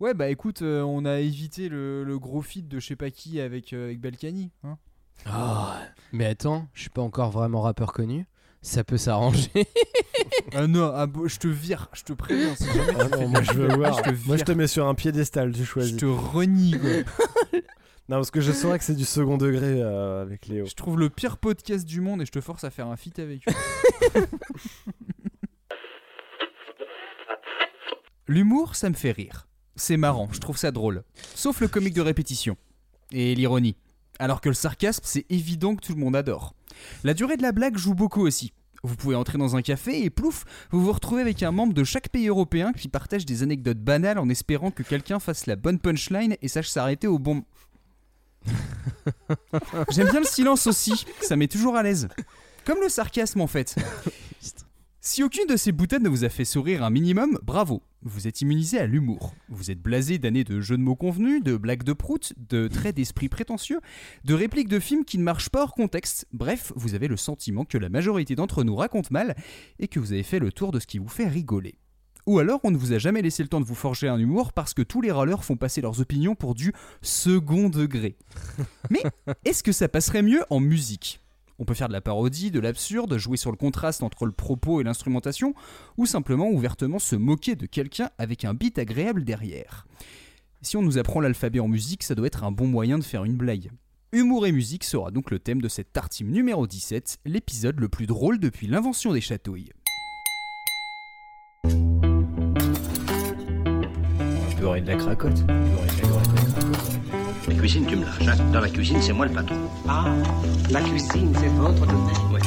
Ouais, bah écoute, euh, on a évité le, le gros feat de je sais pas qui avec, euh, avec Balkany. Hein Ah, mais attends, je suis pas encore vraiment rappeur connu. Ça peut s'arranger. ah non, ah, bo- je te vire, je te préviens. si jamais Ah non, moi je veux voir. je te Moi je te mets sur un piédestal, tu Je choisis. te renie, quoi. Non, parce que je saurais que c'est du second degré euh, avec Léo. Je trouve le pire podcast du monde et je te force à faire un feat avec eux. L'humour, ça me fait rire. C'est marrant, je trouve ça drôle. Sauf le comique de répétition. Et l'ironie. Alors que le sarcasme, c'est évident que tout le monde adore. La durée de la blague joue beaucoup aussi. Vous pouvez entrer dans un café et plouf, vous vous retrouvez avec un membre de chaque pays européen qui partage des anecdotes banales en espérant que quelqu'un fasse la bonne punchline et sache s'arrêter au bon. J'aime bien le silence aussi, ça met toujours à l'aise. Comme le sarcasme en fait. Si aucune de ces boutades ne vous a fait sourire un minimum, bravo. Vous êtes immunisé à l'humour. Vous êtes blasé d'années de jeux de mots convenus, de blagues de prout, de traits d'esprit prétentieux, de répliques de films qui ne marchent pas hors contexte. Bref, vous avez le sentiment que la majorité d'entre nous raconte mal et que vous avez fait le tour de ce qui vous fait rigoler. Ou alors on ne vous a jamais laissé le temps de vous forger un humour parce que tous les râleurs font passer leurs opinions pour du second degré. Mais est-ce que ça passerait mieux en musique? On peut faire de la parodie, de l'absurde, jouer sur le contraste entre le propos et l'instrumentation, ou simplement ouvertement se moquer de quelqu'un avec un beat agréable derrière. Si on nous apprend l'alphabet en musique, ça doit être un bon moyen de faire une blague. Humour et musique sera donc le thème de cette tartime numéro 17, l'épisode le plus drôle depuis l'invention des chatouilles. De la cracotte. La cuisine, tu me lâches. hein. Dans la cuisine, c'est moi le patron. Ah, la cuisine, c'est votre domaine. Ouais.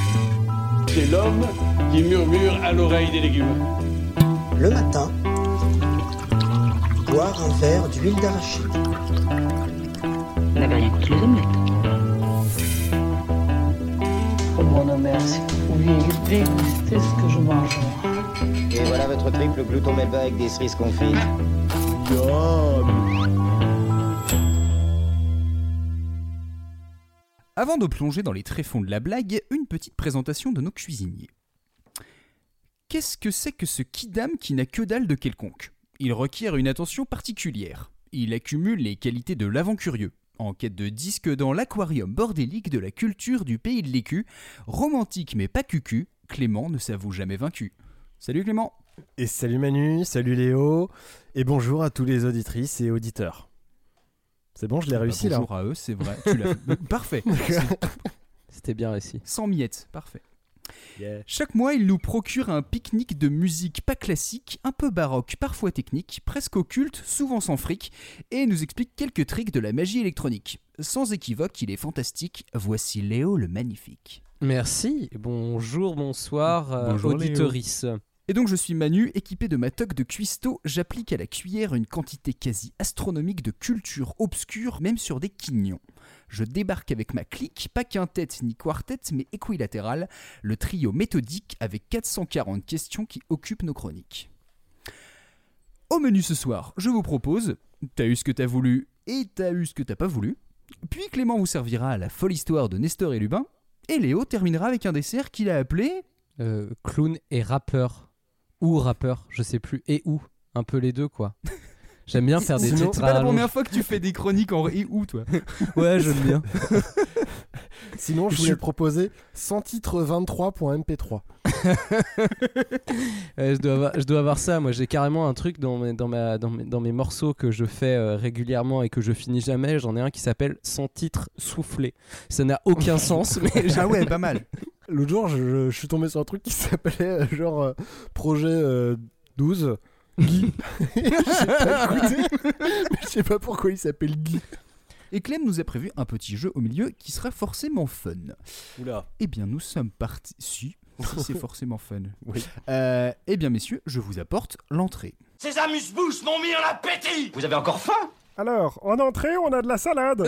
C'est l'homme qui murmure à l'oreille des légumes. Le matin, boire un verre d'huile d'arachide. Vous n'avez rien contre les omelettes. Oh mon merci. Vous pouviez déguster ce que je mange. Et voilà votre triple glouton melba avec des cerises confites. Avant de plonger dans les tréfonds de la blague, une petite présentation de nos cuisiniers. Qu'est-ce que c'est que ce kidam qui n'a que dalle de quelconque? Il requiert une attention particulière. Il accumule les qualités de l'avant-curieux. En quête de disque dans l'aquarium bordélique de la culture du pays de l'écu, romantique mais pas cucu, Clément ne s'avoue jamais vaincu. Salut Clément Et salut Manu, salut Léo, et bonjour à tous les auditrices et auditeurs. C'est bon, je l'ai réussi Bah, là. Bonjour à eux, c'est vrai. Tu. Parfait. C'était bien réussi. Sans miettes, parfait. Yeah. Chaque mois, il nous procure un pique-nique de musique pas classique, un peu baroque, parfois technique, presque occulte, souvent sans fric, et nous explique quelques tricks de la magie électronique. Sans équivoque, il est fantastique. Voici Léo le magnifique. Merci. Bonjour, bonsoir, euh, Bonjour. Et donc je suis Manu, équipé de ma toque de cuistot, j'applique à la cuillère une quantité quasi astronomique de culture obscure, même sur des quignons. Je débarque avec ma clique, pas quintette ni quartet, mais équilatéral, le trio méthodique avec 440 questions qui occupent nos chroniques. Au menu ce soir, je vous propose T'as eu ce que t'as voulu et t'as eu ce que t'as pas voulu. Puis Clément vous servira à la folle histoire de Nestor et Lubin. Et Léo terminera avec un dessert qu'il a appelé Euh, clown et rappeur. Ou rappeur, je sais plus. Et où Un peu les deux, quoi. J'aime bien faire des Sinon, titres C'est pas la première fois que tu fais des chroniques en et où toi Ouais, j'aime bien. Sinon, je voulais te proposer 100 titres 23.mp3. Euh, je, dois avoir, je dois avoir ça. Moi, j'ai carrément un truc dans mes, dans, ma, dans, mes, dans mes morceaux que je fais euh, régulièrement et que je finis jamais. J'en ai un qui s'appelle Sans titre soufflé. Ça n'a aucun sens, mais Ah ouais, pas mal. L'autre jour, je, je- je suis tombé sur un truc qui s'appelait euh, genre euh, Projet euh, 12. Guy. J'ai pas écouté, mais je sais pas pourquoi il s'appelle Guy. Et Clem nous a prévu un petit jeu au milieu qui sera forcément fun. Oula. Eh bien, nous sommes partis. Si, si c'est forcément fun. Oui. Euh, eh bien, messieurs, je vous apporte l'entrée. Ces amuse-bouches m'ont mis en appétit Vous avez encore faim? Alors, en entrée, on a de la salade.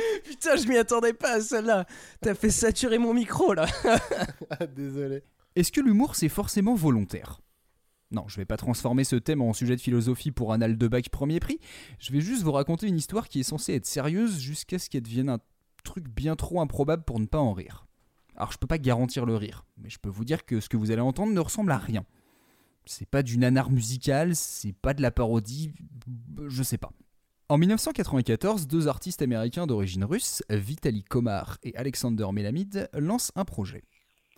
putain, je m'y attendais pas à celle-là. T'as fait saturer mon micro là. Ah, Désolé. Est-ce que l'humour, c'est forcément volontaire? Non, je vais pas transformer ce thème en sujet de philosophie pour un de bac premier prix. Je vais juste vous raconter une histoire qui est censée être sérieuse jusqu'à ce qu'elle devienne un truc bien trop improbable pour ne pas en rire. Alors, je peux pas garantir le rire, mais je peux vous dire que ce que vous allez entendre ne ressemble à rien. C'est pas du nanar musical, c'est pas de la parodie, je sais pas. En 1994, deux artistes américains d'origine russe, Vitaly Komar et Alexander Melamid, lancent un projet.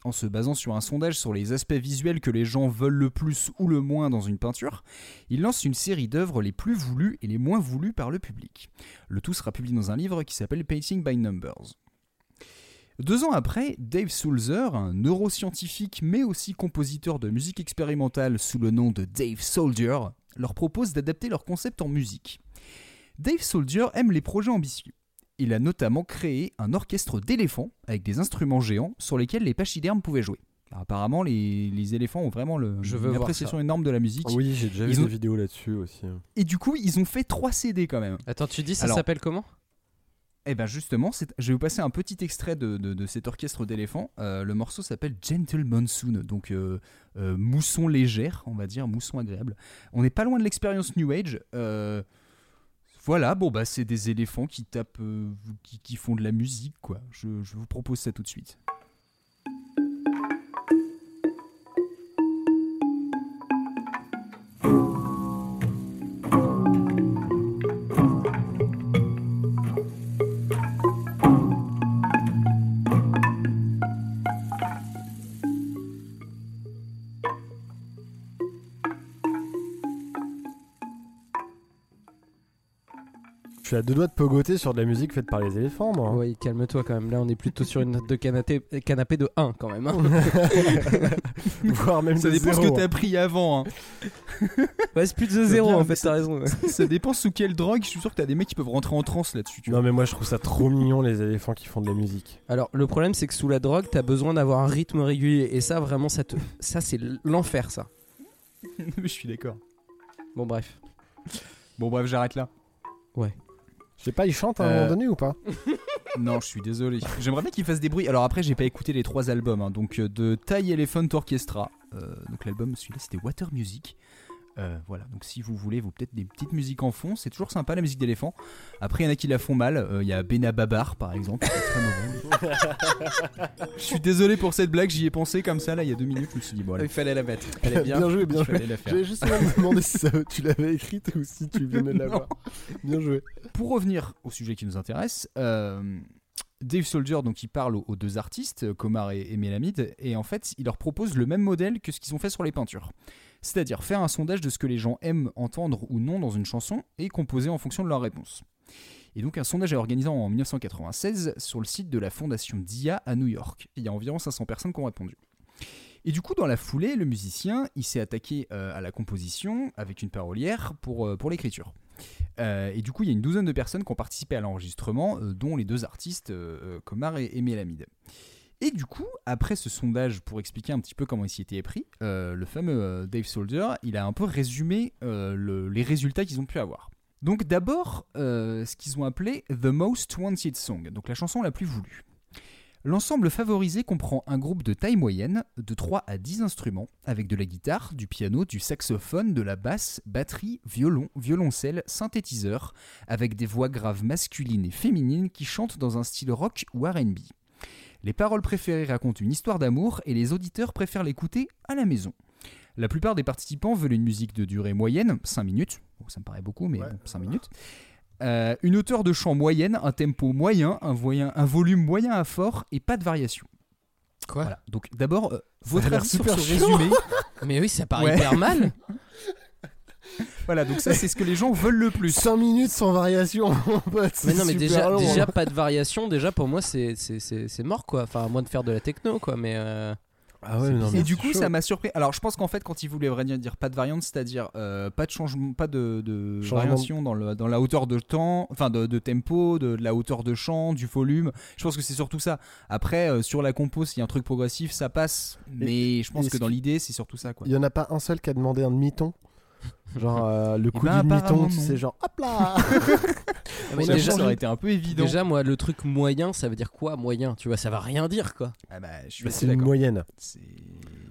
En se basant sur un sondage sur les aspects visuels que les gens veulent le plus ou le moins dans une peinture, ils lancent une série d'œuvres les plus voulues et les moins voulues par le public. Le tout sera publié dans un livre qui s'appelle Painting by Numbers. Deux ans après, Dave Sulzer, un neuroscientifique mais aussi compositeur de musique expérimentale sous le nom de Dave Soldier, leur propose d'adapter leur concept en musique. Dave Soldier aime les projets ambitieux. Il a notamment créé un orchestre d'éléphants avec des instruments géants sur lesquels les pachydermes pouvaient jouer. Alors, apparemment, les, les éléphants ont vraiment le, Je veux une voir appréciation ça. énorme de la musique. Oui, j'ai déjà Ils vu ont- des vidéos là-dessus aussi. Et du coup, ils ont fait trois CD quand même. Attends, tu dis ça Alors- s'appelle comment? Eh ben justement, c'est- je vais vous passer un petit extrait de, de- de cet orchestre d'éléphants. Euh, le morceau s'appelle Gentle Monsoon, donc euh, euh, mousson légère, on va dire, mousson agréable. On n'est pas loin de l'expérience New Age. Voilà, bon bah c'est des éléphants qui tapent, euh, qui, font de la musique, quoi. Je vous propose ça tout de suite. Suis à deux doigts de pogoter sur de la musique faite par les éléphants, moi. Oui, calme-toi quand même. Là, on est plutôt sur une note de canapé, canapé de 1 quand même. hein. Voire même Ça de dépend ce zéro, que t'as hein. pris avant. hein. ouais, c'est plus de 0 bien, en fait, ça- t'as raison. ouais. ça dépend sous quelle drogue. Je suis sûr que t'as des mecs qui peuvent rentrer en transe là-dessus. tu Non, mais moi je trouve ça trop mignon les éléphants qui font de la musique. Alors, le problème, c'est que sous la drogue, t'as besoin d'avoir un rythme régulier. Et ça, vraiment, ça, te... ça c'est l'enfer, ça. vois. je suis d'accord. Bon, bref. Bon bref, j'arrête là. Je sais pas, ils chantent à un Euh, moment donné ou pas Non, je suis désolé. J'aimerais bien qu'il fasse des bruits. Alors après, j'ai pas écouté les trois albums. hein. Donc euh, de Thai Elephant Orchestra. euh, donc l'album, celui-là, c'était Water Music. Euh, voilà. Donc si vous voulez, vous peut-être des petites musiques en fond. C'est toujours sympa la musique d'éléphant. Après, il y en a qui la font mal. Euh, Il y a Bena Babar, par exemple. qui est très mauvais. je suis désolé pour cette blague. J'y ai pensé comme ça là il y a deux minutes. Je me suis dit bon. allez, Il fallait la mettre. Elle est bien. Bien joué, bien je joué. J'avais juste me demandé si ça- tu l'avais écrite ou si tu venais de la Non. voir. Bien joué. Pour revenir au sujet qui nous intéresse, euh, Dave Soldier, donc parle aux, deux artistes, Komar et, et Melamid, et en fait, il leur propose le même modèle que ce qu'ils ont fait sur les peintures. C'est-à-dire faire un sondage de ce que les gens aiment entendre ou non dans une chanson et composer en fonction de leur réponse. Et donc un sondage est organisé en 1996 sur le site de la fondation DIA à New York. Il y a environ 500 personnes qui ont répondu. Et du coup, dans la foulée, le musicien, il s'est attaqué euh, à la composition avec une parolière pour, euh, pour l'écriture. Euh, et du coup, il y a une douzaine de personnes qui ont participé à l'enregistrement, euh, dont les deux artistes, euh, euh, et, et Mélamide. Et du coup, après ce sondage, pour expliquer un petit peu comment il s'y était pris, le fameux Dave Soldier, il a un peu résumé le- les résultats qu'ils ont pu avoir. Donc d'abord, ce qu'ils ont appelé The Most Wanted Song, donc la chanson la plus voulue. L'ensemble favorisé comprend un groupe de taille moyenne, de 3 à 10 instruments, avec de la guitare, du piano, du saxophone, de la basse, batterie, violon, violoncelle, synthétiseur, avec des voix graves masculines et féminines qui chantent dans un style rock ou RB. Les paroles préférées racontent une histoire d'amour et les auditeurs préfèrent l'écouter à la maison. La plupart des participants veulent une musique de durée moyenne, 5 minutes, Bon, ça me paraît beaucoup, mais Ouais. bon, 5 minutes. Euh, une hauteur de chant moyenne, un tempo moyen, un, voyen- un volume moyen à fort et pas de variation. Quoi Voilà. Donc d'abord, euh, votre avis sur super ce chiant. résumé. Mais oui, ça paraît Ouais. hyper mal. voilà, donc ça c'est ce que les gens veulent le plus. 5 minutes sans variation, mon pote. Mais non, mais déjà, super long, déjà pas de variation. Déjà, pour moi, c'est c'est- c'est- c'est mort quoi. Enfin, à moins de faire de la techno quoi. Mais euh, Ah ouais, non, Et du coup, chaud. ça m'a surpris. Alors, je pense qu'en fait, quand il voulait vraiment dire pas de variante, c'est-à-dire euh, pas de changement, pas de, de Changement de- variation dans, le, dans la hauteur de temps, enfin de, de tempo, de, de la hauteur de chant, du volume. Je pense que c'est surtout ça. Après, euh, sur la compo, s'il y a un truc progressif, ça passe. Mais je pense que dans l'idée, c'est surtout ça, quoi. Il y en a pas un seul qui a demandé un demi-ton? Genre euh, le coup ben, du demi-ton, sais, genre hop là déjà, ça aurait été un peu évident. déjà, moi, le truc moyen, ça veut dire quoi moyen Tu vois, ça va rien dire quoi. Ah bah, Bah, C'est une moyenne. C'est-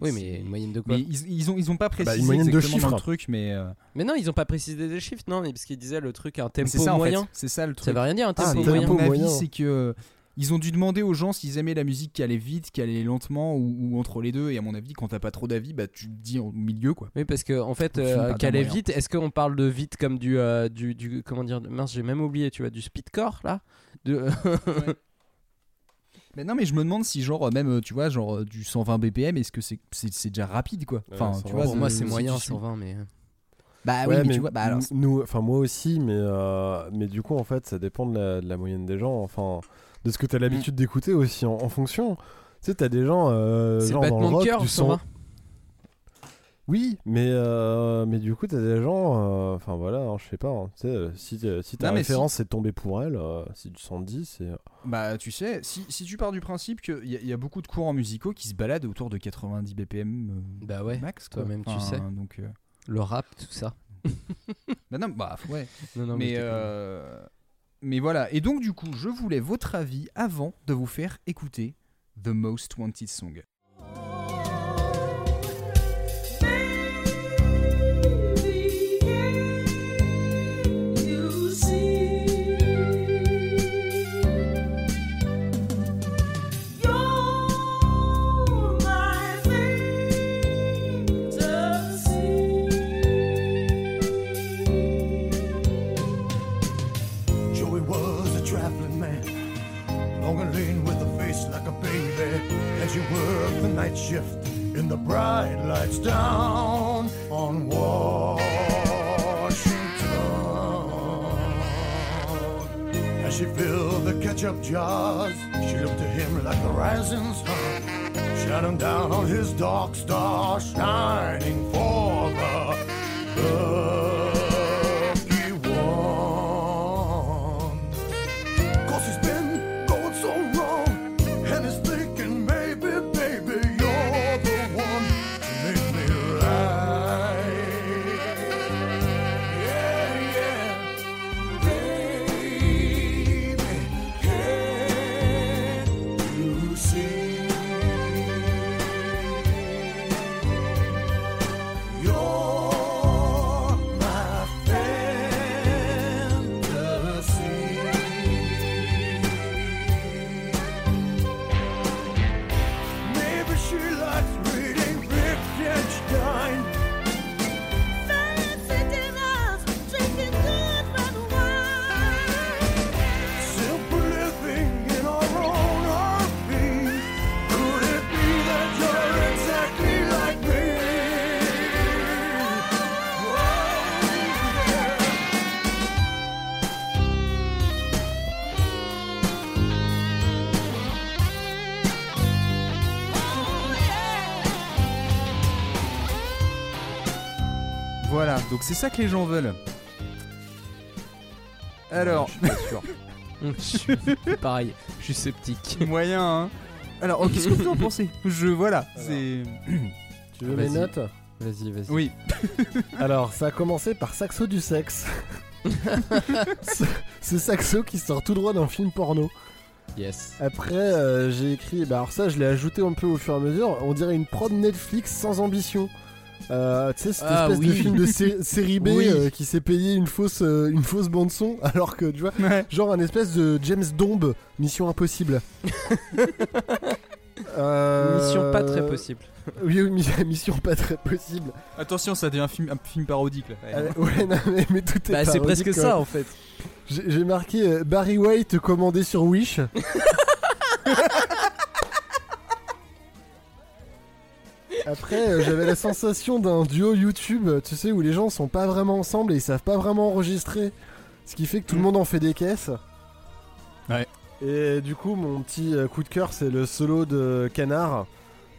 Oui, c'est- mais une moyenne de quoi Mais ils, ils ont, ils ont pas précisé une moyenne de dans chiffres. le truc, mais euh, Mais non, ils ont pas précisé des chiffres, non, mais parce qu'ils disaient le truc un tempo c'est en moyen. fait. C'est ça le truc. Ça veut rien dire un Ah, tempo mon avis, moyen. c'est que Ils ont dû demander aux gens s'ils aimaient la musique qui allait vite, qui allait lentement ou, ou entre les deux. Et à mon avis, quand t'as pas trop d'avis, bah tu te dis au milieu quoi. Oui, parce que en fait, euh, d'un moyen. vite, est-ce qu'on parle de vite comme du, euh, du, du. Comment dire Mince, j'ai même oublié, tu vois, du speedcore là? De... Mais non, mais je me demande si genre même tu vois genre euh, du 120 BPM, est-ce que c'est c'est c'est déjà rapide quoi? Enfin, Ouais, tu 120, vois, Pour moi, c'est tu moyen suis- 120, mais. euh, Bah Ouais, oui, mais, tu vois, bah alors. nous, enfin moi aussi, mais euh, mais du coup en fait ça dépend de la, de la moyenne des gens, enfin de ce que t'as Mm. l'habitude d'écouter aussi en, en fonction. Tu sais, t'as des gens, euh, C'est genre dans le rock, cœur, tu 120. sens. Oui, mais euh, mais du coup t'as des gens, euh, enfin voilà, hein, je sais pas, hein, tu euh, si euh, si ta Non, référence c'est de tomber pour elle, euh, c'est du 110, c'est Bah, tu sais, si, si tu pars du principe qu'il y, a- y a beaucoup de courants musicaux qui se baladent autour de 90 BPM euh, Bah ouais, max, quoi. toi-même, tu sais. Donc, euh, Le rap, tout ça. bah non, bah ouais. Non, non, mais, euh, mais voilà. Et donc, du coup, je voulais votre avis avant de vous faire écouter The Most Wanted Song. Night shift in the bright lights down on Washington. As she filled the ketchup jars, she looked to him like the rising sun, shining down on his dark star, shining for the donc c'est ça que les gens veulent. Alors, Je suis pareil, je suis sceptique. moyen, hein. Alors, oh, qu'est-ce que vous en pensez? Je, voilà, c'est. Tu veux mes notes? Vas-y, vas-y. Oui, Alors, ça a commencé par Saxo du sexe. ce, ce saxo qui sort tout droit d'un film porno. Yes. Après, euh, j'ai écrit, bah alors ça, je l'ai ajouté un peu au fur et à mesure. On dirait une prod Netflix sans ambition. Euh, tu sais, cette Ah, espèce de film de sé- série B Oui. euh, qui s'est payé une fausse, euh, une fausse bande son, alors que tu vois, Ouais. genre un espèce de James Dombe, Mission Impossible. Euh, Mission pas très possible. Oui, oui, mi- mission pas très possible. attention, ça devient un film, un film parodique là. Ouais. Euh, ouais, non, mais, mais tout est Bah, c'est presque ça en fait. J'ai j'ai marqué euh, Barry White commandé sur Wish. Après, euh, j'avais la sensation d'un duo YouTube, tu sais, où les gens sont pas vraiment ensemble et ils savent pas vraiment enregistrer. Ce qui fait que tout le monde en fait des caisses. Ouais. Et du coup, mon petit euh, coup de cœur, c'est le solo de Canard,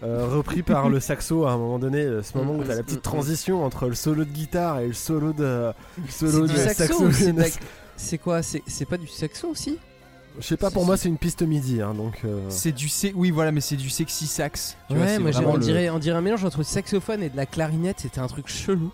euh, repris par le saxo à un moment donné. euh, Ce moment où t'as la petite transition entre le solo de guitare et le solo de, le solo de saxo ou c'est quoi? C'est c'est pas du saxo aussi? Je sais pas, pour moi, c'est une piste midi, hein, donc. euh, C'est du oui voilà, mais c'est du sexy sax. Tu Ouais, moi on, le- dirait, on dirait un mélange entre saxophone et de la clarinette, c'était un truc chelou.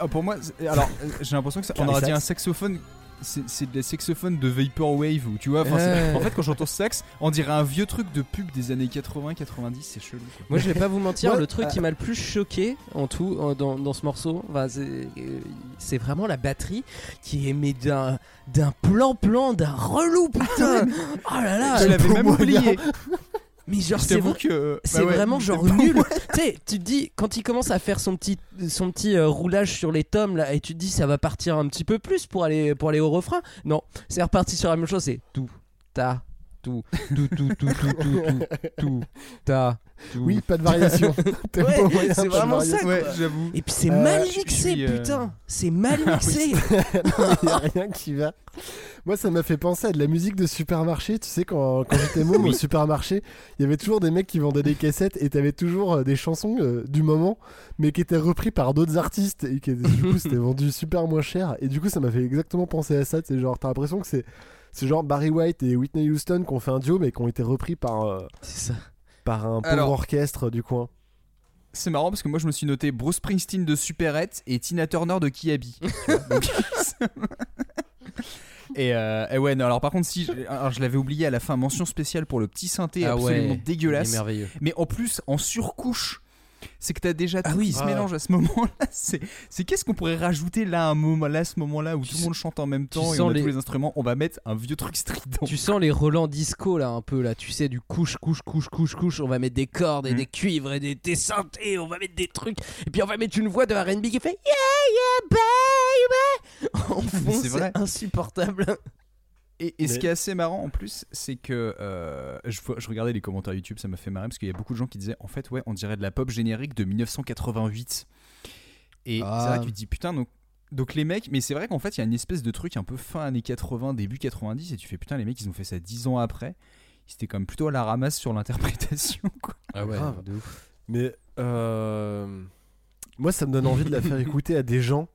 Ah, pour moi, alors euh, j'ai l'impression que ça, on aurait dit un saxophone c'est c'est des saxophones de Vaporwave ou tu vois. Ouais. En fait, quand j'entends ce sax, on dirait un vieux truc de pub des années 80-90, c'est chelou. quoi. Moi, je vais pas vous mentir, Ouais, le truc euh, qui m'a le plus choqué en tout en- dans, dans ce morceau, enfin, c'est euh, c'est vraiment la batterie qui est mais d'un d'un plan-plan, d'un relou, putain. oh là là. Je l'avais même oublié. Mais genre, c'est vrai- que. C'est bah ouais, vraiment genre pas nul. tu sais, tu te dis quand il commence à faire son petit son petit euh, roulage sur les tomes là et tu te dis ça va partir un petit peu plus pour aller pour aller au refrain. Non, c'est reparti sur la même chose, c'est tout ta tout tout tout tout tout tout tout tout ta. Oui, pas de variation. Ouais, moyen, c'est vraiment ça. Ouais, j'avoue. Et puis c'est Euh, mal mixé, suis, euh, putain. C'est mal Ah mixé. Il y a rien qui va. Moi, ça m'a fait penser à de la musique de supermarché. Tu sais, quand, quand j'étais môme au supermarché, il y avait toujours des mecs qui vendaient des cassettes et t'avais toujours euh, des chansons euh, du moment, mais qui étaient repris par d'autres artistes et qui du coup c'était vendu super moins cher. Et du coup, ça m'a fait exactement penser à ça. C'est genre, t'as l'impression que c'est c'est genre Barry White et Whitney Houston qui ont fait un duo, mais qui ont été repris par euh, C'est ça. Par un pauvre Alors- orchestre du coin. C'est marrant parce que moi je me suis noté Bruce Springsteen de Superette et Tina Turner de Kiabi. et, euh, et ouais, non, alors par contre, si je, alors, je l'avais oublié à la fin, mention spéciale pour le petit synthé Ah absolument ouais, Il est dégueulasse. merveilleux. Mais en plus, en surcouche, c'est que t'as déjà tout Ah oui. qui se Ah. mélange à ce moment-là. C'est, c'est qu'est-ce qu'on pourrait rajouter là, à un moment, là, à ce moment-là où Tu tout le monde chante en même tu temps et on a les- tous les instruments? On va mettre un vieux truc strident. Tu sens les relents disco là un peu là, tu sais du couche couche couche couche couche, on va mettre des cordes et Mm. des cuivres et des, des synthés, on va mettre des trucs et puis on va mettre une voix de R&B qui fait yeah yeah baby en fond, c'est c'est vrai. insupportable. Et, et ce qui est assez marrant en plus, c'est que euh, je, regardais les commentaires YouTube, ça m'a fait marrer parce qu'il y a beaucoup de gens qui disaient en fait, ouais, on dirait de la pop générique de 1988. Et Ah. c'est vrai que tu te dis putain, donc, donc les mecs, mais c'est vrai qu'en fait, il y a une espèce de truc un peu fin années 80, début 90, et tu fais putain, les mecs, ils ont fait ça 10 ans après. Ils étaient quand même plutôt à la ramasse sur l'interprétation, quoi. Ah ouais, de ouf. Mais euh, moi, ça me donne envie de la faire écouter à des gens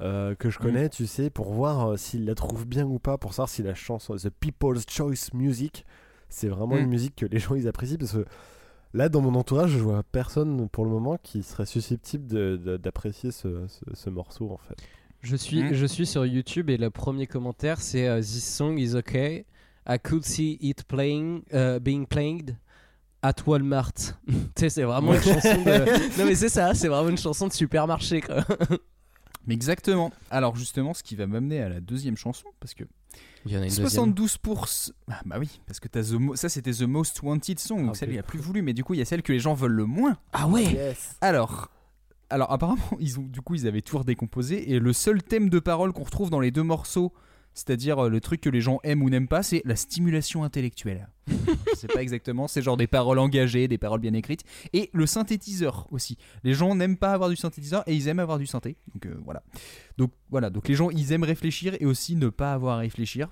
euh, que je connais, tu sais, pour voir euh, s'ils la trouvent bien ou pas, pour savoir si la chanson The People's Choice Music, c'est vraiment Mm. une musique que les gens ils apprécient. Parce que là, dans mon entourage, je vois personne pour le moment qui serait susceptible d'apprécier ce, ce- ce morceau en fait. Je suis Mm. je suis sur YouTube et le premier commentaire c'est euh, This song is okay. I could see it playing uh, being played at Walmart. tu sais, c'est vraiment une chanson de Non mais c'est ça, c'est vraiment une chanson de supermarché quoi. Mais exactement. Alors justement, ce qui va m'amener à la deuxième chanson, parce que Il y en a une deuxième. 72%. Ah, bah oui, parce que t'as The Mo- ça c'était The Most Wanted Song, donc Ah, celle ok. il a plus voulu, mais du coup il y a celle que les gens veulent le moins. Ah ouais. Yes. Alors, alors apparemment ils ont du coup ils avaient tout redécomposé et le seul thème de parole qu'on retrouve dans les deux morceaux, c'est-à-dire euh, le truc que les gens aiment ou n'aiment pas, c'est la stimulation intellectuelle. Je sais pas exactement, c'est genre des paroles engagées, des paroles bien écrites et le synthétiseur aussi. Les gens n'aiment pas avoir du synthétiseur et ils aiment avoir du synthé. Donc euh, voilà. Donc voilà, donc les gens ils aiment réfléchir et aussi ne pas avoir à réfléchir.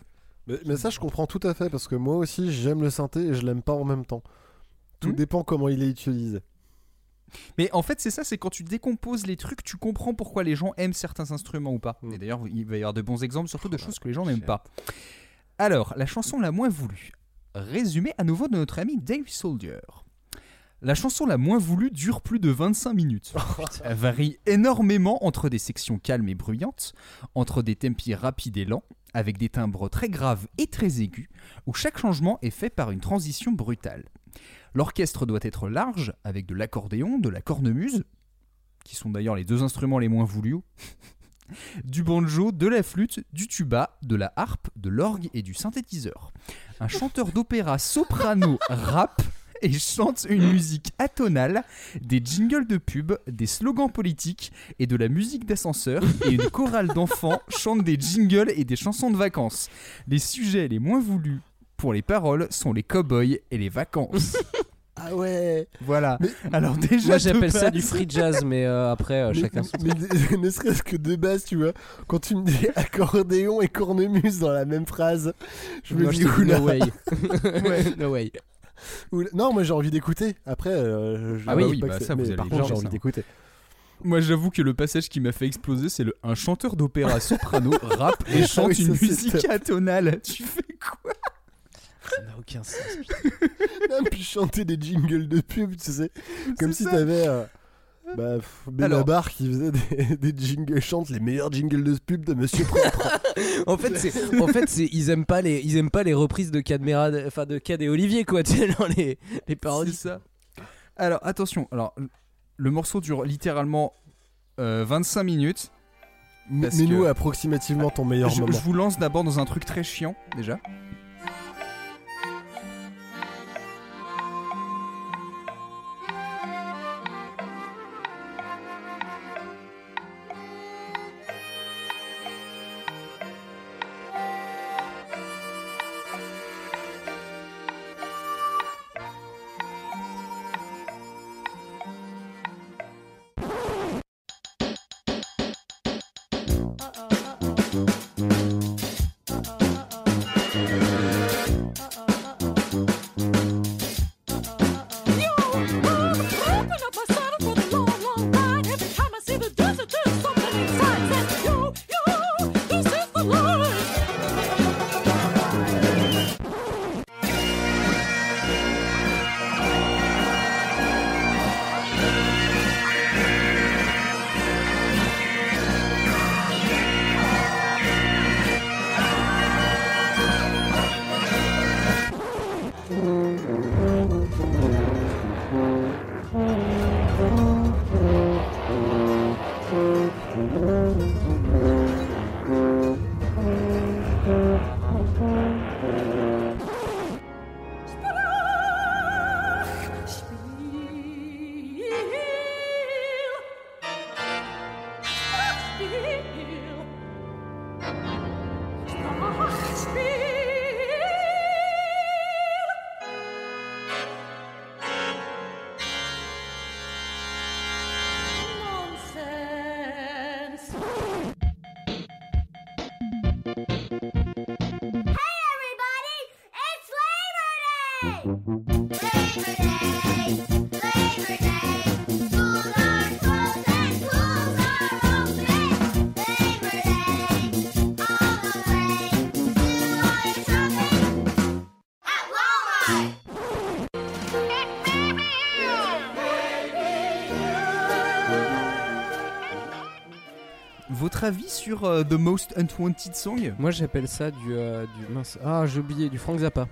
Mais, mais ça, je comprends tout à fait parce que moi aussi, j'aime le synthé et je l'aime pas en même temps. Tout Hmm. dépend comment il est utilisé. Mais en fait, c'est ça, c'est quand tu décomposes les trucs, tu comprends pourquoi les gens aiment certains instruments ou pas. Mm. Et d'ailleurs, il va y avoir de bons exemples, surtout de Oh, choses que les gens n'aiment pas. Alors, la chanson la moins voulue. Résumé à nouveau de notre ami Dave Soldier. La chanson la moins voulue dure plus de 25 minutes. Elle varie énormément entre des sections calmes et bruyantes, entre des tempi rapides et lents, avec des timbres très graves et très aigus, où chaque changement est fait par une transition brutale. L'orchestre doit être large, avec de l'accordéon, de la cornemuse, qui sont d'ailleurs les deux instruments les moins voulus, du banjo, de la flûte, du tuba, de la harpe, de l'orgue et du synthétiseur. Un chanteur d'opéra soprano rappe et chante une musique atonale, des jingles de pub, des slogans politiques et de la musique d'ascenseur, et une chorale d'enfants chante des jingles et des chansons de vacances. Les sujets les moins voulus pour les paroles sont les cow-boys et les vacances. Ah ouais Voilà. Mais- Alors déjà, Moi j'appelle ça du free jazz mais euh, après euh, mais, chacun son mais ne serait-ce que de base, tu vois, quand tu me dis accordéon et cornemuse dans la même phrase, je me dis no way. no way. oula. Non, moi j'ai envie d'écouter. Après, euh, je Ah bah oui, pas bah que c'est- ça, vous mais allez par contre, j'ai envie d'écouter. Moi, j'avoue que le passage qui m'a fait exploser, c'est le un chanteur d'opéra soprano rappe et Ah chante oui, une musique atonale. Tu fais quoi? Ça n'a aucun sens. Même puis chanter des jingles de pub, tu sais, comme si t'avais. euh, Bah, Alors. Benabar qui faisait des, des jingles, chante les meilleurs jingles de pub de Monsieur Propre. En fait, c'est, en fait, c'est, ils aiment pas les, ils aiment pas les reprises de Cadmera, enfin de Cad et Olivier quoi, tu sais, dans les, les C'est ça. Alors attention, alors le morceau dure littéralement euh, 25 minutes. Parce Mets-nous que- approximativement ton meilleur Je, moment. je vous lance d'abord dans un truc très chiant déjà. Votre avis sur euh, The Most Unwanted Song Moi, j'appelle ça du, euh, du mince. Ah, j'ai oublié, du Frank Zappa.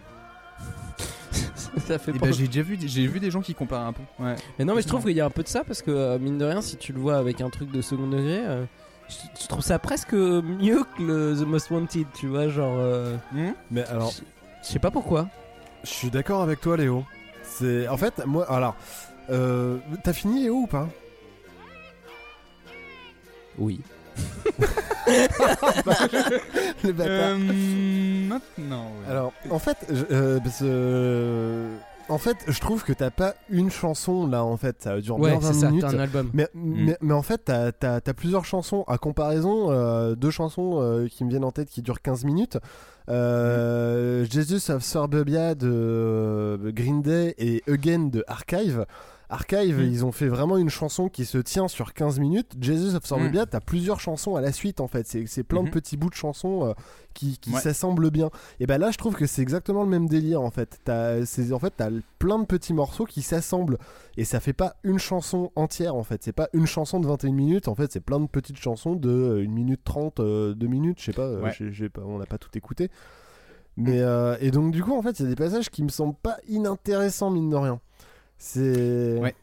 ça fait Eh ben, j'ai déjà vu, j'ai vu des gens qui comparent un peu. Ouais. Mais non, mais je trouve qu'il y a un peu de ça parce que euh, mine de rien, si tu le vois avec un truc de second degré, euh, je, je trouve ça presque mieux que le The Most Wanted, tu vois, genre. euh, Mais alors, je je sais pas pourquoi. je suis d'accord avec toi, Léo. C'est en fait moi. Alors, euh, t'as fini Léo ou pas? Oui. Le bâtard. Euh, maintenant. ouais. Alors, en fait, je, euh, parce euh, en fait, je trouve que t'as pas une chanson là. En fait, ça dure Ouais, bien 20 c'est ça, minutes. t'as un album. Mais, mais, mais en fait, t'as as, plusieurs chansons. À comparaison, euh, deux chansons euh, qui me viennent en tête qui durent 15 minutes. Euh, Jesus of Suburbia de euh, Green Day et Again de Archive. Archive, Mm. ils ont fait vraiment une chanson qui se tient sur 15 minutes. Jesus of Suburbia, t'as plusieurs chansons à la suite en fait. C'est plein de Mhm. petits bouts de chansons euh, qui, qui Ouais. s'assemblent bien. Et ben là, je trouve que c'est exactement le même délire en fait. T'as en fait, t'as plein de petits morceaux qui s'assemblent et ça fait pas une chanson entière en fait. C'est pas une chanson de 21 minutes. En fait, c'est plein de petites chansons de 1 minute 30, 2 minutes. Je sais pas, euh, Ouais. pas, on n'a pas tout écouté. Mais euh, et donc, du coup, en fait, il y a des passages qui me semblent pas inintéressants, mine de rien. C'est. Ouais.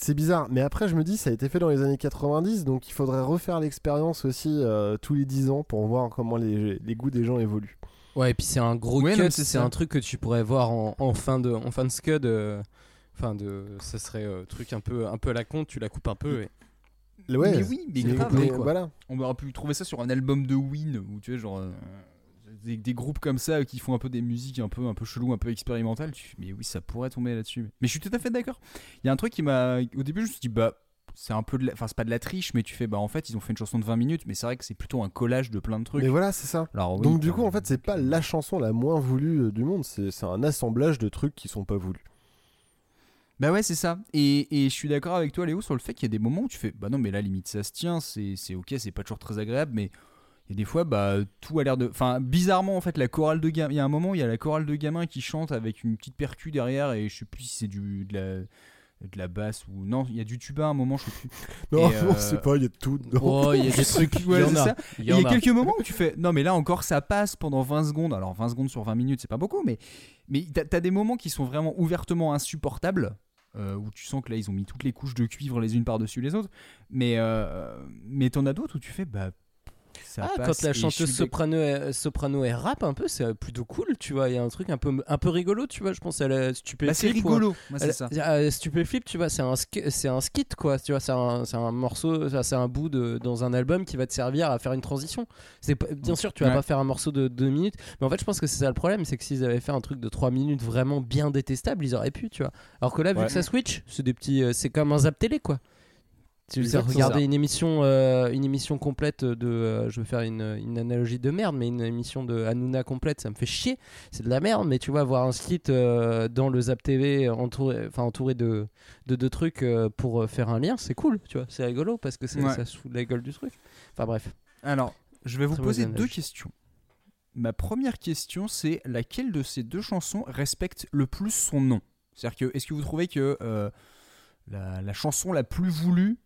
C'est bizarre, mais après je me dis ça a été fait dans les années 90, donc il faudrait refaire l'expérience aussi euh, tous les 10 ans pour voir comment les, les goûts des gens évoluent. Ouais, et puis c'est un gros Ouais, cut, c'est un truc que tu pourrais voir en, en fin de en fin de scud. euh, Enfin, de, ça serait euh, truc un peu un peu à la con, tu la coupes un peu. Et... Ouais, mais oui, mais mais quoi. voilà. On aurait pu trouver ça sur un album de Win ou tu vois genre euh, des, des groupes comme ça qui font un peu des musiques un peu un peu chelou, un peu expérimentales. Tu mais oui, ça pourrait tomber là-dessus. Mais je suis tout à fait d'accord. Il y a un truc qui m'a au début je me suis dit bah c'est un peu de la... enfin c'est pas de la triche mais tu fais bah en fait ils ont fait une chanson de 20 minutes mais c'est vrai que c'est plutôt un collage de plein de trucs. Mais voilà, c'est ça. Alors, oui, Donc du coup, en fait, c'est pas la chanson la moins voulue euh, du monde, c'est c'est un assemblage de trucs qui sont pas voulus. Bah ouais, c'est ça. Et, et je suis d'accord avec toi, Léo, sur le fait qu'il y a des moments où tu fais Bah non, mais là, limite, ça se tient, c'est c'est ok, c'est pas toujours très agréable, mais il y a des fois, bah tout a l'air de. Enfin, bizarrement, en fait, la chorale de gamin. Il y a un moment, il y a la chorale de gamins qui chante avec une petite percu derrière, et je sais plus si c'est du. De la... de la basse ou non, il y a du tuba à un moment, je sais plus. Non, Et, on euh, sait pas, il y a tout. Oh, il y a des trucs. Ouais, il y en a. Il Et y a quelques moments où tu fais non mais là encore ça passe pendant 20 secondes. Alors 20 secondes sur 20 minutes, c'est pas beaucoup mais mais t'as as des moments qui sont vraiment ouvertement insupportables. euh, où tu sens que là ils ont mis toutes les couches de cuivre les unes par-dessus les autres, mais euh, mais t'en as d'autres où tu fais bah ça Ah, passe quand la chanteuse soprano, elle- soprano elle rappe un peu, c'est plutôt cool, tu vois. Il y a un truc un peu, un peu rigolo, tu vois. Je pense à la Stupéflip. Bah, c'est rigolo, moi, c'est ça. euh, Stupéflip, tu vois, c'est un, sk- c'est un skit, quoi. Tu vois, c'est un, c'est un morceau, c'est un bout de, dans un album qui va te servir à faire une transition. C'est bien sûr, tu vas Ouais. pas faire un morceau de 2 minutes, mais en fait, je pense que c'est ça le problème, c'est que s'ils avaient fait un truc de 3 minutes vraiment bien détestable, ils auraient pu, tu vois. Alors que là, vu Ouais. que ça switch, c'est des petits, euh, c'est comme un zap télé, quoi. Tu veux Exactement. regarder une émission, euh, une émission complète de, euh, je vais faire une, une analogie de merde, mais une émission de Hanouna complète, ça me fait chier. C'est de la merde, mais tu vois, voir un skit euh, dans le Zap TV entouré, enfin entouré de, de, de trucs euh, pour faire un lien, c'est cool, tu vois, c'est rigolo parce que c'est- Ouais. ça se fout de la gueule du truc. Enfin bref. Alors, je vais vous Très poser deux questions. Ma première question, c'est laquelle de ces deux chansons respecte le plus son nom? C'est-à-dire que, est-ce que vous trouvez que euh, la, la chanson la plus voulue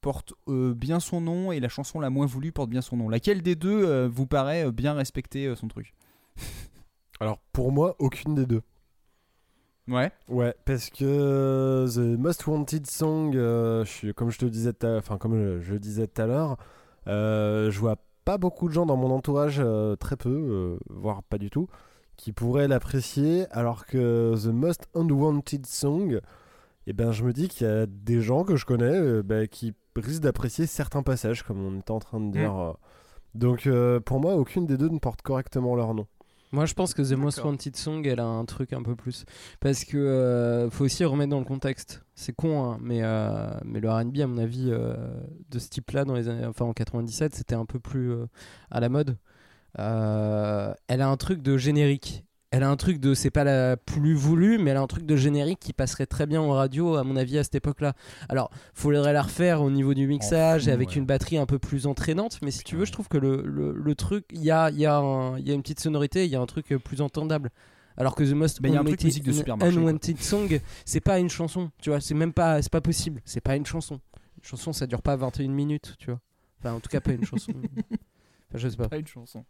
porte euh, bien son nom et la chanson la moins voulue porte bien son nom Laquelle des deux euh, vous paraît euh, bien respecter son truc? Alors pour moi, aucune des deux. Ouais. Ouais, parce que The Most Wanted Song, je suis, comme je te disais, tout à- enfin comme je, disais tout à l'heure, je vois pas beaucoup de gens dans mon entourage, très peu, voire pas du tout, qui pourraient l'apprécier, alors que The Most Unwanted Song, eh ben je me dis qu'il y a des gens que je connais euh, bah, qui risquent d'apprécier certains passages, comme on était en train de dire. euh. Donc euh, pour moi, aucune des deux ne porte correctement leur nom. Moi, je pense que The Most. Wanted Song, elle a un truc un peu plus. Parce que euh, faut aussi remettre dans le contexte. C'est con, hein, mais, euh, mais le RB, à mon avis, euh, de ce type-là, dans les années, enfin, en 97, c'était un peu plus euh, à la mode. Euh, elle a un truc de générique. Elle a un truc de, c'est pas la plus voulue, mais elle a un truc de générique qui passerait très bien en radio, à mon avis, à cette époque-là. Alors, faudrait la refaire au niveau du mixage et avec ouais. une batterie un peu plus entraînante, mais si tu veux, je trouve que le, le, le truc, il y a, y, a un- y a une petite sonorité, il y a un truc euh, plus entendable. Alors que The Most un truc Unwanted-. Unwanted Song, c'est pas une chanson, tu vois, c'est même pas, c'est pas possible, c'est pas une chanson. Une chanson, ça dure pas 21 minutes, tu vois. Enfin, en tout cas, pas une chanson. Enfin, je sais pas. Pas une chanson.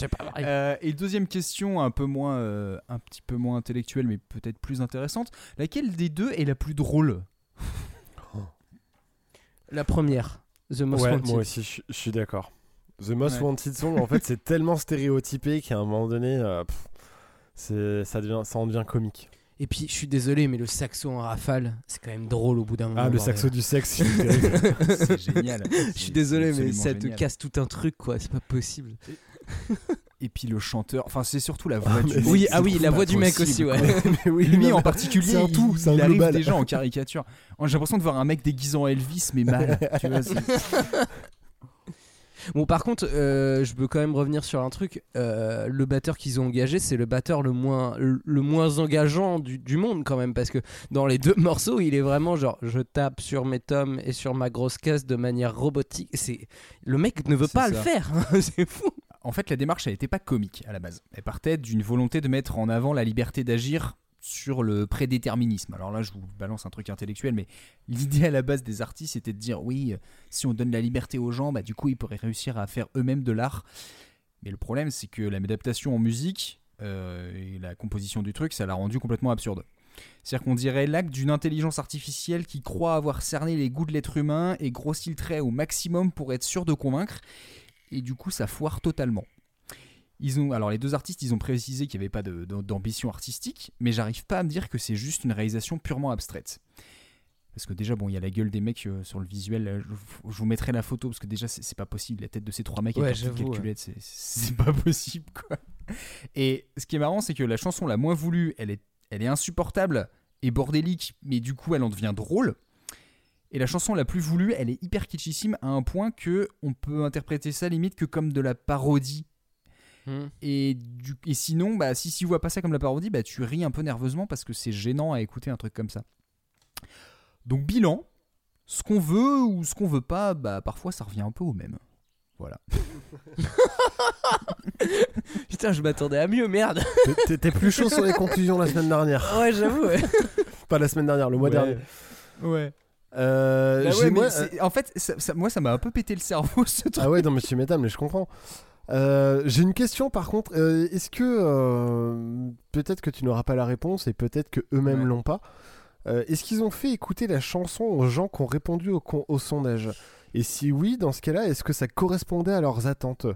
C'est pas. Euh, et deuxième question, un peu moins, euh, un petit peu moins intellectuelle, mais peut-être plus intéressante. Laquelle des deux est la plus drôle La première, The Most ouais, Wanted. moi aussi, je, je suis d'accord. The Most Ouais. Wanted Song, en fait, c'est tellement stéréotypé qu'à un moment donné, euh, pff, c'est, ça, devient, ça en devient comique. Et puis, je suis désolé, mais le saxo en rafale, c'est quand même drôle au bout d'un moment. Ah, le saxo du sexe. C'est génial. Je suis désolé, mais ça te génial. casse tout un truc, quoi. C'est pas possible. Et puis le chanteur, enfin c'est surtout la voix du mec. Oui, ah oui, la voix du mec possible, aussi, ouais. Mais oui, Lui non, en particulier, c'est un il- tout, c'est un il arrive déjà en caricature. J'ai l'impression de voir un mec déguisé en Elvis, mais mal. tu vois, c'est- Bon, par contre, euh, je veux quand même revenir sur un truc. Euh, le batteur qu'ils ont engagé, c'est le batteur le moins, le, moins engageant du, du monde, quand même. Parce que dans les deux morceaux, il est vraiment genre je tape sur mes tomes et sur ma grosse caisse de manière robotique. C'est Le mec ne veut pas ça. le faire. hein, c'est fou. En fait, la démarche, n'était pas comique à la base. Elle partait d'une volonté de mettre en avant la liberté d'agir sur le prédéterminisme. Alors là, je vous balance un truc intellectuel, mais l'idée à la base des artistes, c'était de dire oui, euh, si on donne la liberté aux gens, bah, du coup, ils pourraient réussir à faire eux-mêmes de l'art. Mais le problème, c'est que l'adaptation en musique euh, et la composition du truc, ça l'a rendu complètement absurde. C'est-à-dire qu'on dirait l'acte d'une intelligence artificielle qui croit avoir cerné les goûts de l'être humain et grossit le trait au maximum pour être sûr de convaincre. Et du coup, ça foire totalement. Ils ont, alors les deux artistes, ils ont précisé qu'il n'y avait pas d'ambition artistique, mais j'arrive pas à me dire que c'est juste une réalisation purement abstraite. Parce que déjà, bon, il y a la gueule des mecs euh, sur le visuel. là, je, je vous mettrai la photo parce que déjà, c'est pas possible. La tête de ces trois mecs Ouais, c'est- c'est pas possible, quoi. Et ce qui est marrant, c'est que la chanson la moins voulue, elle est, elle est insupportable et bordélique, mais du coup, elle en devient drôle. Et la chanson la plus voulue, elle est hyper kitschissime à un point que on peut interpréter ça limite que comme de la parodie. Et, du, et sinon, bah, si tu vois pas ça comme la parodie, bah, tu ris un peu nerveusement parce que c'est gênant à écouter un truc comme ça. Donc bilan, ce qu'on veut ou ce qu'on veut pas, bah, parfois ça revient un peu au même. Voilà. Putain, je m'attendais à mieux, merde. T'étais plus chaud sur les conclusions la semaine dernière. Ouais, j'avoue. ouais. Pas la semaine dernière, le mois Ouais. dernier. Ouais. Euh, Bah ouais, moi, c'est- en fait, ça- ça- moi, ça m'a un peu pété le cerveau ce truc. Ah ouais, non, mais tu m'étonnes, mais je comprends. Euh, J'ai une question par contre. Euh, Est-ce que euh, peut-être que tu n'auras pas la réponse et peut-être que eux-mêmes Ouais. l'ont pas. Euh, Est-ce qu'ils ont fait écouter la chanson aux gens qui ont répondu au, sondage? Et si oui, dans ce cas-là, est-ce que ça correspondait à leurs attentes?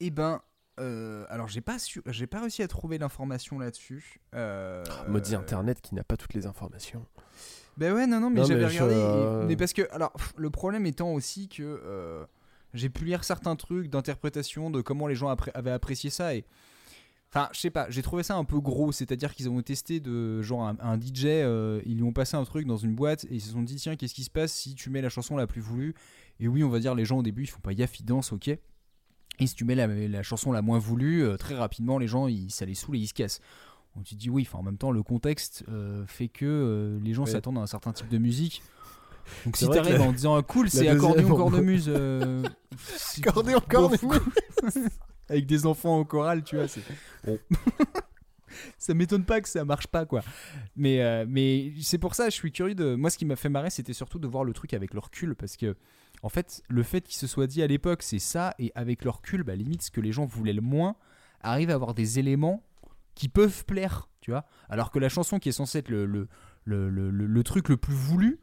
Eh ben, euh, alors j'ai pas su, j'ai pas réussi à trouver l'information là-dessus. Euh, Maudit Internet qui n'a pas toutes les informations. Ben ouais, non, non, mais j'avais je- regardé. et- euh, Mais parce que, alors, pff, le problème étant aussi que euh, j'ai pu lire certains trucs d'interprétation de comment les gens appré- avaient apprécié ça et. Enfin, je sais pas, j'ai trouvé ça un peu gros, c'est-à-dire qu'ils ont testé de genre un, un DJ, euh, ils lui ont passé un truc dans une boîte et ils se sont dit tiens qu'est-ce qui se passe si tu mets la chanson la plus voulue? Et oui, on va dire les gens au début ils font pas gaffe, ils dansent, ok. Et si tu mets la, la chanson la moins voulue, euh, très rapidement les gens ils, ça les saoule et ils se cassent. On te dit oui, enfin en même temps le contexte euh, fait que euh, les gens Ouais. s'attendent à un certain type de musique. Donc si t'arrives en disant ah, cool, la c'est deuxième- accordéon cornemuse. euh, Accordéon cornemuse. Avec des enfants au choral, tu vois, c'est bon. ça m'étonne pas que ça marche pas quoi. Mais euh, mais c'est pour ça, je suis curieux de moi ce qui m'a fait marrer, c'était surtout de voir le truc avec le recul parce que en fait, le fait qu'il se soit dit à l'époque, c'est ça et avec le recul, bah limite ce que les gens voulaient le moins arrive à avoir des éléments qui peuvent plaire, tu vois. Alors que la chanson qui est censée être le, le, le, le- truc le plus voulu,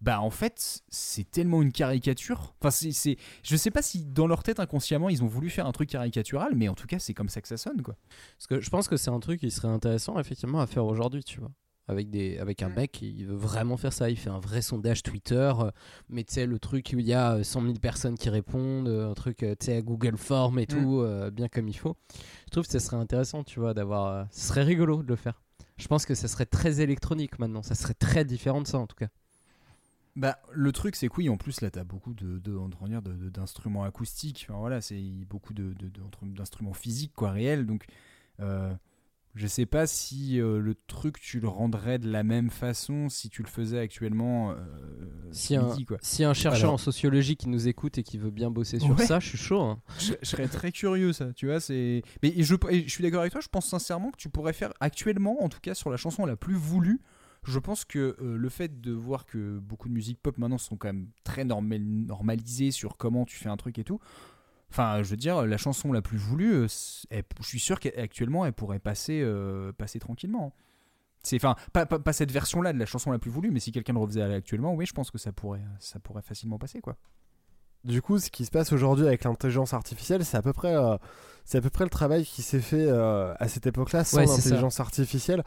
bah en fait, c'est tellement une caricature. Enfin, c'est- je sais pas si dans leur tête inconsciemment ils ont voulu faire un truc caricatural, mais en tout cas, c'est comme ça que ça sonne, quoi. Parce que je pense que c'est un truc qui serait intéressant effectivement à faire aujourd'hui, tu vois. Avec, des, avec un Mm. mec qui veut vraiment faire ça. Il fait un vrai sondage Twitter, euh, mais tu sais, le truc où il y a euh, 100 000 personnes qui répondent, euh, un truc, euh, tu sais, à Google Form et tout, euh, bien comme il faut. Je trouve que ça serait intéressant, tu vois, d'avoir. euh, ce serait rigolo de le faire. Je pense que ça serait très électronique maintenant. Ça serait très différent de ça en tout cas. Bah, le truc, c'est que oui, en plus, là, t'as beaucoup de, de, on va dire, de- de- d'instruments acoustiques. Enfin, voilà, c'est beaucoup de, de- de- entre- d'instruments physiques, quoi, réels. Donc, euh, je sais pas si euh, le truc, tu le rendrais de la même façon si tu le faisais actuellement. euh, Si un, midi, quoi. si un chercheur Alors- en sociologie qui nous écoute et qui veut bien bosser sur Ouais. ça, je suis chaud. hein. je, je serais très curieux ça tu vois c'est mais je, suis d'accord avec toi je pense sincèrement que tu pourrais faire actuellement en tout cas sur la chanson la plus voulue je pense que euh, le fait de voir que beaucoup de musique pop maintenant sont quand même très normal, normalisées sur comment tu fais un truc et tout enfin je veux dire la chanson la plus voulue euh, elle- je suis sûr qu'actuellement elle pourrait passer euh, passer tranquillement c'est enfin pas, pas, pas cette version là de la chanson la plus voulue mais si quelqu'un le refaisait actuellement oui je pense que ça pourrait ça pourrait facilement passer quoi Du coup, ce qui se passe aujourd'hui avec l'intelligence artificielle, c'est à peu près, euh, c'est à peu près le travail qui s'est fait euh, à cette époque-là sans Ouais, l'intelligence artificielle.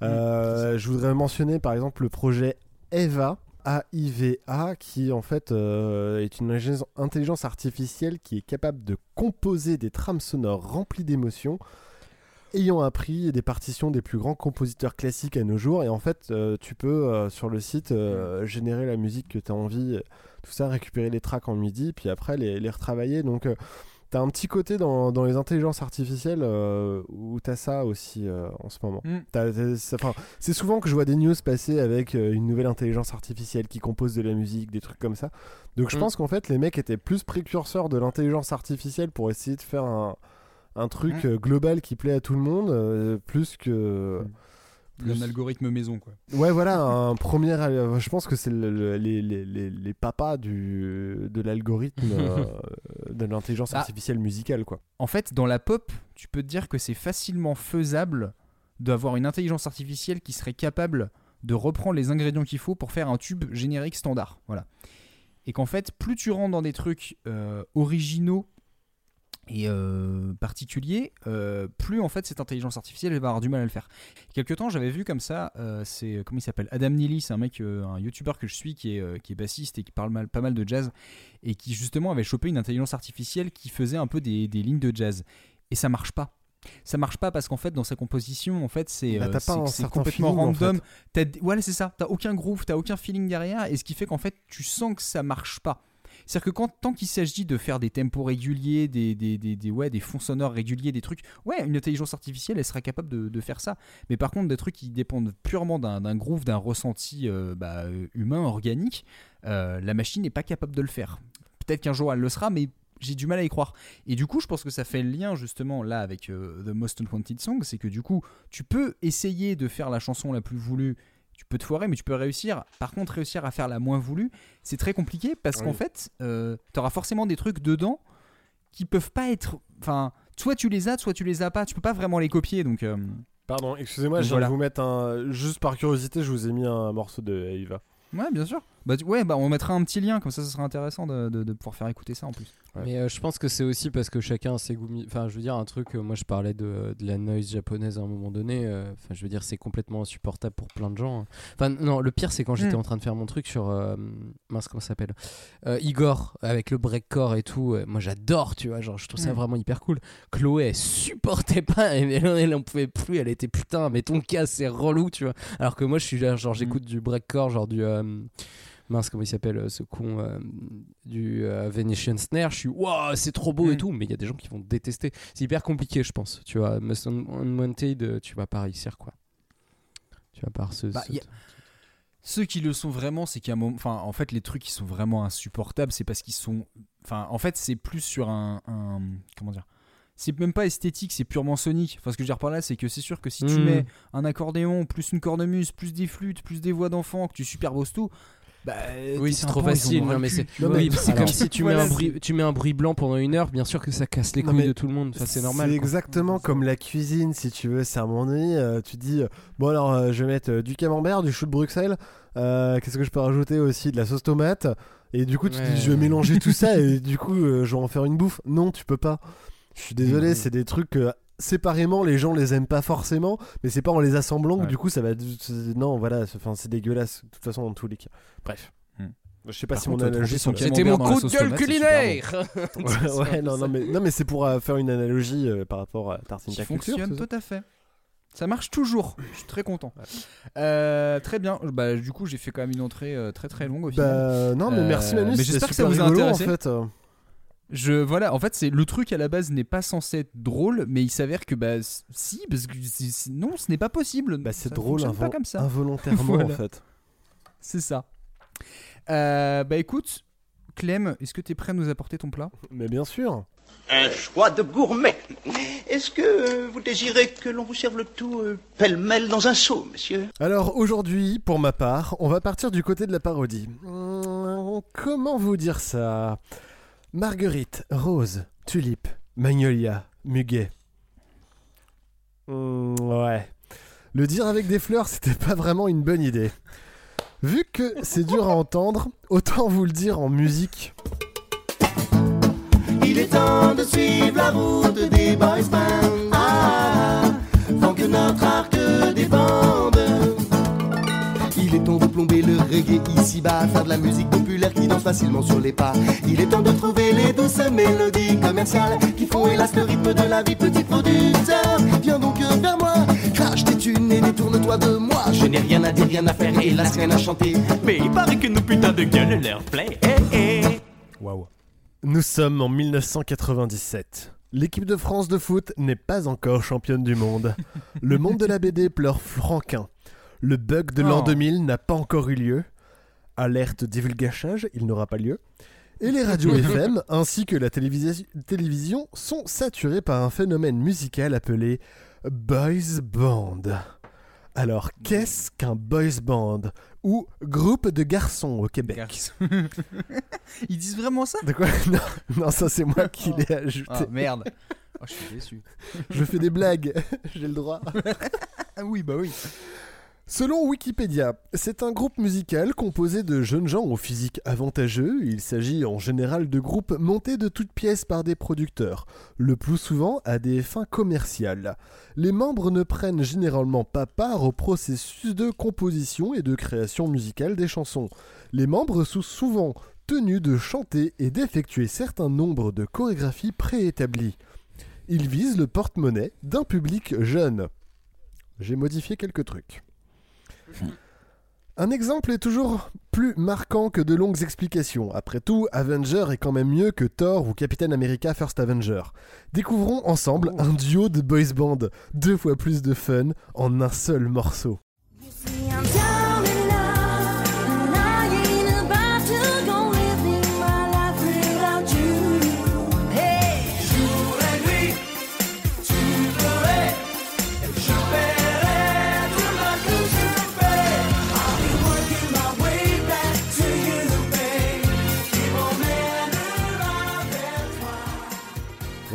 Mmh, Euh, je voudrais mentionner par exemple le projet EVA. AIVA qui en fait euh, est une intelligence artificielle qui est capable de composer des trames sonores remplies d'émotions ayant appris des partitions des plus grands compositeurs classiques à nos jours. Et en fait euh, tu peux euh, sur le site euh, générer la musique que tu as envie tout ça récupérer les tracks en midi puis après les, les retravailler. Donc T'as un petit côté dans, dans les intelligences artificielles euh, où t'as ça aussi euh, en ce moment. Mm. T'as- t'as- ça- enfin, c'est souvent que je vois des news passer avec euh, une nouvelle intelligence artificielle qui compose de la musique, des trucs comme ça. Donc je Mm. pense qu'en fait les mecs étaient plus précurseurs de l'intelligence artificielle pour essayer de faire un, un truc Mm. euh, global qui plaît à tout le monde, euh, plus que... un algorithme maison quoi Ouais, voilà, un premier. euh, Je pense que c'est le- le- les, les, les, les papas du, de l'algorithme euh, de l'intelligence Ah. artificielle musicale, quoi. En fait, dans la pop, tu peux te dire que c'est facilement faisable d'avoir une intelligence artificielle qui serait capable de reprendre les ingrédients qu'il faut pour faire un tube générique standard. Voilà. Et qu'en fait, plus tu rentres dans des trucs euh, originaux et euh, particuliers, euh, plus en fait cette intelligence artificielle elle va avoir du mal à le faire. Quelque temps, j'avais vu comme ça, euh, c'est comment il s'appelle? Adam Neely, c'est un mec, un YouTuber que je suis qui est, qui est bassiste et qui parle mal, pas mal de jazz et qui justement avait chopé une intelligence artificielle qui faisait un peu des, des lignes de jazz et ça marche pas. Ça marche pas parce qu'en fait dans sa composition en fait c'est Bah, complètement feeling, en random. fait. D- voilà c'est ça. T'as aucun groove, t'as aucun feeling derrière et ce qui fait qu'en fait tu sens que ça marche pas. C'est-à-dire que quand, tant qu'il s'agit de faire des tempos réguliers, des, des, des, des- ouais, des fonds sonores réguliers, des trucs, ouais, une intelligence artificielle, elle sera capable de, faire ça. Mais par contre, des trucs qui dépendent purement d'un groove, d'un ressenti euh, bah, humain, organique, euh, la machine n'est pas capable de le faire. Peut-être qu'un jour elle le sera, mais j'ai du mal à y croire. Et du coup, je pense que ça fait le lien justement là avec euh, The Most Unwanted Song, c'est que du coup, tu peux essayer de faire la chanson la plus voulue, tu peux te foirer, mais tu peux réussir. Par contre, réussir à faire la moins voulue, c'est très compliqué parce Oui. qu'en fait, tu auras forcément des trucs dedans qui peuvent pas être. Enfin, soit tu les as, soit tu les as pas. Tu peux pas vraiment les copier, donc. euh, Pardon, excusez-moi, je voilà. de vous mettre un. Juste par curiosité, je vous ai mis un morceau de Eva. Ouais, bien sûr. Bah, tu- ouais, bah, on mettra un petit lien, comme ça, ça sera intéressant de, de- de pouvoir faire écouter ça en plus. Mais euh, je pense que c'est aussi parce que chacun a ses goûts. Enfin, je veux dire, un truc, euh, moi je parlais de, de la noise japonaise à un moment donné. euh, Enfin, je veux dire, c'est complètement insupportable pour plein de gens. hein. Enfin, non, le pire, c'est quand j'étais Mm. en train de faire mon truc sur. euh, mince, comment ça s'appelle Euh, Igor, avec le breakcore et tout. euh, moi j'adore, tu vois. Genre, je trouve ça Mm. vraiment hyper cool. Chloé, elle supportait pas. Elle, elle, elle en pouvait plus. Elle était putain, mais ton cas, c'est relou, tu vois. Alors que moi, je suis là, genre, j'écoute du breakcore, genre du. Mince comment il s'appelle euh, ce con euh, du euh, Venetian Snare je suis waouh c'est trop beau et Mm. tout mais il y a des gens qui vont détester c'est hyper compliqué je pense tu vois Most Un- Unwanted tu vas pas réussir quoi tu vas pas ce, Bah, ce- y a- Ceux qui le sont vraiment, c'est qu'à un moment. Enfin, en fait, les trucs qui sont vraiment insupportables, c'est parce qu'ils sont. Enfin, en fait, c'est plus sur un. un- Comment dire C'est même pas esthétique, c'est purement sonique. Enfin, ce que je veux dire par là, c'est que c'est sûr que si tu Mm. mets un accordéon, plus une cornemuse, plus des flûtes, plus des voix d'enfants, que tu superposes tout. Bah, oui c'est trop facile non, mais c'est oui, comme si tu mets un bruit tu mets un bruit blanc pendant une heure bien sûr que ça casse les couilles de tout le monde enfin, c'est normal C'est exactement comme la cuisine, si tu veux. C'est à un moment donné, euh, tu dis euh, Bon, alors, euh, je vais mettre euh, du camembert, du chou de Bruxelles. Qu'est-ce que je peux rajouter aussi De la sauce tomate. Et du coup, tu Ouais. dis Je vais mélanger tout ça et du coup, je vais en faire une bouffe. Non, tu peux pas. Je suis désolé, c'est des trucs séparément, les gens les aiment pas forcément. Mais c'est pas en les assemblant que Ouais. du coup, ça va. Non, voilà, c'est enfin, c'est dégueulasse. De toute façon, dans tous les cas. Bref. Hmm. Je sais pas Par si contre, mon analogie c'était mon coup de gueule tomate, culinaire Ouais, ouais, non, non, mais, non, mais c'est pour euh, faire une analogie euh, par rapport à Tartine qui Culture, fonctionne tout ça. à fait. Ça marche toujours. Je suis très content. Euh, très bien. Bah, du coup, j'ai fait quand même une entrée euh, très très longue au final. Bah non mais Euh, merci Manu, mais c'était j'espère que ça vous a intéressé. en fait. Je voilà, en fait, c'est le truc à la base n'est pas censé être drôle, mais il s'avère que bah si parce que non, ce n'est pas possible. Bah c'est drôle fonctionne pas invo- comme ça. involontairement Voilà. en fait. C'est ça. Euh, bah écoute, Clem, est-ce que tu es prêt à nous apporter ton plat? Mais bien sûr. Un choix de gourmet. Est-ce que euh, vous désirez que l'on vous serve le tout euh, pêle-mêle dans un seau, monsieur? Alors aujourd'hui, pour ma part, on va partir du côté de la parodie. Hum, comment vous dire ça? Marguerite, rose, tulipe, magnolia, muguet. Hum, ouais. Le dire avec des fleurs, c'était pas vraiment une bonne idée. Vu que c'est dur à entendre, autant vous le dire en musique. Il est temps de suivre la route des boys bands. Ah, tant que notre arc débande. Il est temps de plomber le reggae ici-bas, faire de la musique populaire qui danse facilement sur les pas. Il est temps de trouver les douces mélodies commerciales qui font hélas le rythme de la vie, petit producteur. Viens donc vers moi, crache tes thunes et détourne-toi de moi. Je n'ai rien à dire, rien à faire, hélas rien à chanter. Mais il paraît que nos putains de gueules leur plaît. Eh, eh. Waouh. Nous sommes en 1997. L'équipe de France de foot n'est pas encore championne du monde. Le monde de la BD pleure Franquin. Le bug de l'an Oh. 2000 n'a pas encore eu lieu. Alerte divulgachage, il n'aura pas lieu. Et les radios FM ainsi que la télévisi- télévision sont saturés par un phénomène musical appelé boys band. Alors, qu'est-ce qu'un boys band ou groupe de garçons au Québec? Ils disent vraiment ça? De quoi? Non, non, ça c'est moi qui l'ai ajouté. Ah merde. Oh, je suis déçu. Je fais des blagues, j'ai le droit. Oui, bah oui. Selon Wikipédia, c'est un groupe musical composé de jeunes gens au physique avantageux. Il s'agit en général de groupes montés de toutes pièces par des producteurs, le plus souvent à des fins commerciales. Les membres ne prennent généralement pas part au processus de composition et de création musicale des chansons. Les membres sont souvent tenus de chanter et d'effectuer certains nombres de chorégraphies préétablies. Ils visent le porte-monnaie d'un public jeune. J'ai modifié quelques trucs. Un exemple est toujours plus marquant que de longues explications. Après tout, Avenger est quand même mieux que Thor ou Captain America First Avenger. Découvrons ensemble un duo de boys band, deux fois plus de fun en un seul morceau.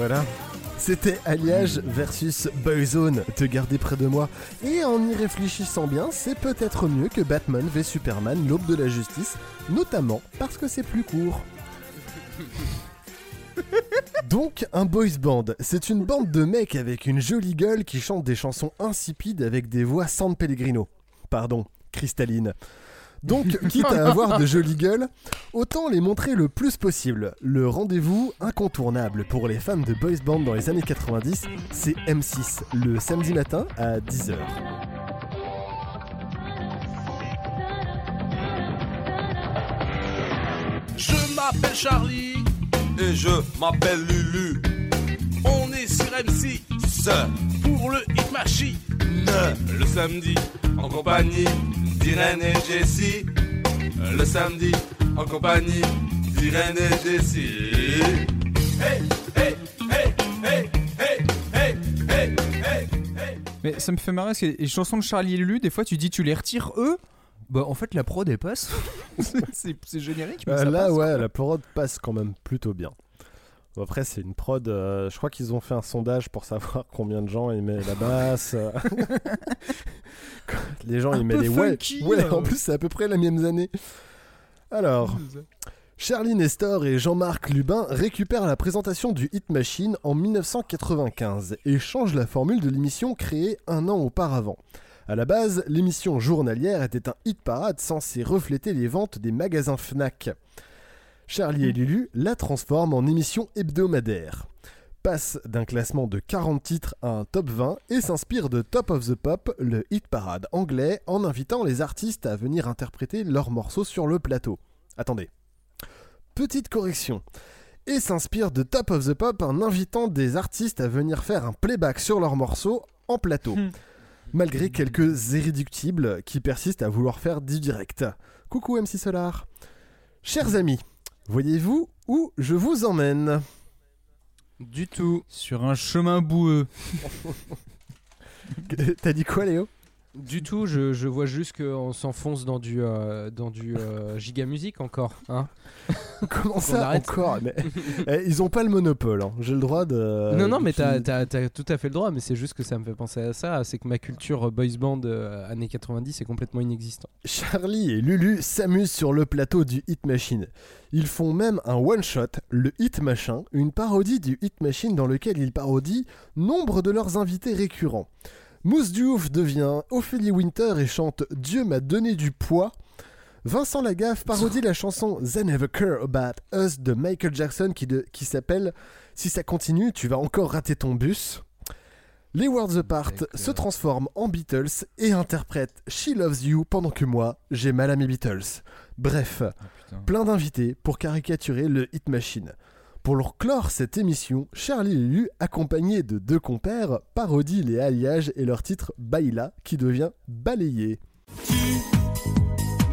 Voilà. C'était Alliage versus Boyzone, te garder près de moi. Et en y réfléchissant bien, c'est peut-être mieux que Batman v Superman, l'aube de la justice, notamment parce que c'est plus court. Donc, un boys band, c'est une bande de mecs avec une jolie gueule qui chantent des chansons insipides avec des voix San Pellegrino. Pardon, cristalline. Donc, quitte à avoir de jolies gueules, autant les montrer le plus possible. Le rendez-vous incontournable pour les fans de boys band dans les années 90, c'est M6, le samedi matin à 10h. Je m'appelle Charlie et je m'appelle Lulu. On est sur M6 pour le Hit Machine le samedi en compagnie d'Irène et Jessie. Le samedi en compagnie d'Irène et Jessie. Hey, hey, hey, hey, hey, hey, hey, hey, hey. Mais ça me fait marrer parce que les chansons de Charlie et Lulu, des fois tu dis tu les retires eux. Bah en fait la prod elle passe. c'est c'est générique. Mais Euh, ça là, passe, ouais, quoi. la prod passe quand même plutôt bien. Bon, après, c'est une prod. euh, je crois qu'ils ont fait un sondage pour savoir combien de gens aimaient la basse. les gens Un aimaient les ouais. funky, Ouais, euh. en plus, c'est à peu près la même année. Alors. Charlie Nestor et Jean-Marc Lubin récupèrent la présentation du Hit Machine en 1995 et changent la formule de l'émission créée un an auparavant. À la base, l'émission journalière était un hit parade censé refléter les ventes des magasins Fnac. Charlie et Lulu la transforment en émission hebdomadaire. Passe d'un classement de 40 titres à un top 20 et s'inspire de Top of the Pop, le hit parade anglais, en invitant les artistes à venir interpréter leurs morceaux sur le plateau. Attendez. Petite correction. Et s'inspire de Top of the Pop en invitant des artistes à venir faire un playback sur leurs morceaux en plateau. Malgré quelques irréductibles qui persistent à vouloir faire du direct. Coucou MC Solar. Chers amis, voyez-vous où je vous emmène? Du tout. Sur un chemin boueux. T'as dit quoi Léo? Du tout, je, je vois juste qu'on s'enfonce dans du, euh, dans du euh, giga musique encore. Hein Comment On ça arrête. encore Mais, eh, Ils ont pas le monopole, hein. j'ai le droit de... non, non, mais t'as as, tout à fait le droit, mais c'est juste que ça me fait penser à ça. C'est que ma culture boys band euh, années 90 est complètement inexistante. Charlie et Lulu s'amusent sur le plateau du Hit Machine. Ils font même un one-shot, le Hit Machin, une parodie du Hit Machine dans lequel ils parodient nombre de leurs invités récurrents. Mousse Diouf devient Ophélie Winter et chante Dieu m'a donné du poids. Vincent Lagaffe parodie la chanson They Never Care About Us de Michael Jackson qui, de- qui s'appelle Si ça continue, tu vas encore rater ton bus. Les Worlds Apart se transforment en Beatles et interprètent She Loves You pendant que moi, j'ai mal à mes Beatles. Bref, plein d'invités pour caricaturer le Hit Machine. Pour leur clore cette émission, Charlie et Lulu, accompagnés de deux compères, parodient les alliages et leur titre Baila qui devient balayé.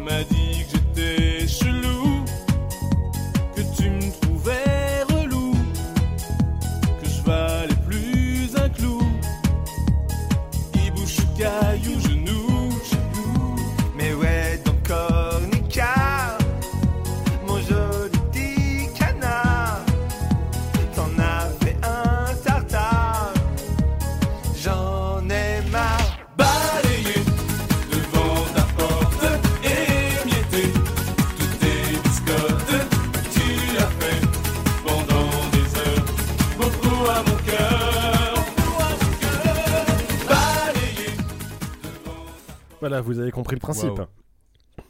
m'a dit que j'étais chelou, que tu me trouvais relou, que je valais plus un clou? Il Voilà, vous avez compris le principe.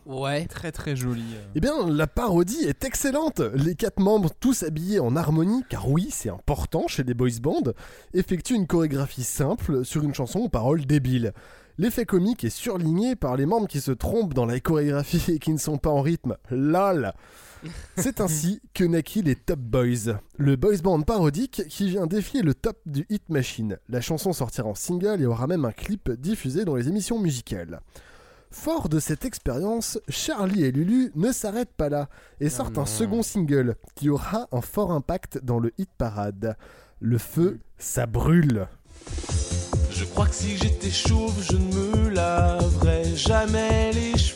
Ouais. Très très joli. euh. Eh bien, la parodie est excellente. Les quatre membres, tous habillés en harmonie, car oui, c'est important chez des boys bands, effectuent une chorégraphie simple sur une chanson aux paroles débiles. L'effet comique est surligné par les membres qui se trompent dans la chorégraphie et qui ne sont pas en rythme. LOL C'est ainsi que naquit les Top Boys, le boys band parodique qui vient défier le top du Hit Machine. La chanson sortira en single et aura même un clip diffusé dans les émissions musicales. Fort de cette expérience, Charlie et Lulu ne s'arrêtent pas là et sortent un second single qui aura un fort impact dans le hit parade. Le feu, ça brûle. Je crois que si j'étais chauve, je ne me laverais jamais les cheveux.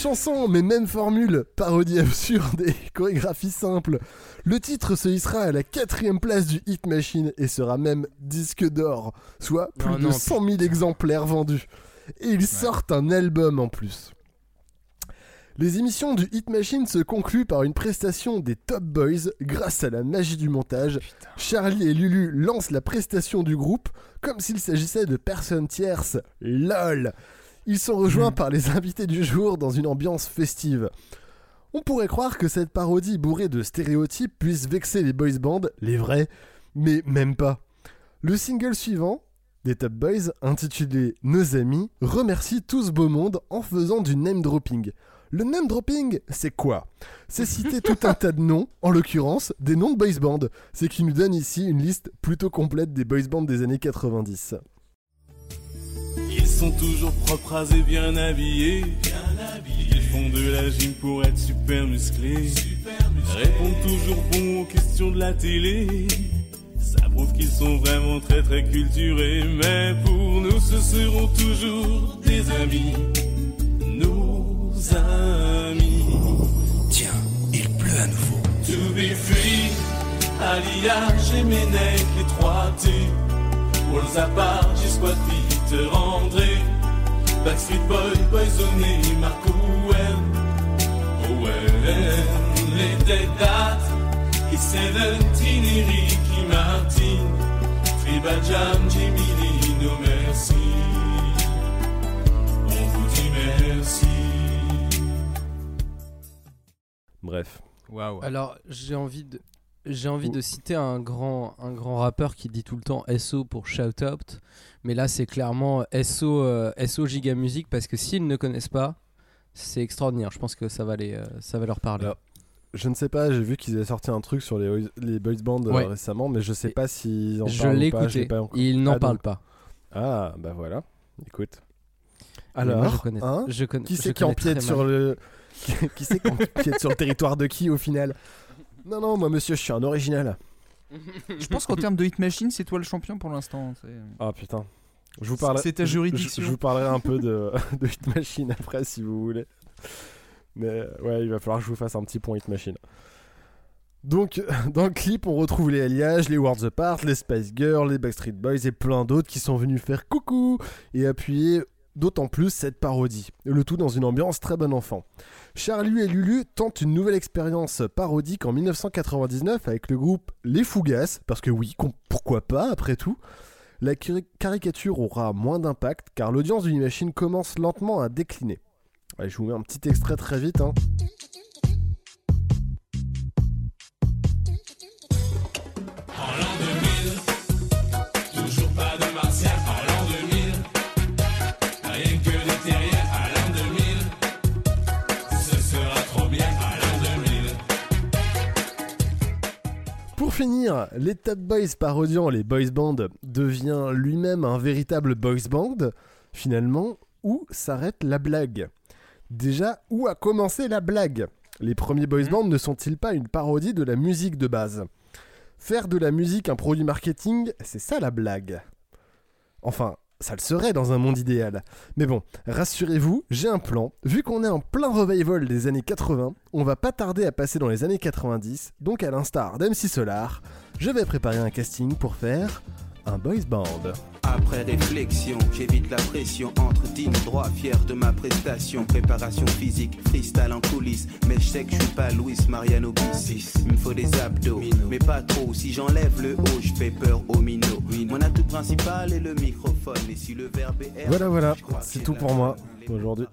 Chanson, mais même formule, parodie absurde et chorégraphie simple. Le titre se hissera à la quatrième place du Hit Machine et sera même disque d'or, soit plus de non, 100 000 exemplaires vendus. Et ils sortent un album en plus. Les émissions du Hit Machine se concluent par une prestation des Top Boys grâce à la magie du montage. Charlie et Lulu lancent la prestation du groupe comme s'il s'agissait de personnes tierces. LOL Ils sont rejoints par les invités du jour dans une ambiance festive. On pourrait croire que cette parodie bourrée de stéréotypes puisse vexer les boys bands, les vrais, mais même pas. Le single suivant, des Top Boys, intitulé Nos amis, remercie tout ce beau monde en faisant du name dropping. Le name dropping, c'est quoi? C'est citer tout un tas de noms, en l'occurrence des noms de boys band. C'est qui nous donne ici une liste plutôt complète des boys bands des années 90. Ils sont toujours propres rasés, bien habillés. Ils font de la gym pour être super musclés. Répondent toujours bon aux questions de la télé. Ça prouve qu'ils sont vraiment très très culturés. Mais pour nous, ce seront toujours des amis. Nos amis. Tiens, il pleut à nouveau. To be free, Alia, Gemenech, les trois T. Paul Zappa, G-Squad, Peter André. Backstreet Boy, Boyzone, Mark Owen. Owen, les Dead Dats. Et Seventeen, et Ricky Martin. Tribal Jam, Jimmy Lee, no merci. On vous dit merci. Bref. Waouh. Alors, j'ai envie de. J'ai envie de citer un grand, un grand rappeur qui dit tout le temps SO pour shout out, mais là c'est clairement SO, euh, SO Giga Music parce que s'ils ne connaissent pas, c'est extraordinaire. Je pense que ça va, les, euh, ça va leur parler. Alors, Je ne sais pas, j'ai vu qu'ils avaient sorti un truc sur les, boys- les boys bands euh, récemment, mais je sais pas s'ils en Je parlent l'ai ou pas. j'ai écouté, pas encore- ils n'en Ah, parlent pas. Ah, bah voilà, écoute. Moi, Alors, je connais- hein, je connais- qui je c'est qui empiète sur le... qui c'est qui empiète sur le territoire de qui au final? Non, non, moi monsieur, je suis un original. Je pense qu'en termes de hit machine, c'est toi le champion pour l'instant. Ah putain. Je vous parlerai. C'est ta juridiction. Je, je vous parlerai un peu de, de Hit Machine après si vous voulez. Mais ouais, il va falloir que je vous fasse un petit point Hit Machine. Donc, dans le clip, on retrouve les alliages, les Worlds Apart, les Spice Girls, les Backstreet Boys et plein d'autres qui sont venus faire coucou et appuyer d'autant plus cette parodie. Le tout dans une ambiance très bon enfant. Charlie et Lulu tentent une nouvelle expérience parodique en 1999 avec le groupe Les Fougasses, parce que oui, pourquoi pas après tout la cari- caricature aura moins d'impact car l'audience d'une machine commence lentement à décliner. Je vous mets un petit extrait très vite. hein. Finir, les Top Boys parodiant les boys band devient lui-même un véritable boys band. Finalement, où s'arrête la blague Déjà, où a commencé la blague? Les premiers boys band ne sont-ils pas une parodie de la musique de base? Faire de la musique un produit marketing, c'est ça la blague. Enfin, ça le serait dans un monde idéal. Mais bon, rassurez-vous, j'ai un plan. Vu qu'on est en plein revival des années 80, on va pas tarder à passer dans les années 90, donc à l'instar d'MC Solar, je vais préparer un casting pour faire un boys band. Après réflexion, j'évite la pression entre dignes droit, fier de ma prestation. Préparation physique, freestyle en coulisses. Mais je sais que je suis pas Louis Mariano Bis. Il me faut des abdos, mais pas trop. Si j'enlève le haut, je fais peur au minot. Mon atout principal est le microphone. Et si le verbe est Voilà, voilà, c'est tout pour moi aujourd'hui.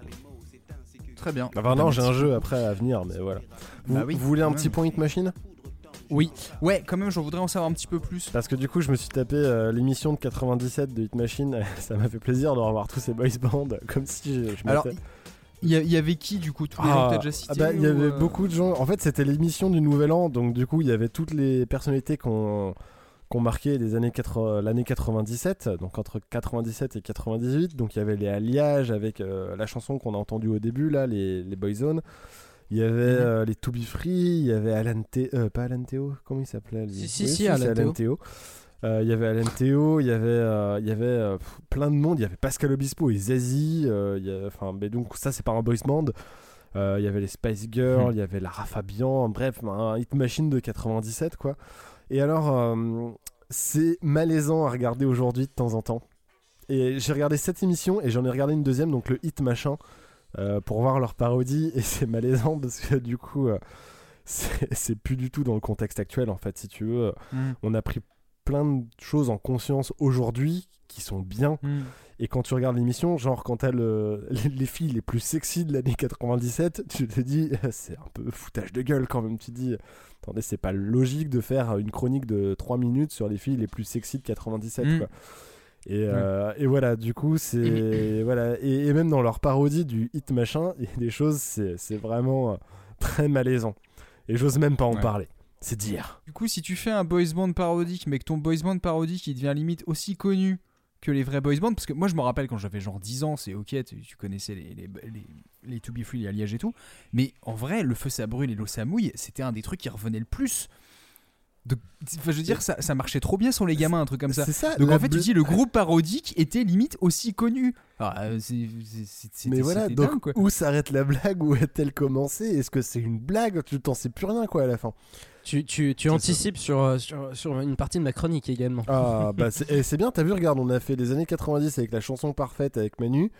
Très bien. Enfin non, j'ai un jeu après à venir, mais voilà. Vous, Bah oui, vous voulez un petit point hit machine? Oui. Ouais, quand même, j'en voudrais en savoir un petit peu plus. Parce que du coup, je me suis tapé euh, l'émission de 97 de Hit Machine. Ça m'a fait plaisir de revoir tous ces boys bands, comme si je, je Alors, il y, avait qui du coup Tous les gens que t'as déjà cités ah bah, il y avait euh, beaucoup de gens. En fait, c'était l'émission du Nouvel An, donc du coup, il y avait toutes les personnalités qu'on qu'on marqué les années 80 l'année 97, donc entre 97 et 98. Donc il y avait les alliages avec euh, la chanson qu'on a entendue au début là, les, les Boyzone. Il y avait Mhm. euh, les To Be Free, il y avait Alan Théo, pas Alan Théo, comment il s'appelait lui Si, si, Oui, si, c'est Alan Théo. Théo. Euh, Il y avait Alain Théo, il y avait, euh, il y avait euh, pff, plein de monde. Il y avait Pascal Obispo et Zazie. euh, Enfin, mais donc ça, c'est pas un boys band. Euh, Il y avait les Spice Girls, Hmm. il y avait Lara Fabian. Bref, un hit machine de 97, quoi. Et alors, euh, c'est malaisant à regarder aujourd'hui de temps en temps. Et j'ai regardé cette émission et j'en ai regardé une deuxième, donc le hit machin, euh, pour voir leur parodie. Et c'est malaisant parce que du coup, euh, c'est plus du tout dans le contexte actuel en fait, si tu veux. Mm. On a pris plein de choses en conscience aujourd'hui qui sont bien. Mm. Et quand tu regardes l'émission, genre quand t'as le, les, les filles les plus sexy de l'année 97, tu te dis, c'est un peu foutage de gueule quand même. Tu te dis, attendez, c'est pas logique de faire une chronique de 3 minutes sur les filles les plus sexy de 97. Mm. Quoi. Et, euh, et voilà, du coup, c'est. voilà. Et, et même dans leur parodie du hit machin, il y a des choses, c'est vraiment euh, très malaisant. Et j'ose même pas en Ouais. parler. C'est dire. Du coup, si tu fais un boys band parodique, mais que ton boys band parodique il devient limite aussi connu que les vrais boys bands, parce que moi je me rappelle quand j'avais genre 10 ans, c'est ok, tu, tu connaissais les, les, les, les To Be Free, les Alliages et tout, mais en vrai, le feu ça brûle et l'eau ça mouille, c'était un des trucs qui revenait le plus. De... Enfin, je veux dire, ça, ça marchait trop bien sur les gamins, un truc comme ça. C'est ça, Donc en fait, tu dis le groupe parodique était limite aussi connu. Euh, Mais voilà, donc dingue, quoi. où s'arrête la blague? Où est-elle commencée? Est-ce que c'est une blague? Tu t'en sais plus rien quoi à la fin. Tu, tu, tu anticipes sur, euh, sur, sur une partie de ma chronique également. Ah bah c'est et c'est bien, t'as vu, regarde, on a fait les années 90 avec la chanson parfaite avec Manu.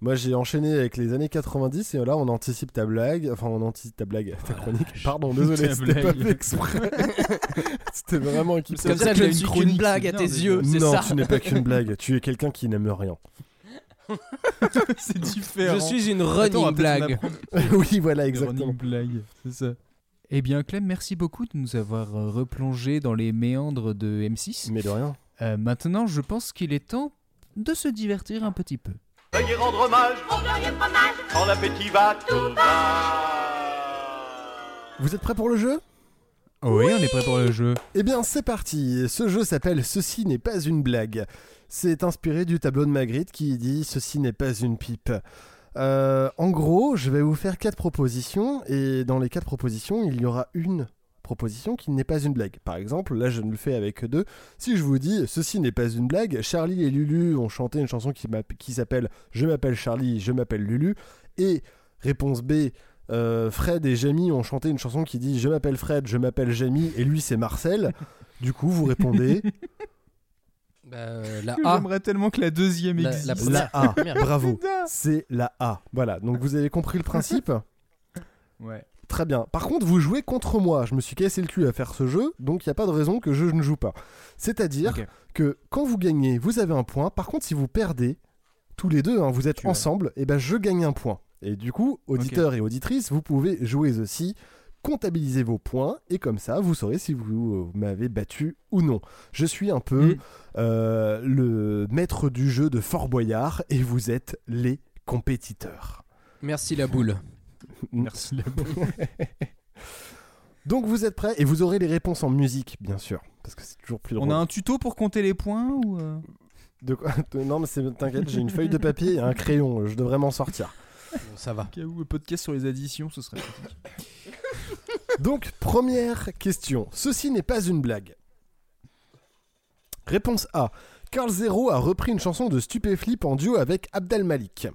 Moi j'ai enchaîné avec les années 90 et là on anticipe ta blague, enfin on anticipe ta blague, ta chronique. Pardon, désolé, Ta c'était pas fait exprès. c'était vraiment équipé. Veut Comme ça, que je ne une suis qu'une blague c'est à tes yeux, c'est Non, ça. tu n'es pas qu'une blague, tu es quelqu'un qui n'aime rien. c'est différent. Je suis une running blague. oui, voilà, Running exactement. blague, c'est ça. Eh bien, Clem, merci beaucoup de nous avoir euh, replongé dans les méandres de M6. Mais de rien. Euh, maintenant, je pense qu'il est temps de se divertir un petit peu. Veuillez rendre hommage au glorieux fromage quand l'appétit va tout Vous êtes prêts pour le jeu? Oui, on est prêt pour le jeu. Eh bien, c'est parti. Ce jeu s'appelle Ceci n'est pas une blague. C'est inspiré du tableau de Magritte qui dit Ceci n'est pas une pipe. Euh, en gros, je vais vous faire quatre propositions et dans les quatre propositions, il y aura une proposition qui n'est pas une blague. Par exemple, là je ne le fais avec deux. Si je vous dis Ceci n'est pas une blague, Charlie et Lulu ont chanté une chanson qui, qui s'appelle Je m'appelle Charlie, je m'appelle Lulu et réponse B. euh, Fred et Jamie ont chanté une chanson qui dit Je m'appelle Fred, je m'appelle Jamie et lui c'est Marcel. Du coup, vous répondez Bah, euh, la A. J'aimerais tellement que la deuxième existe. la- la A. Bravo. C'est la A. Voilà, donc vous avez compris le principe? Ouais. Très bien. Par contre, vous jouez contre moi. Je me suis cassé le cul à faire ce jeu, donc il n'y a pas de raison que je ne joue pas. C'est-à-dire que quand vous gagnez, vous avez un point. Par contre, si vous perdez, tous les deux, hein, vous êtes Tu as- ensemble, et ben je gagne un point. Et du coup, auditeurs et auditrices, vous pouvez jouer aussi, comptabiliser vos points, et comme ça, vous saurez si vous, euh, m'avez battu ou non. Je suis un peu Mm. euh, le maître du jeu de Fort Boyard, et vous êtes les compétiteurs. Merci la boule. Merci la Donc vous êtes prêts? Et vous aurez les réponses en musique, bien sûr, parce que c'est toujours plus drôle. On a un tuto pour compter les points ou euh? De quoi? Non, mais t'inquiète, j'ai une feuille de papier et un crayon, je devrais m'en sortir. Bon, ça va. Cas où le podcast sur les additions, ce serait pratique. Donc, première question. Ceci n'est pas une blague. Réponse A. Carl Zero a repris une chanson de Stupéflip en duo avec Abdel Malik.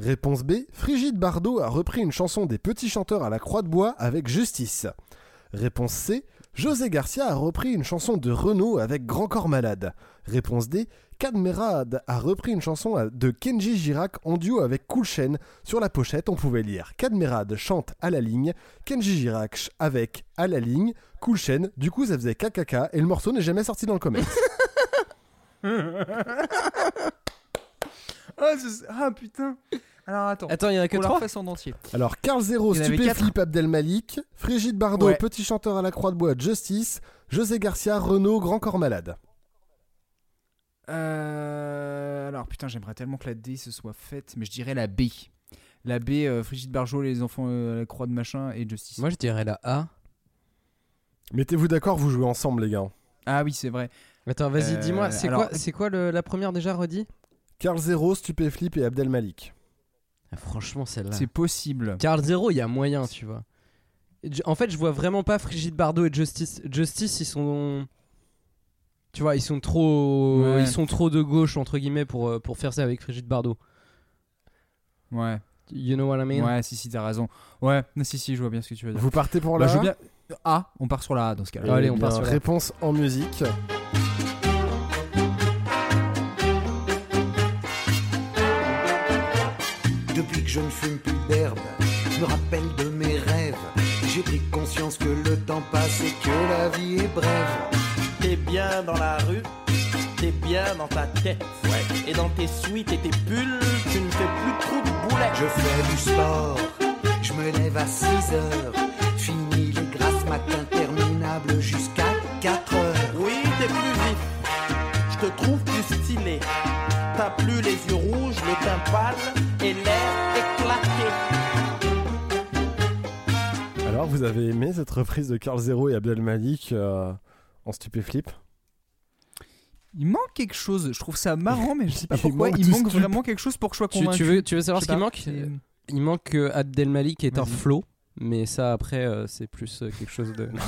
Réponse B. Frigide Bardot a repris une chanson des Petits Chanteurs à la Croix de Bois avec Justice. Réponse C. José Garcia a repris une chanson de Renault avec Grand Corps Malade. Réponse D. Cadmerade a repris une chanson de Kenji Girac en duo avec Cool Chain. Sur la pochette, on pouvait lire Cadmerade chante à la ligne, Kenji Girac avec à la ligne, Cool Chain. Du coup, ça faisait KKK et le morceau n'est jamais sorti dans le comics. ah, ah, putain Alors attends. Attends, il y en a que Qu'on la trois refasse en entier. Alors, Carl Zero, Il y en avait Stupéflip, Abdel Malik, Frigide Bardot, Ouais. Petit Chanteur à la Croix de Bois, Justice, José Garcia, Renault, Grand Corps Malade. Euh, alors putain, j'aimerais tellement que la D se soit faite, mais je dirais la B. La B, euh, Frigide Barjot, les enfants euh, à la croix de machin et Justice. Moi, je dirais la A. Mettez-vous d'accord, vous jouez ensemble, les gars. Ah oui, c'est vrai. Attends, vas-y, Euh, dis-moi, c'est alors- quoi, c'est quoi le- la première déjà redit Carl Zero, Stupéflip et Abdel Malik. Ah, Franchement, celle-là. C'est possible. Carl Zero, il y a moyen, tu vois. En fait, je vois vraiment pas Frigide Bardot et Justice. Justice, ils sont. Tu vois, ils sont trop, Ouais. ils sont trop de gauche entre guillemets pour euh, pour faire ça avec Brigitte Bardot. Ouais. You know what I mean? Ouais, si, si, t'as raison. Ouais, mais si, si, je vois bien ce que tu veux dire. Vous partez pour Bah, la je A veux bien. A, on part sur la A dans ce cas-là. Allez, Eh on part bien, sur la A. Réponse en musique. Je ne fume plus d'herbe, je me rappelle de mes rêves. J'ai pris conscience que le temps passe et que la vie est brève. T'es bien dans la rue, t'es bien dans ta tête. Ouais. Et dans tes suites et tes bulles, tu ne fais plus trop de boulettes. Je fais du sport, je me lève à 6 heures. Fini les grasses matins interminables jusqu'à 4 heures. Oui, t'es plus vif. Je te trouve plus stylé. T'as plus les yeux rouges, le teint pâle et l'air Alors, vous avez aimé cette reprise de Carl Zero et Abdel Malik euh, en stupéflip? Il manque quelque chose. Je trouve ça marrant, mais je sais pas Il pourquoi. manque Il manque stup. vraiment quelque chose pour que je sois Tu, convaincu. tu veux, tu veux savoir ce qui manque? Il manque que Abdel Malik est un flow, mais ça après euh, c'est plus euh, quelque chose de.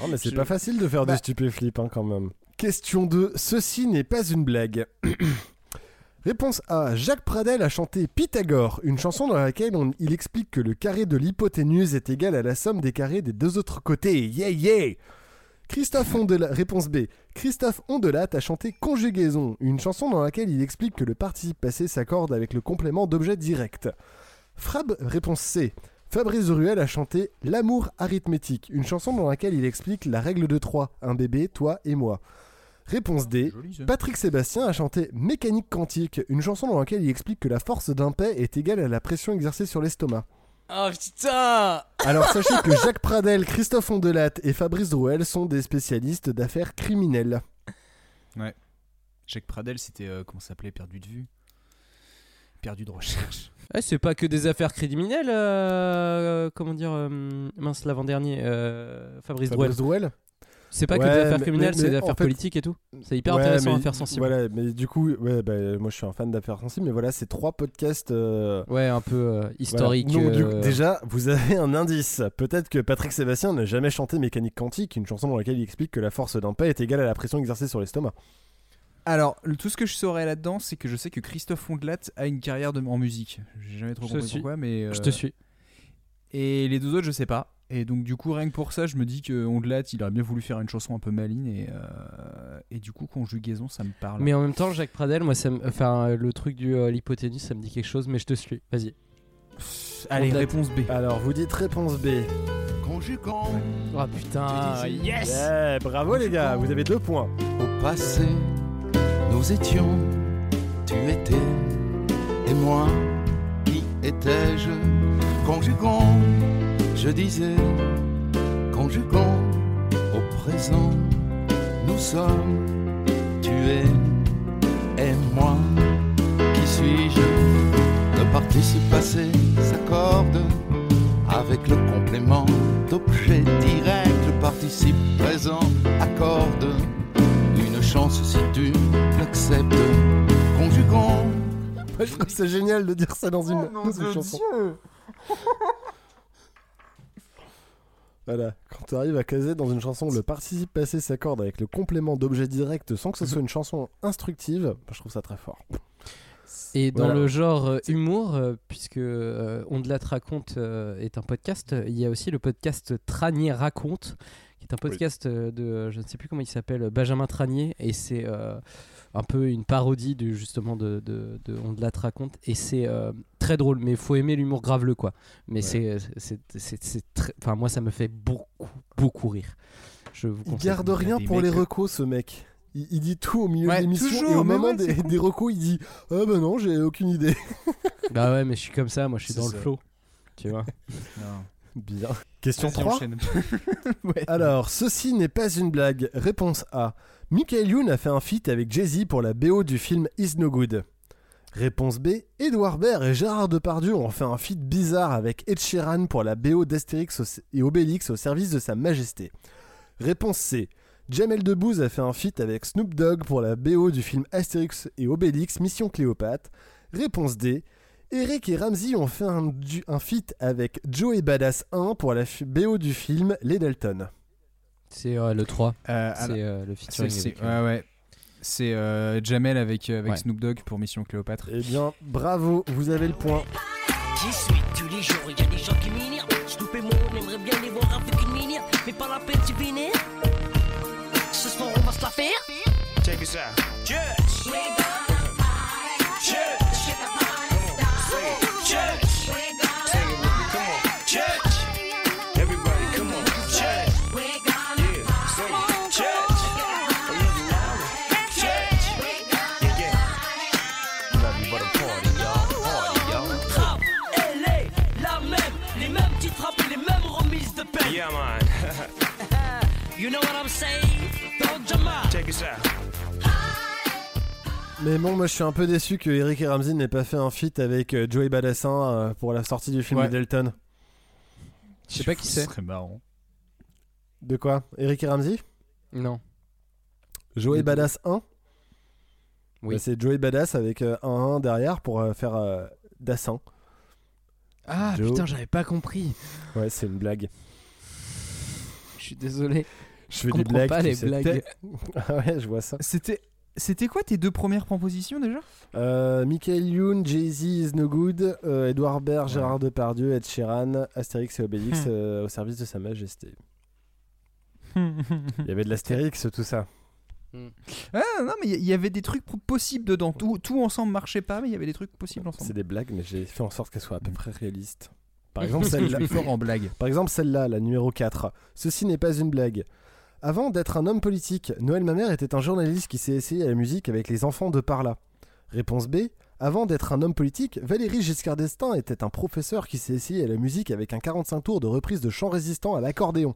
Non, mais c'est Je- pas facile de faire Bah. des stupéflips hein, quand même. Question 2. Ceci n'est pas une blague. Réponse A. Jacques Pradel a chanté Pythagore, une chanson dans laquelle il explique que le carré de l'hypoténuse est égal à la somme des carrés des deux autres côtés. Yeah, yeah Christophe Ondelat, réponse B. Christophe Ondelat a chanté Conjugaison, une chanson dans laquelle il explique que le participe passé s'accorde avec le complément d'objet direct. Frab, réponse C. Fabrice Ruel a chanté L'amour arithmétique, une chanson dans laquelle il explique la règle de 3, un bébé, toi et moi. Réponse D. Patrick Sébastien a chanté Mécanique quantique, une chanson dans laquelle il explique que la force d'un paix est égale à la pression exercée sur l'estomac. Oh putain Alors sachez que Jacques Pradel, Christophe Ondelat et Fabrice Drouel sont des spécialistes d'affaires criminelles. Ouais. Jacques Pradel, c'était. euh, comment ça s'appelait Perdu de vue? Perdu de recherche. Ouais, c'est pas que des affaires criminelles, euh, comment dire, euh, mince l'avant-dernier, euh, Fabrice Drouel. Fabrice Drouel? C'est pas que Ouais, des affaires criminelles, c'est des affaires fait- politiques et tout. C'est hyper Ouais, intéressant mais- à faire sensible. Voilà, mais du coup, ouais, bah, moi je suis un fan d'affaires sensibles, mais voilà, c'est trois podcasts. euh, Ouais, un peu euh, historique. Voilà. Donc, du coup, euh, déjà, vous avez un indice. Peut-être que Patrick Sébastien n'a jamais chanté Mécanique quantique, une chanson dans laquelle il explique que la force d'un paix est égale à la pression exercée sur l'estomac. Alors, le- tout ce que je saurais là-dedans, c'est que je sais que Christophe Ondelat a une carrière de, en musique. J'ai jamais trop Je compris suis. pourquoi, mais. euh, Je te suis. Et les deux autres, je sais pas. Et donc, du coup, rien que pour ça, je me dis que Ondelat, il aurait bien voulu faire une chanson un peu maline. Et, euh, et du coup, conjugaison, ça me parle. Mais en même temps, Jacques Pradel, moi, ça me- enfin, le truc du euh, l'hypoténuse, ça me dit quelque chose, mais je te suis. Vas-y. Allez, Ondelat. réponse B. Alors, vous dites réponse B. Conjuguant Oh putain, yes Yeah, bravo les gars, vous avez deux points. Au passé, nous étions, tu étais, et moi, qui étais-je? Conjuguons, je disais, conjuguons, au présent, nous sommes, tu es, et moi, qui suis-je Le participe passé s'accorde avec le complément d'objet direct. Le participe présent accorde une chance si tu l'acceptes. Conjuguons. Moi, je trouve c'est génial de dire ça dans une, dans une chanson. Voilà, quand tu arrives à caser dans une chanson, le participe passé s'accorde avec le complément d'objet direct sans que ce soit une chanson instructive, bah, je trouve ça très fort. Et dans Voilà. le genre euh, humour, euh, puisque euh, On de la te raconte euh, est un podcast, il y a aussi le podcast Tranier raconte, qui est un podcast de, je ne sais plus comment il s'appelle, Benjamin Tranier, et c'est euh, un peu une parodie de, justement de, de, de On de la te raconte, et c'est euh, très drôle, mais il faut aimer l'humour graveleux, quoi. Mais c'est, c'est, c'est, c'est très, enfin moi ça me fait beaucoup, beaucoup rire. Je vous Il garde rien pour les mecs- recos, ce mec. Il, il dit tout au milieu Ouais, de l'émission et au moment ouais, des, des recos, il dit Ah bah non, j'ai aucune idée. Bah ouais, mais je suis comme ça, moi je suis dans ça. le flow, tu vois? Non. Bien. Question Vas-y, 3. enchaîne. Ouais. Alors, ceci n'est pas une blague. Réponse A. Michael Youn a fait un feat avec Jay-Z pour la BO du film Is No Good. Réponse B. Edouard Baird et Gérard Depardieu ont fait un feat bizarre avec Ed Sheeran pour la BO d'Astérix et Obélix au service de Sa Majesté. Réponse C. Jamel Debbouze a fait un feat avec Snoop Dogg pour la BO du film Astérix et Obélix Mission Cléopâtre. Réponse D. Eric et Ramsey ont fait un, du- un feat avec Joey Badass 1 pour la BO du film Les Dalton. C'est euh, le 3. Euh, c'est euh, le featuring. c'est- avec, euh, ouais, ouais. C'est euh, Jamel avec, euh, avec Ouais. Snoop Dogg pour Mission Cléopâtre. Eh bien, bravo, vous avez le point. J'y suis tous les jours, y a des gens qui m'énervent. Snoop et moi, on aimerait bien les voir avec une minière, mais pas la peine, tu vénères. Mais bon, moi je suis un peu déçu que Eric et Ramsey n'aient pas fait un feat avec euh, Joey Badassin euh, pour la sortie du film Ouais. de Delton. Je sais pas qui c'est. Ce serait marrant. De quoi? Eric et Ramsey? Non. Joey. Badass 1 Oui. Bah, C'est Joey Badass avec euh, un 1 derrière pour euh, faire euh, Dassin. Ah Joe. putain, j'avais pas compris. Ouais, c'est une blague. Je suis désolé. Je fais des comprends blagues. pas tu les sais. blagues. ah ouais, je vois ça. C'était, c'était quoi tes deux premières propositions déjà? Euh, Michael Youn, Jay-Z is no good, euh, Edouard Baird, Gérard Depardieu, Ed Sheeran, Astérix et Obélix Hmm. euh, au service de Sa Majesté. Il y avait de l'Astérix, tout ça. Ah non, mais il y- avait des trucs possibles dedans. Tout, tout ensemble marchait pas, mais il y avait des trucs possibles C'est ensemble. des blagues, mais j'ai fait en sorte qu'elles soient à peu près réalistes. Par exemple, celle-là. Je suis fort en blague. Par exemple, celle-là, la numéro 4. Ceci n'est pas une blague. Avant d'être un homme politique, Noël Mamère était un journaliste qui s'est essayé à la musique avec les enfants de par là. Réponse B. Avant d'être un homme politique, Valéry Giscard d'Estaing était un professeur qui s'est essayé à la musique avec un 45 tours de reprise de chants résistants à l'accordéon.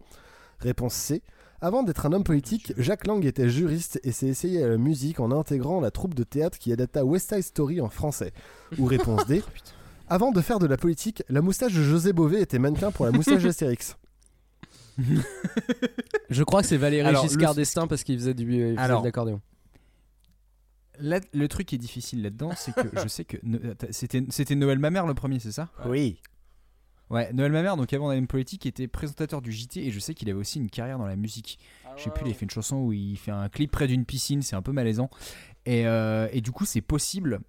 Réponse C. Avant d'être un homme politique, Jacques Lang était juriste et s'est essayé à la musique en intégrant la troupe de théâtre qui adapta West Side Story en français. Ou réponse D. Avant de faire de la politique, la moustache de José Bové était mannequin pour la moustache d'Astérix. Je crois que c'est Valéry Alors, Giscard le- d'Estaing parce qu'il faisait du il faisait Alors, de l'accordéon. Là, le truc qui est difficile là-dedans, c'est que je sais que c'était, c'était Noël Mamère le premier, c'est ça? Oui. Ouais, Noël Mamère, donc avant d'aller politique, était présentateur du JT et je sais qu'il avait aussi une carrière dans la musique. je sais plus, il a fait une chanson où il fait un clip près d'une piscine, c'est un peu malaisant. Et, euh, et du coup, c'est possible.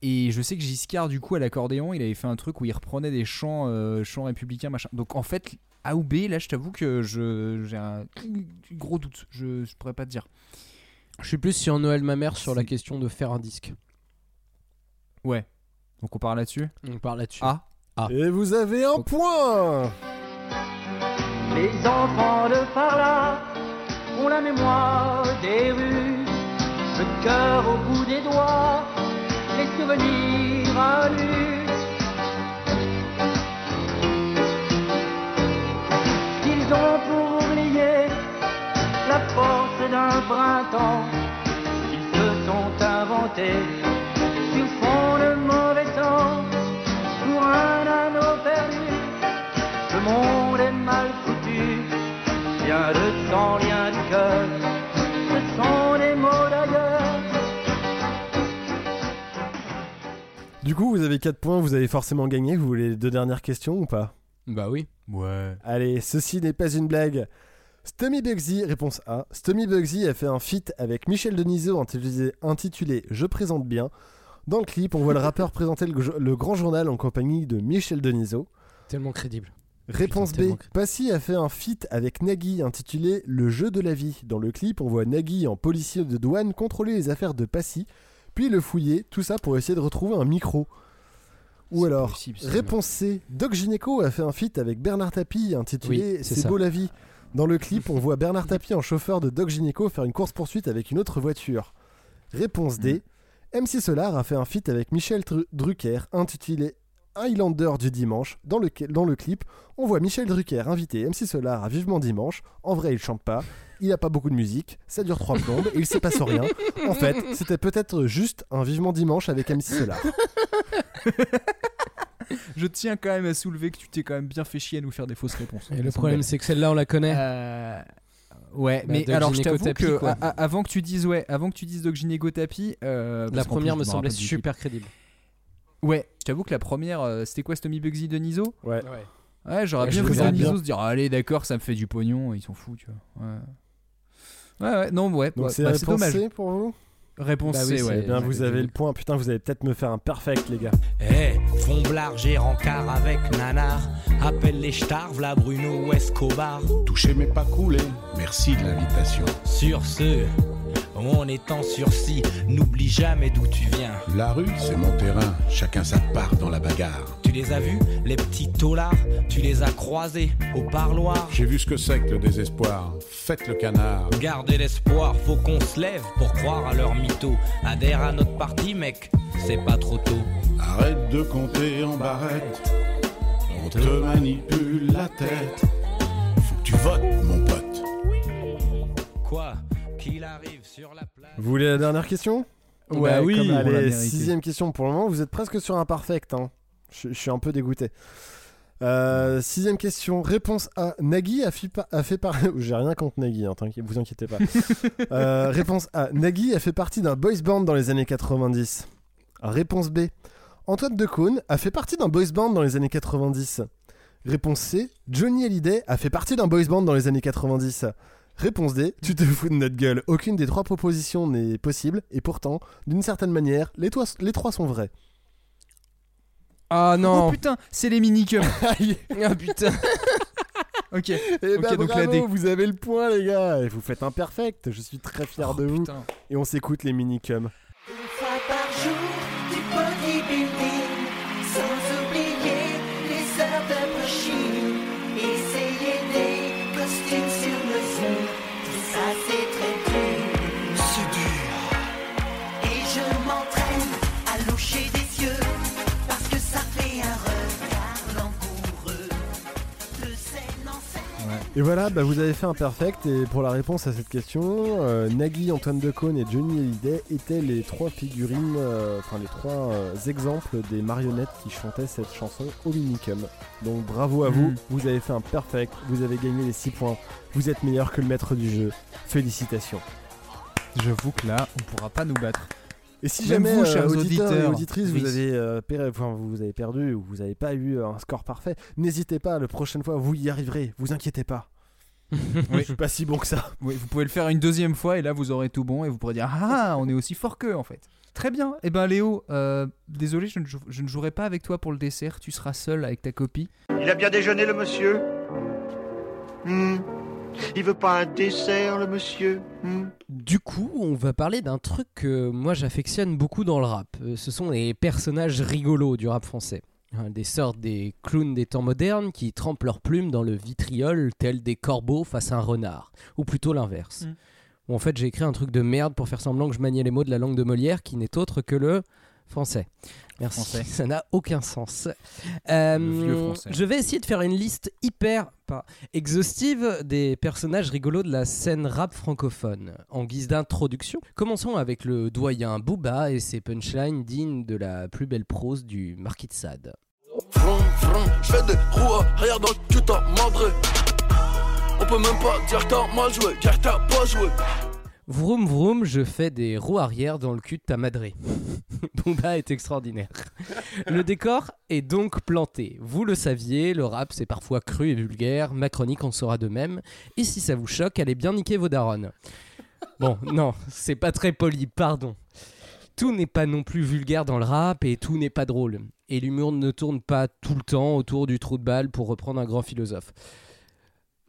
Et je sais que Giscard, du coup, à l'accordéon, il avait fait un truc où il reprenait des chants, euh, chants républicains, machin. Donc en fait, A ou B, là, je t'avoue que je, j'ai un gros doute. Je, je pourrais pas te dire. Je suis plus sur Noël ma mère sur la question de faire un disque. Ouais. Donc on part là-dessus? On parle là-dessus. Ah. Ah. Et vous avez un point Les enfants de par là ont la mémoire des rues, le cœur au bout des doigts, les souvenirs à. D'un printemps qu'ils se sont inventés sur fond de mauvais temps pour un anneau perdu. Le monde est mal foutu, rien de sang, rien du cœur. Ce sont des mots d'ailleurs. Du coup, vous avez 4 points, vous avez forcément gagné. Vous voulez les deux dernières questions ou pas? Bah oui. Ouais. Allez, ceci n'est pas une blague. Stummy Bugsy, réponse A. Stummy Bugsy a fait un feat avec Michel Denisot intitulé, intitulé Je présente bien. Dans le clip, on voit le rappeur présenter le, le grand journal en compagnie de Michel Denisot. Tellement crédible. Réponse Putain, B. Passy a fait un feat avec Nagui intitulé Le jeu de la vie. Dans le clip, on voit Nagui en policier de douane contrôler les affaires de Passy, puis le fouiller, tout ça pour essayer de retrouver un micro. Ou alors, possible, réponse C. Doc Gynéco a fait un feat avec Bernard Tapie intitulé Oui, c'est beau la vie. Dans le clip, on voit Bernard Tapie en chauffeur de Doc Gynéco faire une course-poursuite avec une autre voiture. Réponse D. MC Solar a fait un feat avec Michel Dru- Drucker intitulé Highlander du dimanche. Dans le, clip, on voit Michel Drucker inviter MC Solar à Vivement Dimanche. En vrai, il chante pas, il a pas beaucoup de musique, ça dure trois plombes et il se passe rien. En fait, c'était peut-être juste un Vivement Dimanche avec MC Solar. Je tiens quand même à soulever que tu t'es quand même bien fait chier à nous faire des fausses réponses. Et le problème, c'est que celle-là, on la connaît. Euh, Ouais, Bah, mais alors je t'avoue que quoi. avant que tu dises ouais, avant que tu dises Doc Gynéco Tapi, euh, La première plus, me semblait super crédible. Ouais, je t'avoue que la première, euh, c'était quoi, Stomy Bugsy de Niso? Ouais. Ouais, j'aurais Ouais, bien vu bien. se dire allez d'accord, ça me fait du pognon, ils sont fous, tu vois. Ouais. Ouais, ouais, non, ouais, Donc ouais, c'est bah, dommage. Pour vous? Réponse Bah oui, C, ouais. Eh bien, vous avez le point. Putain, vous allez peut-être me faire un perfect, les gars. Eh, Fomblard, j'ai rencard avec Nanar. Appelle les stars, v'là Bruno ou Escobar. Touché mais pas coulé. Merci de l'invitation. Sur ce, on est en sursis, n'oublie jamais d'où tu viens. La rue, c'est mon terrain. Chacun sa part dans la bagarre. Tu les as vus, les petits taulards Tu les as croisés au parloir? J'ai vu ce que c'est que le désespoir. Faites le canard. Gardez l'espoir, faut qu'on se lève pour croire à leur mytho. Adhère à notre parti, mec, c'est pas trop tôt. Arrête de compter en barrette. On te manipule la tête. Faut que tu votes, mon pote. Quoi? Vous voulez la dernière question? Ouais, Bah oui, comme- on l'a Allez, sixième question pour le moment. Vous êtes presque sur un perfect. Hein. Je, je suis un peu dégoûté. Euh, sixième question. Réponse A. Nagui a a fait par... J'ai rien contre Nagui, hein, vous inquiétez pas. Euh, réponse A. Nagui a fait partie d'un boys band dans les années 90. Réponse B. Antoine Decaune a fait partie d'un boys band dans les années 90. Réponse C. Johnny Hallyday a fait partie d'un boys band dans les années 90. Réponse D. Tu te fous de notre gueule. Aucune des trois propositions n'est possible et pourtant, d'une certaine manière, les, trois sont vraies. Ah non Oh putain, c'est les minicums. Ah putain ok. Eh ok, ben donc bravo, la D. vous avez le point les gars et vous faites un perfect. Je suis très fier Oh, de vous. Et on s'écoute les minicums. Et voilà, bah, vous avez fait un perfect. Et pour la réponse à cette question, euh, Nagui, Antoine Decaune et Johnny Hallyday étaient les trois figurines, euh, enfin les trois euh, exemples des marionnettes qui chantaient cette chanson au minicum. Donc bravo à vous, Mm. vous avez fait un perfect, vous avez gagné les 6 points, vous êtes meilleur que le maître du jeu. Félicitations. J'avoue que là, on pourra pas nous battre. Et si Même jamais, vous, euh, chers auditeurs et auditrices, vous oui. avez, euh, per- enfin, vous avez perdu ou vous n'avez pas eu un score parfait, n'hésitez pas, la prochaine fois, vous y arriverez, vous inquiétez pas. Je suis pas si bon que ça. Oui, vous pouvez le faire une deuxième fois et là vous aurez tout bon et vous pourrez dire ah on est aussi fort qu'eux en fait. Très bien. Eh ben Léo, euh, désolé je ne, jou- je ne jouerai pas avec toi pour le dessert. Tu seras seul avec ta copie. Il a bien déjeuné, le monsieur? Hmm. Il veut pas un dessert, le monsieur Hmm? Du coup, on va parler d'un truc que moi j'affectionne beaucoup dans le rap. Euh, Ce sont les personnages rigolos du rap français. Hein, Des sortes des clowns des temps modernes qui trempent leurs plumes dans le vitriol tels des corbeaux face à un renard. Ou plutôt l'inverse. Mm. Ou en fait j'ai écrit un truc de merde pour faire semblant que je maniais les mots de la langue de Molière qui n'est autre que le français. Merci. Français. Ça n'a aucun sens. Euh, je vais essayer de faire une liste hyper pas exhaustive des personnages rigolos de la scène rap francophone. En guise d'introduction, commençons avec le doyen Booba et ses punchlines dignes de la plus belle prose du Marquis de Sade. Vroom, vroom, je fais des roues arrière dans le cul, t'as madré. On peut même pas dire que t'as mal joué, car t'as pas joué. Vroom vroom, je fais des roues arrière dans le cul de ta madré. Booba est extraordinaire. Le décor est donc planté. Vous le saviez, le rap c'est parfois cru et vulgaire, ma chronique en sera de même. Et si ça vous choque, allez bien niquer vos darons. Bon, non, c'est pas très poli, pardon. Tout n'est pas non plus vulgaire dans le rap et tout n'est pas drôle. Et l'humour ne tourne pas tout le temps autour du trou de balle pour reprendre un grand philosophe.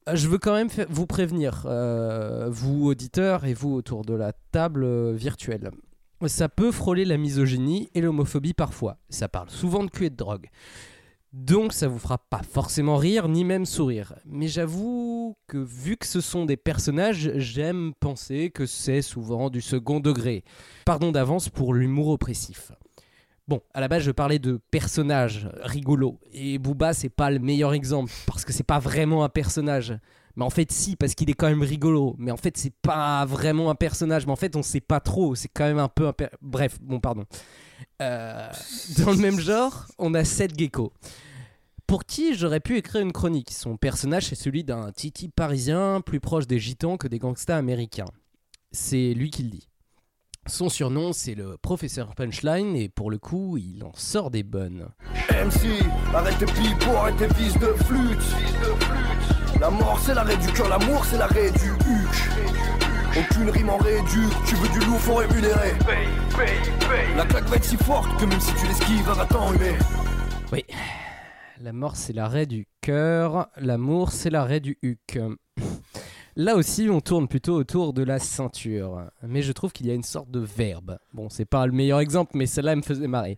Euh, Je veux quand même vous prévenir, euh, vous auditeurs et vous autour de la table euh, virtuelle. Ça peut frôler la misogynie et l'homophobie parfois. Ça parle souvent de cul et de drogue. Donc ça vous fera pas forcément rire ni même sourire. Mais j'avoue que vu que ce sont des personnages, j'aime penser que c'est souvent du second degré. Pardon d'avance pour l'humour oppressif. Bon, à la base, je parlais de personnages rigolos. Et Booba, c'est pas le meilleur exemple, parce que c'est pas vraiment un personnage. Mais en fait, si, parce qu'il est quand même rigolo. Mais en fait, c'est pas vraiment un personnage. Mais en fait, on sait pas trop. C'est quand même un peu un. Bref, bon, pardon. Euh, dans le même genre, on a Seth Gecko. Pour qui j'aurais pu écrire une chronique? Son personnage, c'est celui d'un titi parisien plus proche des gitans que des gangsters américains. C'est lui qui le dit. Son surnom, c'est le professeur Punchline, et pour le coup, il en sort des bonnes. MC, arrête tes pipeaux, arrête tes fils de flûte. La mort c'est l'arrêt du cœur, l'amour c'est l'arrêt du huc. Aucune rime en réduc, tu veux du lourd, faut rémunérer. La claque va être si forte que même si tu l'esquives, elle va t'enrhumer. Oui. La mort, c'est l'arrêt du cœur. L'amour, c'est l'arrêt du huc. Là aussi, on tourne plutôt autour de la ceinture. Mais je trouve qu'il y a une sorte de verbe. Bon, c'est pas le meilleur exemple, mais celle-là me faisait marrer.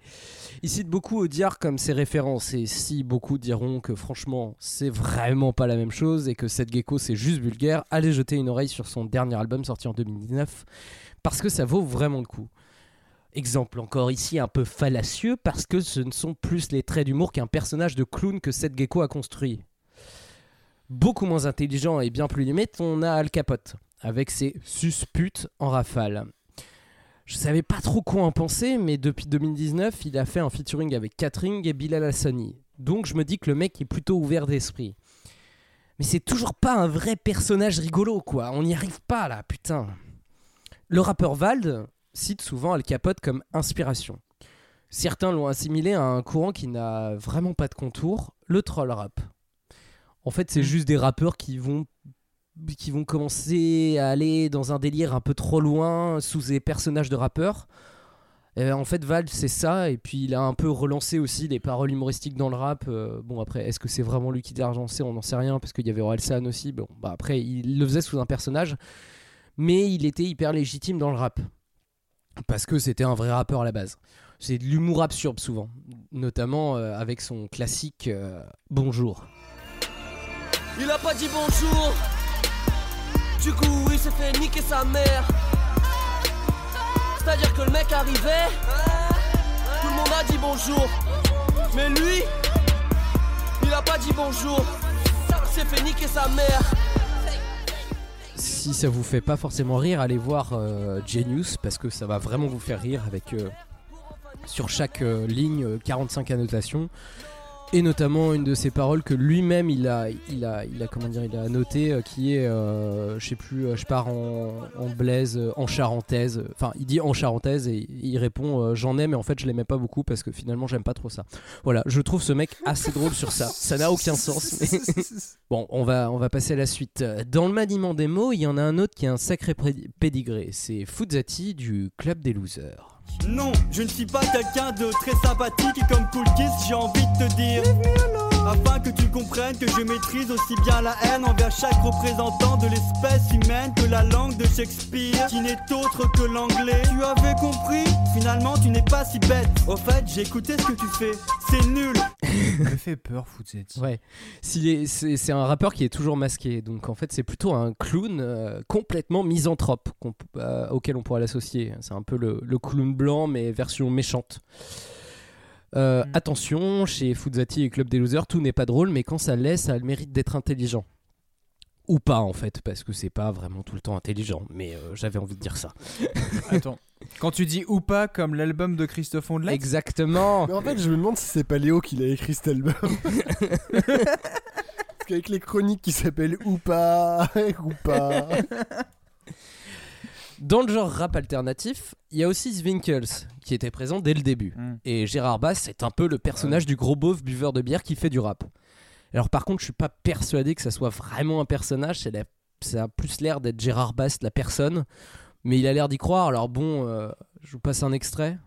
Il cite beaucoup Audiard comme ses références. Et si beaucoup diront que franchement, c'est vraiment pas la même chose et que cette gecko c'est juste vulgaire, allez jeter une oreille sur son dernier album sorti en 2019 parce que ça vaut vraiment le coup. Exemple encore ici un peu fallacieux parce que ce ne sont plus les traits d'humour qu'un personnage de clown que cette gecko a construit. Beaucoup moins intelligent et bien plus limite, on a Al Capote avec ses susputes en rafale. Je savais pas trop quoi en penser, mais depuis 2019, il a fait un featuring avec Catherine et Bilal Hassani. Donc je me dis que le mec est plutôt ouvert d'esprit. Mais c'est toujours pas un vrai personnage rigolo, quoi. On n'y arrive pas là, putain. Le rappeur Vald cite souvent Al Capote comme inspiration. Certains l'ont assimilé à un courant qui n'a vraiment pas de contour, le troll rap. En fait, c'est juste des rappeurs qui vont qui vont commencer à aller dans un délire un peu trop loin sous des personnages de rappeurs. Et en fait, Val, c'est ça. Et puis, il a un peu relancé aussi les paroles humoristiques dans le rap. Euh, bon, après, est-ce que c'est vraiment lui qui l'a agencé On n'en sait rien, parce qu'il y avait Orelsan aussi. Bon, bah après, il le faisait sous un personnage. Mais il était hyper légitime dans le rap. Parce que c'était un vrai rappeur à la base. C'est de l'humour absurde souvent. Notamment euh, avec son classique euh, Bonjour. Il a pas dit bonjour. Du coup, il s'est fait niquer sa mère. C'est-à-dire que le mec arrivait, tout le monde a dit bonjour. Mais lui, il a pas dit bonjour. S'est fait niquer sa mère. Si ça vous fait pas forcément rire, allez voir euh, Genius parce que ça va vraiment vous faire rire avec euh, sur chaque euh, ligne euh, 45 annotations et notamment une de ses paroles que lui-même il a il a il a comment dire il a noté euh, qui est euh, je sais plus euh, je pars en, en blaise euh, en charentaise. Enfin il dit en charentaise et il répond j'en ai mais en fait je l'aimais pas beaucoup parce que finalement j'aime pas trop ça. Voilà je trouve ce mec assez drôle sur ça. Ça n'a aucun sens bon on va on va passer à la suite. Dans le maniement des mots il y en a un autre qui a un sacré pédigré. C'est Fuzati du club des losers Non, je ne suis pas quelqu'un de très sympathique et comme Cool Kiss, j'ai envie de te dire. Afin que tu comprennes que je maîtrise aussi bien la haine envers chaque représentant de l'espèce humaine que la langue de Shakespeare, qui n'est autre que l'anglais. Tu avais compris Finalement, tu n'es pas si bête. Au fait, j'ai écouté ce que tu fais. C'est nul. Ça me fait peur, Fuzzetti. Ouais, c'est un rappeur qui est toujours masqué, donc en fait c'est plutôt un clown euh, complètement misanthrope euh, auquel on pourrait l'associer. C'est un peu le, le clown blanc mais version méchante. Euh, Attention, chez Fuzati et Club des Losers, tout n'est pas drôle, mais quand ça l'est, ça a le mérite d'être intelligent. Ou pas en fait, parce que c'est pas vraiment tout le temps intelligent, mais euh, j'avais envie de dire ça. Attends. Quand tu dis ou pas comme l'album de Christophe Ondelat? Exactement. Mais en fait, je me demande si c'est pas Léo qui l'a écrit cet album. Parce qu'avec les chroniques qui s'appellent ou pas, ou pas. Dans le genre rap alternatif, il y a aussi Zwinkels qui était présent dès le début. Et Gérard Bass, c'est un peu le personnage du gros beauf buveur de bière qui fait du rap. Alors par contre, je suis pas persuadé que ça soit vraiment un personnage, c'est la- ça a plus l'air d'être Gérard Bass, la personne, mais il a l'air d'y croire. Alors bon, euh, je vous passe un extrait.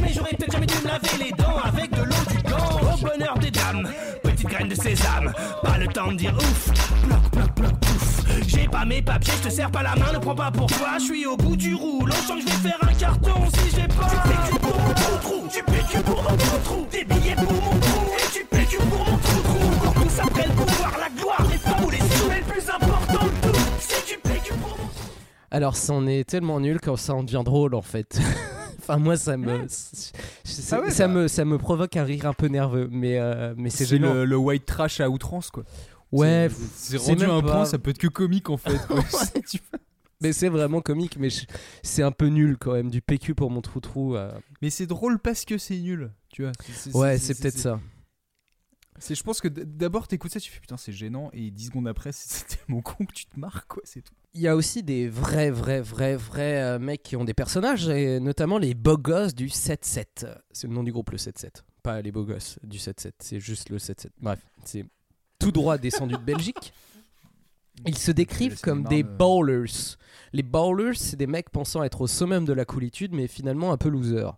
Mais j'aurais peut-être jamais dû me laver les dents avec de l'eau du Gange. Au bonheur des dames, petite graine de sésame. Pas le temps de dire ouf, bloc, bloc, bloc, pouf. J'ai pas mes papiers, je te serre pas la main, ne prends pas pour toi. Je suis au bout du rouleau, je sens que je vais faire un carton si j'ai pas. Du PQ pour mon trou trou, du PQ pour mon trou trou. Des billets pour mon trou, et du PQ pour mon trou trou. Pour qu'on s'apprenne pouvoir, la gloire, les femmes ou les sous. Mais le plus important de tout, c'est du PQ pour mon Alors c'en est tellement nul quand ça en devient drôle en fait. enfin moi ça me Ah ouais, ça me ça me provoque un rire un peu nerveux mais euh, mais c'est C'est le, le white trash à outrance, quoi. Ouais, C'est- rendu à un pas- point, ça peut être que comique en fait. quoi. Mais c'est vraiment comique, mais je- c'est un peu nul quand même, du PQ pour mon trou-trou. euh. Mais c'est drôle parce que c'est nul, tu vois. Ouais, c'est peut-être ça. C'est, je pense que d'abord t'écoutes ça, tu fais putain c'est gênant, et 10 secondes après c'est c'est tellement con que tu te marres quoi, c'est tout. Il y a aussi des vrais, vrais, vrais, vrais euh, mecs qui ont des personnages, et notamment les beaux gosses du 7-7. C'est le nom du groupe, le 7-7. Pas les beaux gosses du 7-7, c'est juste le 7-7. Bref, c'est tout droit descendu de Belgique. Ils se décrivent comme des de- bowlers. Les bowlers, c'est des mecs pensant être au summum de la coolitude, mais finalement un peu losers.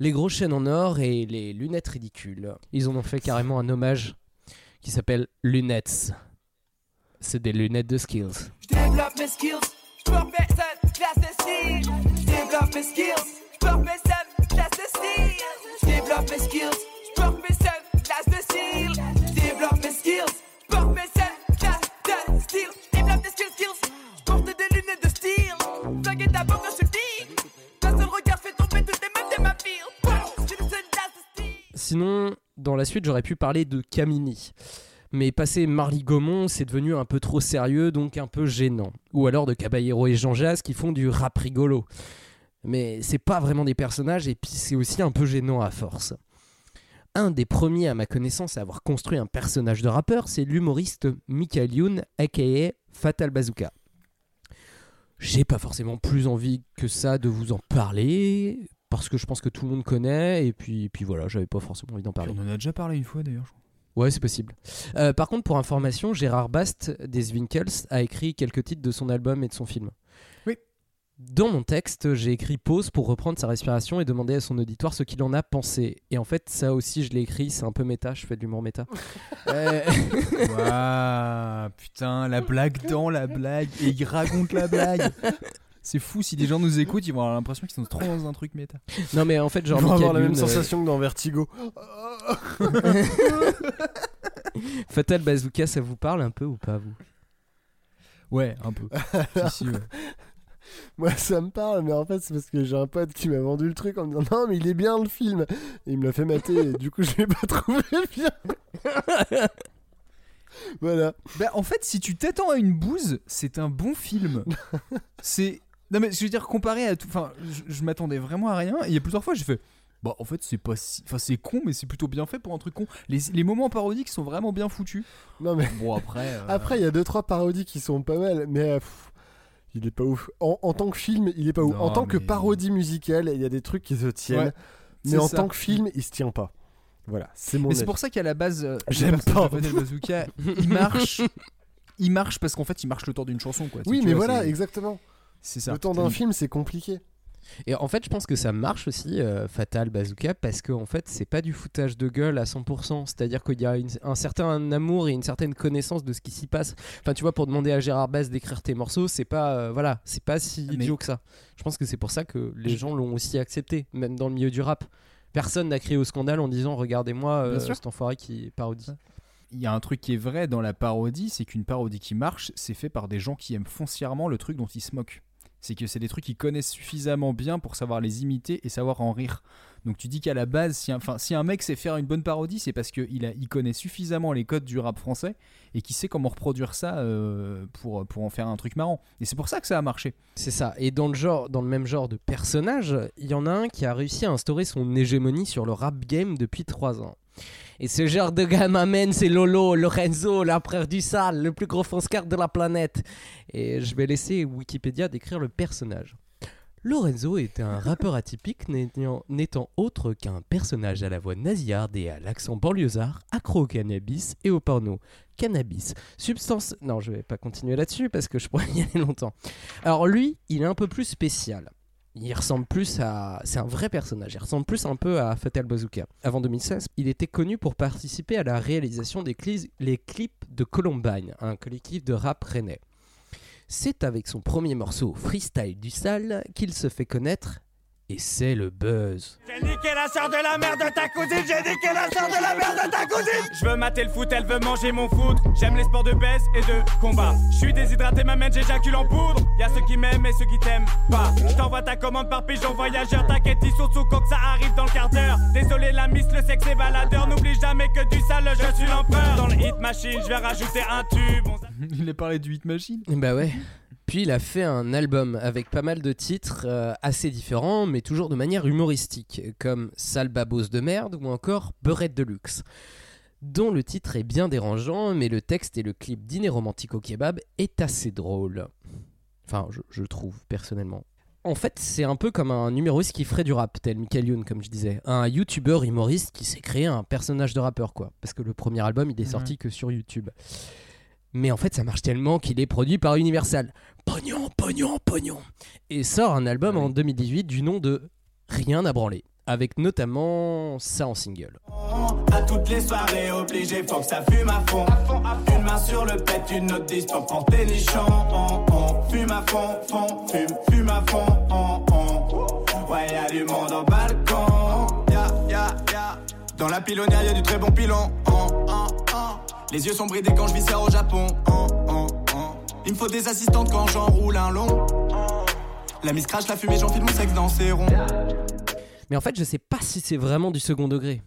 Les gros chaînes en or et les lunettes ridicules. Ils en ont fait carrément un hommage qui s'appelle Lunettes. C'est des lunettes de skills. J'développe mes skills, j'peux personne, classe de style. J'développe mes skills, j'peux personne, classe de style. J'développe mes skills, classe de style. J'développe mes skills, j'peux personne, classe de style. J'développe des skills, skills, j'porte des lunettes de style. Flingue ta quand je dis. D'un seul regard fait tomber toutes les meufs de ma ville. Wow, J'ai une seule de style. Sinon, dans la suite, j'aurais pu parler de Camini. Mais passer Marly Gaumont, c'est devenu un peu trop sérieux, donc un peu gênant. Ou alors de Caballero et Jean Jass qui font du rap rigolo. Mais c'est pas vraiment des personnages, et puis c'est aussi un peu gênant à force. Un des premiers à ma connaissance à avoir construit un personnage de rappeur, c'est l'humoriste Michael Youn, aka Fatal Bazooka. J'ai pas forcément plus envie que ça de vous en parler, parce que je pense que tout le monde connaît, et puis, puis voilà, j'avais pas forcément envie d'en parler. On en a déjà parlé une fois d'ailleurs. je crois. Ouais, c'est possible. Euh, par contre, pour information, Gérard Bast des Zwinkels a écrit quelques titres de son album et de son film. Dans mon texte, j'ai écrit pause pour reprendre sa respiration et demander à son auditoire ce qu'il en a pensé. Et en fait, ça aussi, je l'ai écrit, c'est un peu méta, je fais de l'humour méta. Euh, Waouh, putain, la blague dans la blague. Et il raconte la blague. C'est fou, si des gens nous écoutent, ils vont avoir l'impression qu'ils sont trop dans un truc méta. non, mais en fait, genre, Ils vont avoir la même euh, sensation que dans Vertigo. Fatal Bazooka, ça vous parle un peu ou pas, vous? Ouais, un peu. Si, si, ouais. Moi, ça me parle, mais en fait, c'est parce que j'ai un pote qui m'a vendu le truc en me disant non, mais il est bien le film. Et il me l'a fait mater, et du coup, je l'ai pas trouvé bien. voilà. Bah, en fait, si tu t'attends à une bouse, c'est un bon film. c'est. Non, mais je veux dire, comparé à tout. Enfin, je, je m'attendais vraiment à rien. Et il y a plusieurs fois, j'ai fait. Bah, en fait, c'est pas si. Enfin, c'est con, mais c'est plutôt bien fait pour un truc con. Les, les moments parodiques sont vraiment bien foutus. Non, mais. Bon, après. euh, Après, il y a deux trois parodies qui sont pas mal, mais euh, pff, il est pas ouf. En, en tant que film, il est pas ouf. Non, En tant que parodie musicale, il y a des trucs qui se tiennent, Ouais, mais en ça. tant que film, il se tient pas. Voilà, c'est mon. Mais c'est pour ça qu'à la base, euh, J'aime pas. Bazooka, il marche. Il marche parce qu'en fait, il marche le temps d'une chanson, quoi. Oui, mais voilà, exactement. C'est ça. Le temps d'un film, c'est compliqué. Et en fait, je pense que ça marche aussi, euh, Fatal Bazooka, parce que en fait, c'est pas du foutage de gueule à 100%. C'est-à-dire qu'il y a une- un certain amour et une certaine connaissance de ce qui s'y passe. Enfin, tu vois, pour demander à Gérard Bass d'écrire tes morceaux, c'est pas, euh, voilà, c'est pas si Mais- idiot que ça. Je pense que c'est pour ça que les gens l'ont aussi accepté, même dans le milieu du rap. Personne n'a crié au scandale en disant Regardez-moi euh, cet enfoiré qui parodie. Il y a un truc qui est vrai dans la parodie, c'est qu'une parodie qui marche, c'est fait par des gens qui aiment foncièrement le truc dont ils se moquent. C'est que c'est des trucs qu'ils connaissent suffisamment bien pour savoir les imiter et savoir en rire. Donc tu dis qu'à la base, si un, mec sait faire une bonne parodie, c'est parce qu'il connaît suffisamment les codes du rap français et qu'il sait comment reproduire ça euh, pour, pour en faire un truc marrant. Et c'est pour ça que ça a marché. C'est ça. Et dans le, genre, dans le même genre de personnage, il y en a un qui a réussi à instaurer son hégémonie sur le rap game depuis 3 ans. Et ce genre de gars m'amène, c'est Lolo, Lorenzo, l'empereur du sale, le plus gros fonce-carte de la planète. Et je vais laisser Wikipédia décrire le personnage. Lorenzo est un rappeur atypique n'étant autre qu'un personnage à la voix nasillarde et à l'accent banlieusard, accro au cannabis et au porno. Cannabis, substance... Non, je vais pas continuer là-dessus parce que je pourrais y aller longtemps. Alors lui, il est un peu plus spécial. Il ressemble plus à... C'est un vrai personnage, il ressemble plus un peu à Fatal Bazooka. Avant 2016, il était connu pour participer à la réalisation des les clips de Columbine, un collectif de rap rennais. C'est avec son premier morceau Freestyle du sale qu'il se fait connaître et c'est le buzz. J'ai niqué la sœur de la mère de ta cousine, j'ai niqué la sœur de la mère de ta cousine. Je veux mater le foot, elle veut manger mon foot. J'aime les sports de baisse et de combat. Je suis déshydraté, ma main j'éjacule en poudre. Y'a ceux qui m'aiment et ceux qui t'aiment pas. Je t'envoie ta commande par pigeon voyageur T'inquiète, ils sont sous coque, ça arrive dans le quart d'heure. Désolé la miss, le sexe est baladeur. N'oublie jamais que du sale, je suis l'empereur. Dans le hit machine, je vais rajouter un tube On Il a parlé du Hit Machine. Bah ouais. Puis il a fait un album avec pas mal de titres euh, assez différents, mais toujours de manière humoristique, comme Sale babose de merde ou encore Beurette de luxe. dont le titre est bien dérangeant, mais le texte et le clip dîner romantique au kebab est assez drôle. Enfin, je, je trouve, personnellement. En fait, c'est un peu comme un humoriste qui ferait du rap, tel Michael Youn, comme je disais. Un youtubeur humoriste qui s'est créé un personnage de rappeur, quoi. Parce que le premier album, il est sorti que sur YouTube. Mais en fait, ça marche tellement qu'il est produit par Universal. Pognon, pognon, pognon. Et sort un album en 2018 du nom de Rien à branler. Avec notamment ça en single. À toutes les soirées obligé, faut que ça fume à fond. Une main sur le pet, une autre distance pour tes nichons. On, on fume à fond, fond, fume, fume à fond. On, on. Ouais, y'a du monde au balcon. Ya, ya, ya. Dans la pilonnière, y'a du très bon pilon. On, on, on. Les yeux sont bridés quand je viscère au Japon. On, on, on. Il me faut des assistantes quand j'enroule un long. La mise crache la fumée, j'enfile mon sexe dans ses ronds. Mais en fait, je sais pas si c'est vraiment du second degré.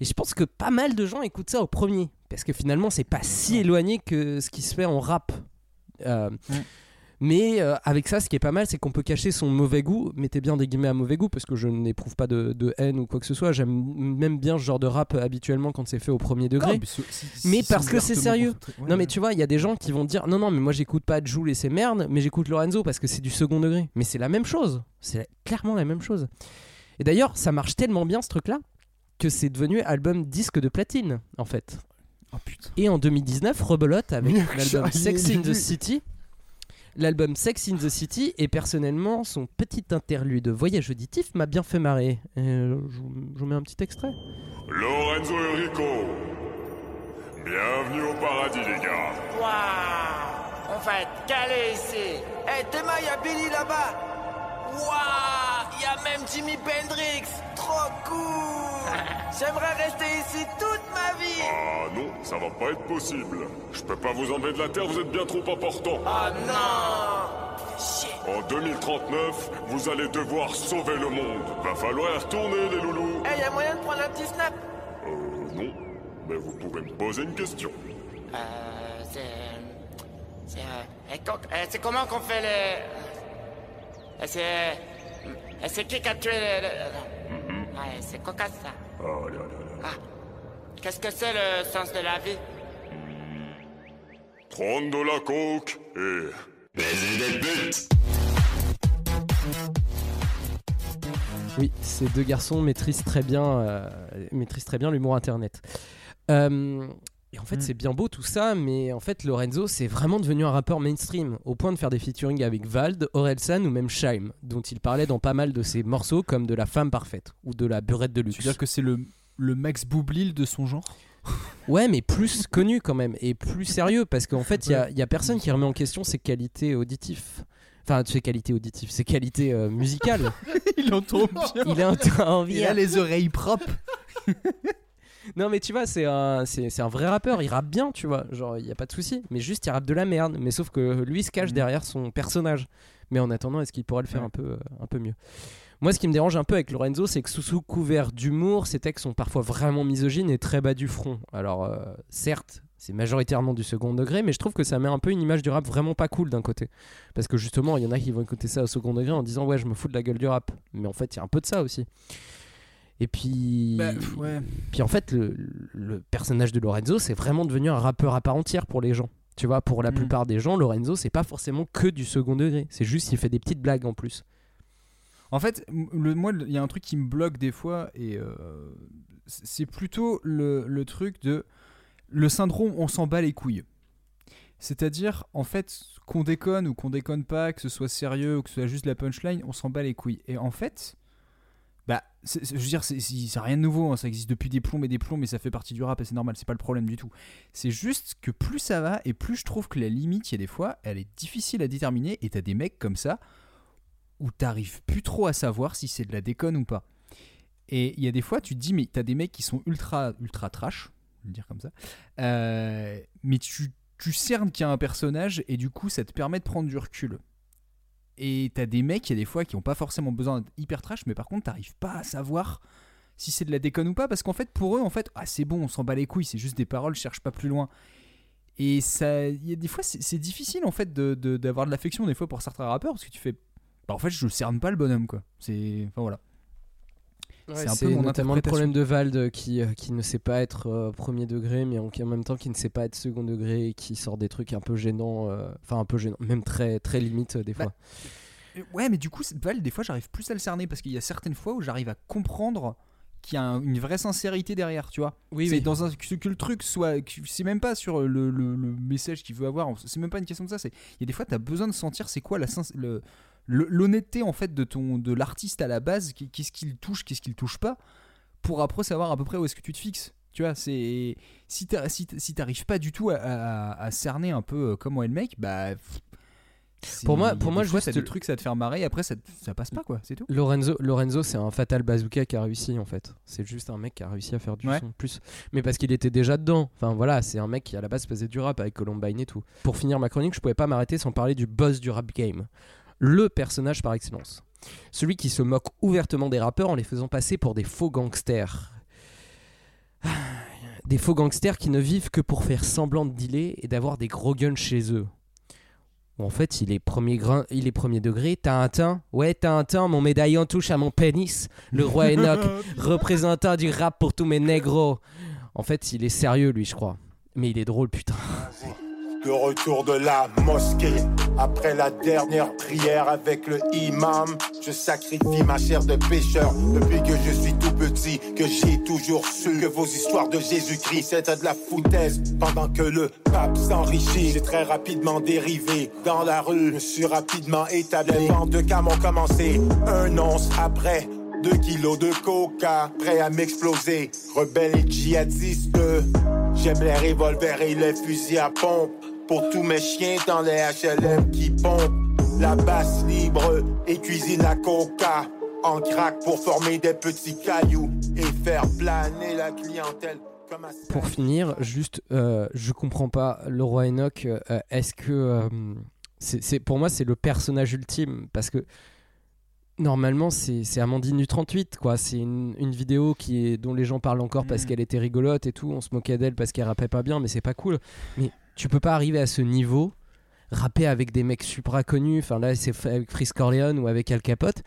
Et je pense que pas mal de gens écoutent ça au premier. Parce que finalement, c'est pas si éloigné que ce qui se fait en rap. Euh, Mais euh, avec ça, ce qui est pas mal, c'est qu'on peut cacher son mauvais goût. Mettez bien des guillemets à mauvais goût, parce que je n'éprouve pas de, de haine ou quoi que ce soit. J'aime même bien ce genre de rap euh, habituellement quand c'est fait au premier degré. Non, mais parce que c'est sérieux. ouais, non, mais tu vois, il y a des gens qui vont dire non, non, mais moi j'écoute pas Joule et ses merdes, mais j'écoute Lorenzo parce que c'est du second degré. Mais c'est la même chose. C'est clairement la même chose. Et d'ailleurs, ça marche tellement bien ce truc-là que c'est devenu album disque de platine en fait. Et en 2019, rebelote avec l'album Sex in the. City. L'album Sex in the City et personnellement son petit interlude voyage auditif m'a bien fait marrer. Euh, je, vous- mets un petit extrait. Lorenzo Rico, bienvenue au paradis, les gars. Waouh On va être calé ici Eh Théma, y'a Billy là-bas Waouh Y'a même Jimmy Pendrix Trop cool J'aimerais rester ici toute ma vie Ah non, ça va pas être possible. Je peux pas vous enlever de la Terre, vous êtes bien trop important. Oh non En 2039, vous allez devoir sauver le monde. Va falloir y retourner, les loulous. Eh, y'a moyen de prendre un petit snap Euh, non. Mais vous pouvez me poser une question. Euh, c'est... C'est... euh, euh, c'est comment qu'on fait les... Euh, c'est... euh, c'est qui qui a tué le... le- Ouais, c'est cocasse ça. Ah, là, là, là. Ah. Qu'est-ce que c'est le sens de la vie? Prendre de la coke et baiser des putes. Oui, ces deux garçons maîtrisent très bien, euh, maîtrisent très bien l'humour internet. Euh, et en fait, c'est bien beau tout ça, mais en fait, Lorenzo, c'est vraiment devenu un rappeur mainstream, au point de faire des featuring avec Vald, Orelsan ou même Shaim, dont il parlait dans pas mal de ses morceaux, comme de La Femme Parfaite ou de La Burette de Luxe. Tu veux dire que c'est le, le Max Boublil de son genre? Ouais, mais plus connu quand même, et plus sérieux, parce qu'en fait, il y a, personne qui remet en question ses qualités auditives. Enfin, ses qualités auditives, ses qualités euh, musicales. Il entend bien. Il entend bien. Il a les oreilles propres. Non mais tu vois c'est un, c'est, c'est un vrai rappeur, il rappe bien tu vois, genre il y a pas de souci, mais juste il rappe de la merde, mais sauf que lui se cache derrière son personnage. Mais en attendant est-ce qu'il pourrait le faire un, peu, euh, un peu mieux? Moi ce qui me dérange un peu avec Lorenzo c'est que sous, sous couvert d'humour ses textes sont parfois vraiment misogynes et très bas du front. Alors euh, certes c'est majoritairement du second degré, mais je trouve que ça met un peu une image du rap vraiment pas cool d'un côté. Parce que justement, il y en a qui vont écouter ça au second degré en disant ouais, je me fous de la gueule du rap. Mais en fait, il y a un peu de ça aussi. Et puis, Bah, ouais. puis en fait, le, le personnage de Lorenzo, c'est vraiment devenu un rappeur à part entière pour les gens. Tu vois, pour la Mm. plupart des gens, Lorenzo, c'est pas forcément que du second degré. C'est juste qu'il fait des petites blagues en plus. En fait, le, moi, il y a un truc qui me bloque des fois, et euh, c'est plutôt le, le truc de le syndrome on s'en bat les couilles. C'est-à-dire, en fait, qu'on déconne ou qu'on déconne pas, que ce soit sérieux ou que ce soit juste la punchline, on s'en bat les couilles. Et en fait, bah, je veux dire, c'est rien de nouveau, hein, ça existe depuis des plombs et des plombs, mais ça fait partie du rap et c'est normal, c'est pas le problème du tout. C'est juste que plus ça va et plus je trouve que la limite, il y a des fois, elle est difficile à déterminer et t'as des mecs comme ça où t'arrives plus trop à savoir si c'est de la déconne ou pas. Et il y a des fois, tu te dis, mais t'as des mecs qui sont ultra, ultra trash, je vais dire comme ça, euh, mais tu, tu cernes qu'il y a un personnage et du coup, ça te permet de prendre du recul. Et t'as des mecs, il y a des fois, qui ont pas forcément besoin d'être hyper trash, mais par contre, t'arrives pas à savoir si c'est de la déconne ou pas, parce qu'en fait, pour eux, en fait, ah, c'est bon, on s'en bat les couilles, c'est juste des paroles, cherche pas plus loin. Et ça, il y a des fois, c'est difficile en fait de- de- d'avoir de, l'affection des fois pour certains rappeurs, parce que tu fais, bah, en fait, je cerne pas le bonhomme, quoi. C'est, enfin voilà. C'est un peu mon notamment le problème de Vald qui, euh, qui ne sait pas être euh, premier degré, mais en, en même temps qui ne sait pas être second degré et qui sort des trucs un peu gênants, euh, enfin un peu gênants, même très, très limite euh, des Bah, fois. Euh, Ouais, mais du coup, Val, des fois, j'arrive plus à le cerner parce qu'il y a certaines fois où j'arrive à comprendre qu'il y a un- une vraie sincérité derrière, tu vois. Oui, c'est oui. dans un que, que le truc soit, c'est même pas sur le, le- le message qu'il veut avoir. C'est même pas une question de ça. C'est il y a des fois, t'as besoin de sentir c'est quoi la le- l'honnêteté en fait de ton de l'artiste à la base. Qu'est-ce qu'il touche, qu'est-ce qu'il touche pas, pour après savoir à peu près où est-ce que tu te fixes. Tu vois, c'est si t'arrives pas du tout à, à- à cerner un peu comment est le mec, bah Pour moi- pour moi, t'as des le- trucs ça te faire marrer, après ça, passe pas quoi, c'est tout. Lorenzo, Lorenzo c'est un fatal bazooka qui a réussi en fait. C'est juste un mec qui a réussi à faire du Ouais. son plus. Mais parce qu'il était déjà dedans. Enfin voilà, c'est un mec qui à la base faisait du rap avec Columbine et tout. Pour finir ma chronique, je pouvais pas m'arrêter sans parler du boss du rap game. Le personnage par excellence. Celui qui se moque ouvertement des rappeurs en les faisant passer pour des faux gangsters. Des faux gangsters qui ne vivent que pour faire semblant de dealer et d'avoir des gros guns chez eux. En fait, il est premier, grain, il est premier degré. T'as un teint? Ouais, t'as un teint. Mon médaillon touche à mon pénis. Le roi Enoch, représentant du rap pour tous mes négros. En fait, il est sérieux, lui, je crois. Mais il est drôle, putain. De retour de la mosquée, après la dernière prière avec le imam, je sacrifie ma chair de pécheur. Depuis que je suis tout petit, que j'ai toujours su que vos histoires de Jésus-Christ c'était de la foutaise. Pendant que le pape s'enrichit, j'ai très rapidement dérivé dans la rue. Je suis rapidement établi. Les ventes de cam ont commencé un once après. Deux kilos de coca, prêt à m'exploser. Rebelle et djihadiste. J'aime les revolvers et les fusils à pompe. Pour tous mes chiens dans les HLM qui pompent. La basse libre et cuisine la coca. En crack pour former des petits cailloux et faire planer la clientèle. Comme Pour finir, juste, euh, je comprends pas le roi Enoch. euh, Est-ce que. euh, c'est pour moi, c'est le personnage ultime. Parce que. Normalement, c'est c'est Amandine du 38, quoi. C'est une, une vidéo qui est, dont les gens parlent encore parce qu'elle était rigolote et tout. On se moquait d'elle parce qu'elle rappait pas bien, mais c'est pas cool. Mais tu peux pas arriver à ce niveau, rapper avec des mecs super connus. Enfin, là, c'est avec Freeze Corleone ou avec Al Capote.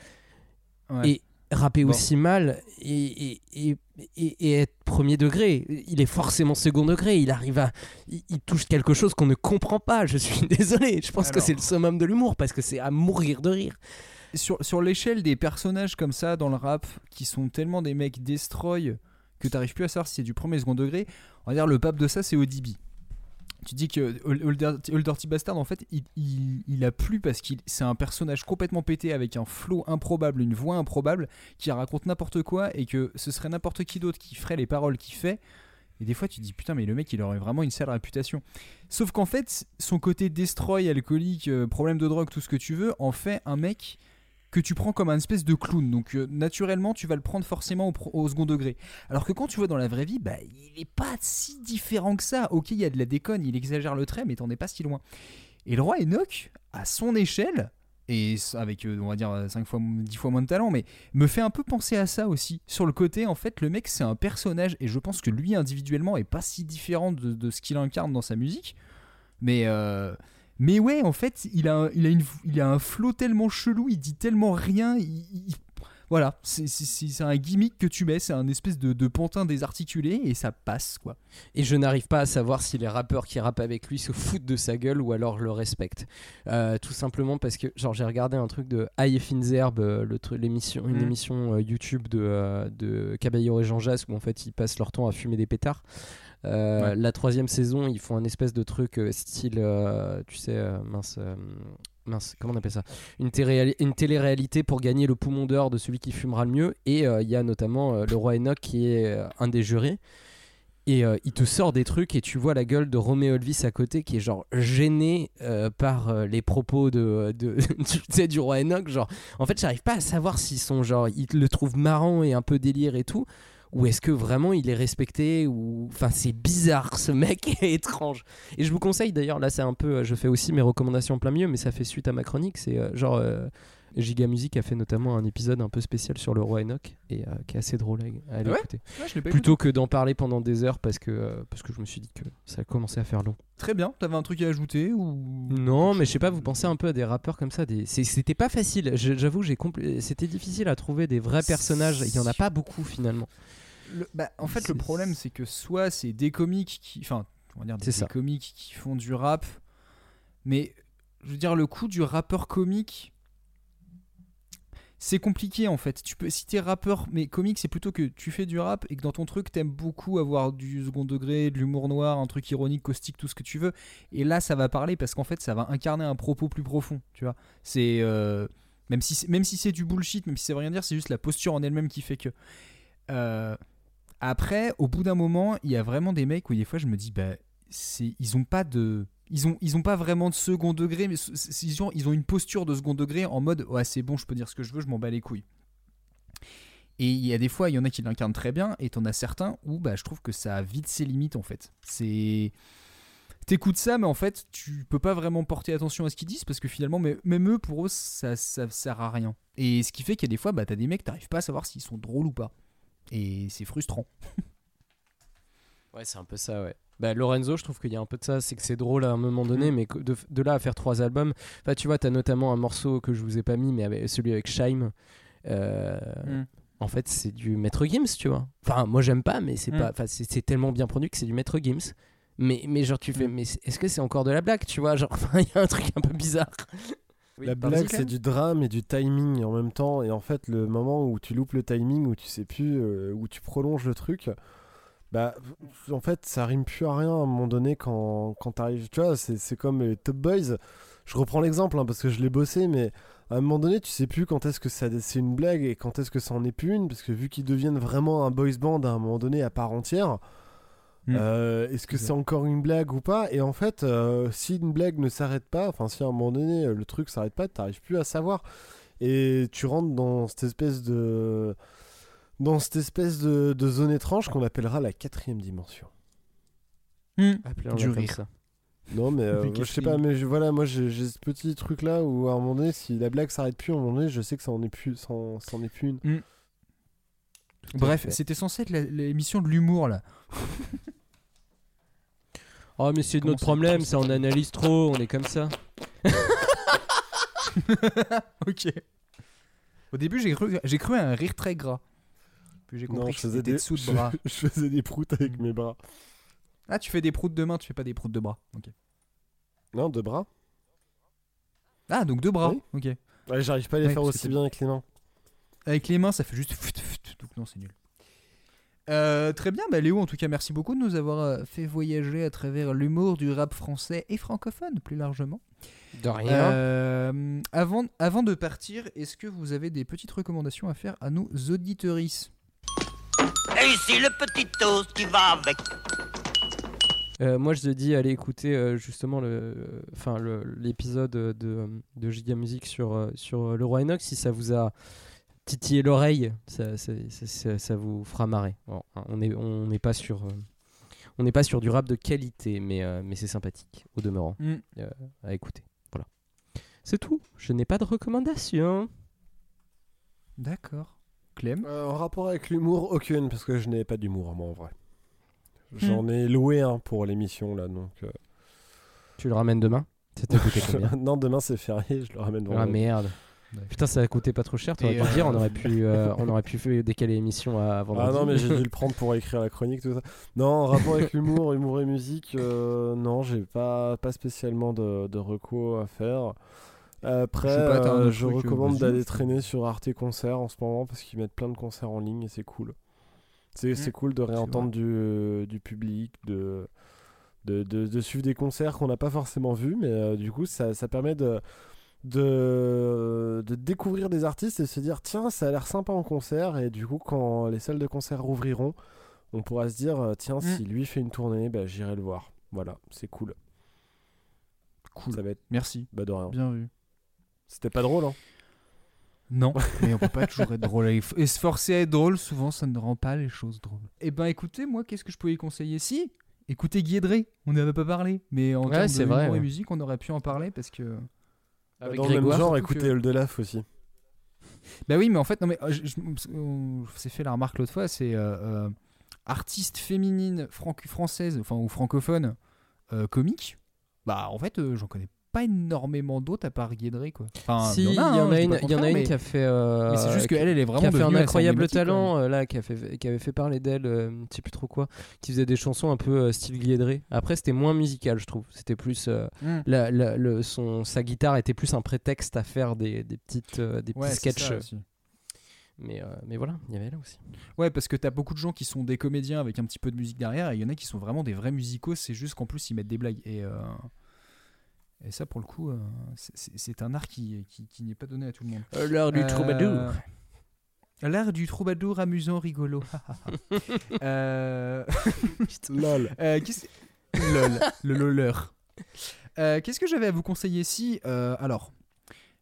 Ouais. Et rapper Bon. aussi mal et, et, et, et- être premier degré. Il est forcément second degré. Il arrive à. Il, il touche quelque chose qu'on ne comprend pas. Je suis désolé. Je pense que c'est le summum de l'humour parce que c'est à mourir de rire. Sur, sur l'échelle des personnages comme ça dans le rap, qui sont tellement des mecs destroy que t'arrives plus à savoir si c'est du premier second degré, on va dire le pape de ça c'est ODB. Tu dis que Old Dirty, Bastard en fait il a plu parce qu'il c'est un personnage complètement pété avec un flow improbable, une voix improbable qui raconte n'importe quoi et que ce serait n'importe qui d'autre qui ferait les paroles qu'il fait. Et des fois tu te dis putain mais le mec il aurait vraiment une sale réputation. Sauf qu'en fait son côté destroy, alcoolique, euh, problème de drogue, tout ce que tu veux en fait un mec que tu prends comme un espèce de clown. Donc euh, naturellement, tu vas le prendre forcément au, second degré. Alors que quand tu vois dans la vraie vie, bah, il est pas si différent que ça. Ok, il y a de la déconne, il exagère le trait, mais t'en es pas si loin. Et le roi Enoch, à son échelle, et avec, euh, on va dire, 5 fois, 10 fois moins de talent, mais me fait un peu penser à ça aussi. Sur le côté, en fait, le mec, c'est un personnage, et je pense que lui, individuellement, est pas si différent de, de ce qu'il incarne dans sa musique. Mais, euh, mais ouais, en fait, il a, un- il, a une, il a un flow tellement chelou, il dit tellement rien. il- il- voilà, c'est- c'est c'est- c'est un gimmick que tu mets, c'est un espèce de, de pantin désarticulé, et ça passe, quoi. Et je n'arrive pas à savoir si les rappeurs qui rappent avec lui se foutent de sa gueule ou alors le respectent. Euh, tout simplement parce que, genre, j'ai regardé un truc de High Finzerbe, euh, l'émission, une Mm. émission euh, YouTube de, de Caballero et Jean Jass où en fait ils passent leur temps à fumer des pétards. Euh, Ouais. La troisième saison, ils font un espèce de truc euh, style, euh, tu sais, mince. Mince, comment on appelle ça? Une, télé- une télé-réalité pour gagner le poumon d'or de celui qui fumera le mieux. Et il y a notamment le roi Enoch qui est un des jurés. Et il te sort des trucs et tu vois la gueule de Roméo Elvis à côté qui est genre gêné par les propos de, de tu sais, du roi Enoch. Genre, en fait, j'arrive pas à savoir s'ils sont genre, ils le trouvent marrant et un peu délire et tout. Ou est-ce que vraiment il est respecté ou enfin c'est bizarre ce mec est étrange et je vous conseille d'ailleurs là c'est un peu euh, je fais aussi mes recommandations en plein milieu mais ça fait suite à ma chronique c'est euh, genre euh, Giga Music a fait notamment un épisode un peu spécial sur le roi Enoch et euh, qui est assez drôle à, à Ouais? écouter. Ouais, je l'ai pas Plutôt que d'en parler pendant des heures parce que, parce que je me suis dit que ça a commencé à faire long. Très bien, t'avais un truc à ajouter ou Non, mais je sais pas, vous pensez un peu à des rappeurs comme ça. Des... C'était pas facile, j'avoue, j'ai compl- c'était difficile à trouver des vrais personnages. Il y en a pas beaucoup finalement. Le- bah, en fait, le problème, c'est que soit c'est des comiques qui. Enfin, on va dire des, comiques qui font du rap, mais je veux dire, le coup du rappeur comique. C'est compliqué en fait. Tu peux, si t'es rappeur, mais comique, c'est plutôt que tu fais du rap et que dans ton truc, t'aimes beaucoup avoir du second degré, de l'humour noir, un truc ironique, caustique, tout ce que tu veux. Et là, ça va parler parce qu'en fait, ça va incarner un propos plus profond. Tu vois, c'est euh, même si c'est- même si c'est du bullshit, même si ça veut rien dire, c'est juste la posture en elle-même qui fait que. Euh, après, au bout d'un moment, il y a vraiment des mecs où des fois je me dis, bah, ils ont pas de, ils ont, pas vraiment de second degré, mais ils ont, ils ont une posture de second degré en mode, c'est bon, je peux dire ce que je veux, je m'en bats les couilles. Et il y a des fois, il y en a qui l'incarnent très bien, et t'en as certains où, bah, je trouve que ça a vite ses limites en fait. C'est, t'écoutes ça, mais en fait, tu peux pas vraiment porter attention à ce qu'ils disent parce que finalement, même eux, pour eux, ça, ça sert à rien. Et ce qui fait qu'il y a des fois, bah, t'as des mecs, t'arrives pas à savoir s'ils sont drôles ou pas. Et c'est frustrant. Ouais, c'est un peu ça, ouais. Bah, Lorenzo, je trouve qu'il y a un peu de ça, c'est que c'est drôle à un moment donné, Mm. mais de, de là à faire trois albums, enfin, tu vois, t'as notamment un morceau que je vous ai pas mis, mais avec, celui avec Shaim. euh, Mm. En fait, c'est du Maître Gims, tu vois. Enfin, moi j'aime pas, mais c'est Mm. pas, enfin, c'est c'est tellement bien produit que c'est du Maître Gims. Mais, mais genre, tu fais, mais c'est- est-ce que c'est encore de la blague, tu vois? Genre, enfin, il y a un truc un peu bizarre. Oui, la blague, c'est du drame et du timing en même temps. Et en fait, le moment où tu loupes le timing, où tu sais plus, euh, où tu prolonges le truc, bah, en fait, ça rime plus à rien à un moment donné quand, quand t'arrives. Tu vois, c'est comme les Top Boys. Je reprends l'exemple hein, parce que je l'ai bossé, mais à un moment donné, tu sais plus quand est-ce que ça- c'est une blague et quand est-ce que ça en est plus une, parce que vu qu'ils deviennent vraiment un boys band à un moment donné à part entière. Mm. euh, Est-ce que c'est encore une blague ou pas? Et en fait, euh, si une blague ne s'arrête pas, enfin si à un moment donné euh, le truc s'arrête pas, t'arrives plus à savoir. Et tu rentres dans cette espèce de dans cette espèce de, de zone étrange qu'on appellera la quatrième dimension. Appelons-la Du rire. ça. Non mais euh, je sais pas, mais je- voilà, moi j'ai ce petit truc là où à un moment donné, si la blague s'arrête plus, à un moment donné, je sais que ça en est plus, ça en, ça en est plus une. Mm. Bref, c'était censé être l'émission de l'humour là. Oh, mais c'est notre problème, ça on analyse trop, on est comme ça. ok. Au début, j'ai cru, j'ai cru à un rire très gras. Puis j'ai Non, compris je que c'était des dessous de bras. je faisais des proutes avec mes bras. Ah, tu fais des proutes de main, tu fais pas des proutes de bras. Ok. Non, de bras. Ah, donc deux bras. Oui. Ok. Ouais, j'arrive pas à les Ouais, faire aussi bien avec les mains. Avec les mains, ça fait juste. Donc non, c'est nul. Euh, très bien, bah Léo, en tout cas, merci beaucoup de nous avoir euh, fait voyager à travers l'humour du rap français et francophone, plus largement. De rien. Euh, avant, avant de partir, est-ce que vous avez des petites recommandations à faire à nos auditeuristes Et ici le petit toast qui va avec. Euh, moi, je te dis, allez écouter euh, justement le, enfin l'épisode de, de Giga Music sur, euh, sur le roi Enoch. Si ça vous a titillé l'oreille, ça, ça, ça- ça- ça vous fera marrer. Bon, hein, on n'est on pas sur, euh, on n'est pas sur du rap de qualité, mais, euh, mais c'est sympathique au demeurant Mm. euh, à écouter. Voilà. C'est tout. Je n'ai pas de recommandations. D'accord. Clem Euh, en rapport avec l'humour, aucune, parce que je n'ai pas d'humour, moi, en vrai. J'en ai loué un pour l'émission, là, donc... euh, Tu le ramènes demain? Non, demain c'est férié, je le ramène Ah vendredi. merde. Putain, ça a coûté pas trop cher. T'aurais pu euh, dire, on aurait pu, euh, on aurait pu faire décaler l'émission à vendredi. Ah non, mais j'ai dû le prendre pour écrire la chronique, tout ça. Non, en rapport avec l'humour, humour et musique, euh, non, j'ai pas, pas spécialement de, de recours à faire. Après, Je pas, euh, je recommande d'aller traîner sur Arte Concert en ce moment parce qu'ils mettent plein de concerts en ligne et c'est cool. C'est c'est Mm. cool de réentendre du, du public, de, de, de, de suivre des concerts qu'on n'a pas forcément vus, mais euh, du coup, ça, ça permet de, de, de découvrir des artistes et de se dire tiens, ça a l'air sympa en concert, et du coup, quand les salles de concert rouvriront, on pourra se dire euh, tiens, Mm. si lui fait une tournée, bah, j'irai le voir. Voilà, c'est cool. Cool. Ça va être. Merci. Bah, de rien. Bien vu. C'était pas drôle, hein Non, mais on peut pas toujours être drôle. Et se forcer à être drôle, souvent, ça ne rend pas les choses drôles. Eh ben, écoutez, moi, qu'est-ce que je pouvais y conseiller? Si, écoutez Guy Edré, on n'avait pas parlé, mais en Ouais, termes c'est de vrai, humour et ouais. musique, on aurait pu en parler parce que. Avec Dans le même Grégoire, genre, écoutez Oldelaf aussi. Bah oui, mais en fait, non mais euh, je, je- on s'est fait la remarque l'autre fois, c'est euh, euh, artiste féminine franco française, enfin ou francophone, euh, comique. Bah en fait, euh, j'en connais pas énormément d'autres à part Guédré quoi. Enfin, si, il y, hein, en a une, pas le il y en a contraire, une mais- qui a fait. euh, mais c'est juste qu'elle, elle est vraiment Qui a fait un incroyable talent, quoi. euh, là, qui, a fait, qui avait fait parler d'elle, euh, je sais plus trop quoi, qui faisait des chansons un peu euh, style Guédré. Après, c'était moins musical, je trouve. C'était plus. euh, Mm. la- la- le, son, sa guitare était plus un prétexte à faire des, des, petites, des petits Ouais, sketchs. Mais, euh, mais voilà, il y avait là aussi. Ouais, parce que t'as beaucoup de gens qui sont des comédiens avec un petit peu de musique derrière, et il y en a qui sont vraiment des vrais musicos, c'est juste qu'en plus ils mettent des blagues. Et, euh, et ça, pour le coup, euh, c'est- un art qui, qui, qui n'est pas donné à tout le monde. Euh, l'art du troubadour. L'art du troubadour amusant, rigolo. euh... Lol. Euh, qu'est-ce- Lol, le loleur. Euh, Qu'est-ce que j'avais à vous conseiller Si, euh, alors,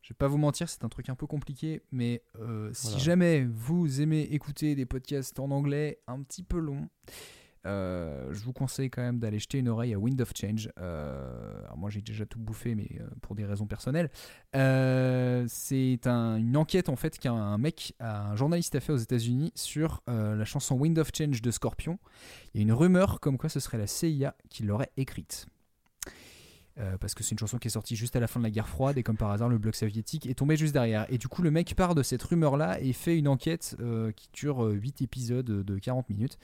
je vais pas vous mentir, c'est un truc un peu compliqué, mais euh, si Voilà. jamais vous aimez écouter des podcasts en anglais un petit peu longs, euh, je vous conseille quand même d'aller jeter une oreille à Wind of Change. Euh, alors moi j'ai déjà tout bouffé, mais euh, pour des raisons personnelles. C'est un- une enquête en fait qu'un mec, un journaliste a fait aux États-Unis sur la chanson Wind of Change de Scorpion. Il y a une rumeur comme quoi ce serait la CIA qui l'aurait écrite. Euh, parce que c'est une chanson qui est sortie juste à la fin de la guerre froide et comme par hasard le bloc soviétique est tombé juste derrière. Et du coup le mec part de cette rumeur là et fait une enquête euh, qui dure 8 épisodes de 40 minutes.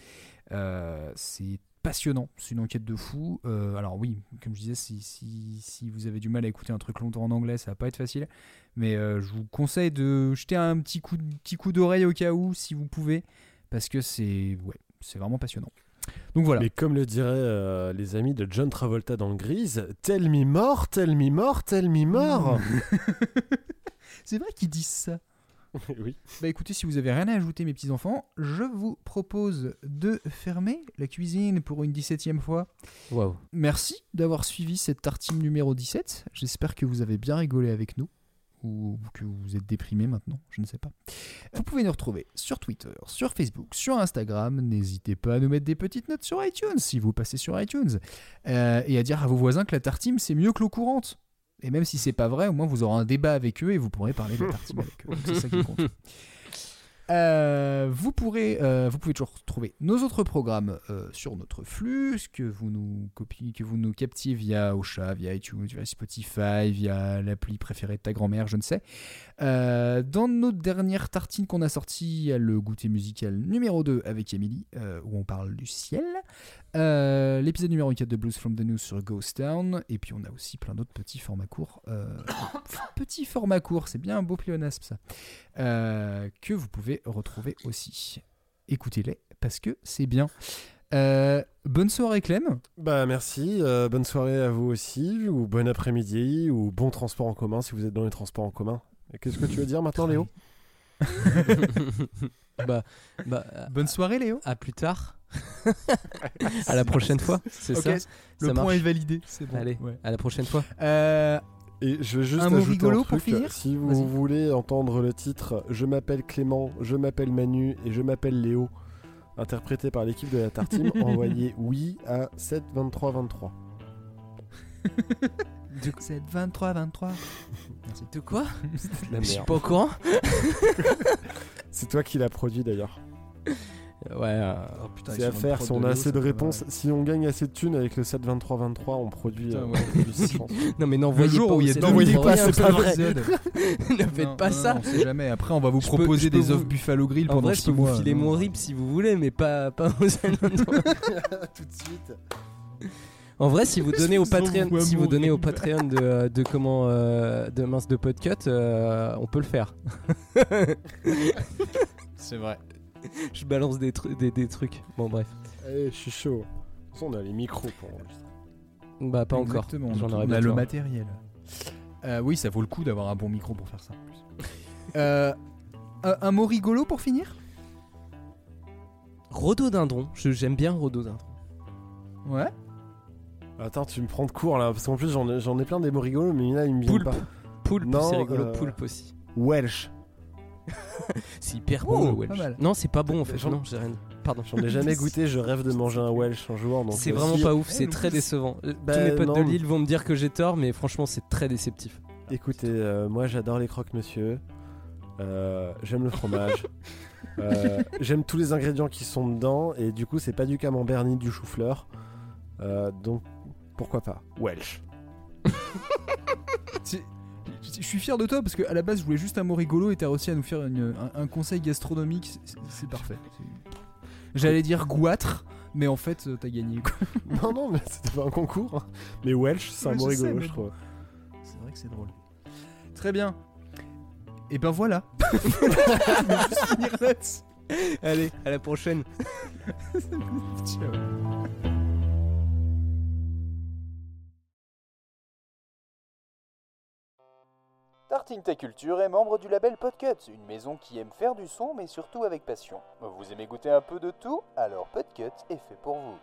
Euh, c'est passionnant, c'est une enquête de fou. Euh, alors oui, comme je disais, si, si, vous avez du mal à écouter un truc longtemps en anglais, ça va pas être facile. Mais euh, je vous conseille de jeter un petit coup, petit coup d'oreille au cas où, si vous pouvez, parce que c'est ouais, c'est vraiment passionnant. Donc voilà. Mais comme le diraient euh, les amis de John Travolta dans Grise, tell me more, tell me more, tell me more. C'est vrai qu'ils disent ça. oui. Bah écoutez, si vous avez rien à ajouter, mes petits enfants, je vous propose de fermer la cuisine pour une 17ème fois. Waouh. Merci d'avoir suivi cette tartine numéro 17. J'espère que vous avez bien rigolé avec nous. Ou que vous êtes déprimé maintenant, je ne sais pas. Vous pouvez nous retrouver sur Twitter, sur Facebook, sur Instagram. N'hésitez pas à nous mettre des petites notes sur iTunes si vous passez sur iTunes. Euh, et à dire à vos voisins que la tartine c'est mieux que l'eau courante. Et même si c'est pas vrai, au moins vous aurez un débat avec eux et vous pourrez parler de la tartine avec eux. C'est ça qui compte. Euh, euh, vous pouvez toujours retrouver nos autres programmes euh, sur notre flux, que vous nous copiez, que vous nous captiez via Ocha, via iTunes, via Spotify, via l'appli préférée de ta grand-mère, je ne sais. Dans nos dernières tartines qu'on a sorties, il y a le goûter musical numéro 2 avec Emily, où on parle du ciel. L'épisode numéro 4 de Blues from the News sur Ghost Town. Et puis on a aussi plein d'autres petits formats courts. Petits formats courts, c'est bien un beau pléonasme ça. Que vous pouvez retrouver aussi. Écoutez-les parce que c'est bien. Euh, bonne soirée Clem. Bah merci, euh, bonne soirée à vous aussi, ou bon après-midi, ou bon transport en commun si vous êtes dans les transports en commun. Qu'est-ce que tu veux dire maintenant Léo? Bah, bah, Bonne soirée Léo. À plus tard. à la prochaine fois. C'est ça. le Ça point marche. est validé, c'est bon. Allez, Ouais. à la prochaine fois. Euh, Et je veux juste Un mot ajouter rigolo un pour truc. finir Si vous voulez entendre le titre Je m'appelle Clément, je m'appelle Manu et je m'appelle Léo, interprété par l'équipe de la Tartine, envoyez oui à 7 23 23. Du coup, c'est 23 23. De quoi Je suis pas au courant. C'est toi qui l'as produit d'ailleurs. Ouais. euh, Oh, C'est à faire, si on a assez de réponses, si on gagne assez de thunes avec le 7 23 23, on produit. Putain, euh, ouais. on produit six chances. Non mais n'envoyez jour pas. où il y a pas, c'est pas vrai. ne faites Non, pas non, ça. non, on sait jamais. Après, on va vous Je proposer peux des vous- offres Buffalo Grill En pendant vrai, je 6 peux vous mois. filer mon rip si vous voulez, mais pas pas aux Tout Tout de suite. En vrai, si vous donnez au Patreon, si vous donnez au. Patreon de, euh, de comment euh, de mince de podcut, euh, on peut le faire. C'est vrai. Je balance des, tru- des, des trucs. Bon bref. Allez, je suis chaud. De toute façon, on a les micros pour enregistrer. Bah pas encore. On aurais a bientôt le matériel. Euh, oui, ça vaut le coup d'avoir un bon micro pour faire ça. en plus. Euh, un, un mot rigolo pour finir? Rhododendron. Je- J'aime bien rhododendron. Ouais. Attends, tu me prends de court là, parce qu'en plus j'en ai, j'en ai plein des mots rigolos, mais là il me vient Poulpe. pas. Poulpe, Non, c'est rigolo. euh, Poulpe aussi. Welsh. C'est hyper bon le Welsh. Non, c'est pas bon en fait. J'en- Non, j'ai rien. Pardon. J'en ai jamais goûté, je rêve de manger un Welsh un jour. C'est euh, vraiment pas ouf, c'est très décevant. Euh, Bah, Tous mes potes de. Lille vont me dire que j'ai tort, mais franchement, c'est très déceptif. Écoutez, euh, moi j'adore les croque-monsieur. Euh, j'aime le fromage. Euh, j'aime tous les ingrédients qui sont dedans. Et du coup, c'est pas du camembert ni du chou-fleur. Donc, pourquoi pas? Welsh. Je suis fier de toi parce qu'à la base je voulais juste un mot rigolo et t'as réussi à nous faire une- un, un conseil gastronomique, c'est- parfait. J'allais dire goitre, mais en fait t'as gagné quoi. non, non, mais c'était pas un concours. hein. Mais Welsh, c'est un mot sais, rigolo, je trouve. C'est vrai que c'est drôle. Très bien. Et ben voilà. Allez, à la prochaine. Ciao. Tartine Ta Culture est membre du label Podcut, une maison qui aime faire du son mais surtout avec passion. Vous aimez goûter un peu de tout? Alors Podcut est fait pour vous.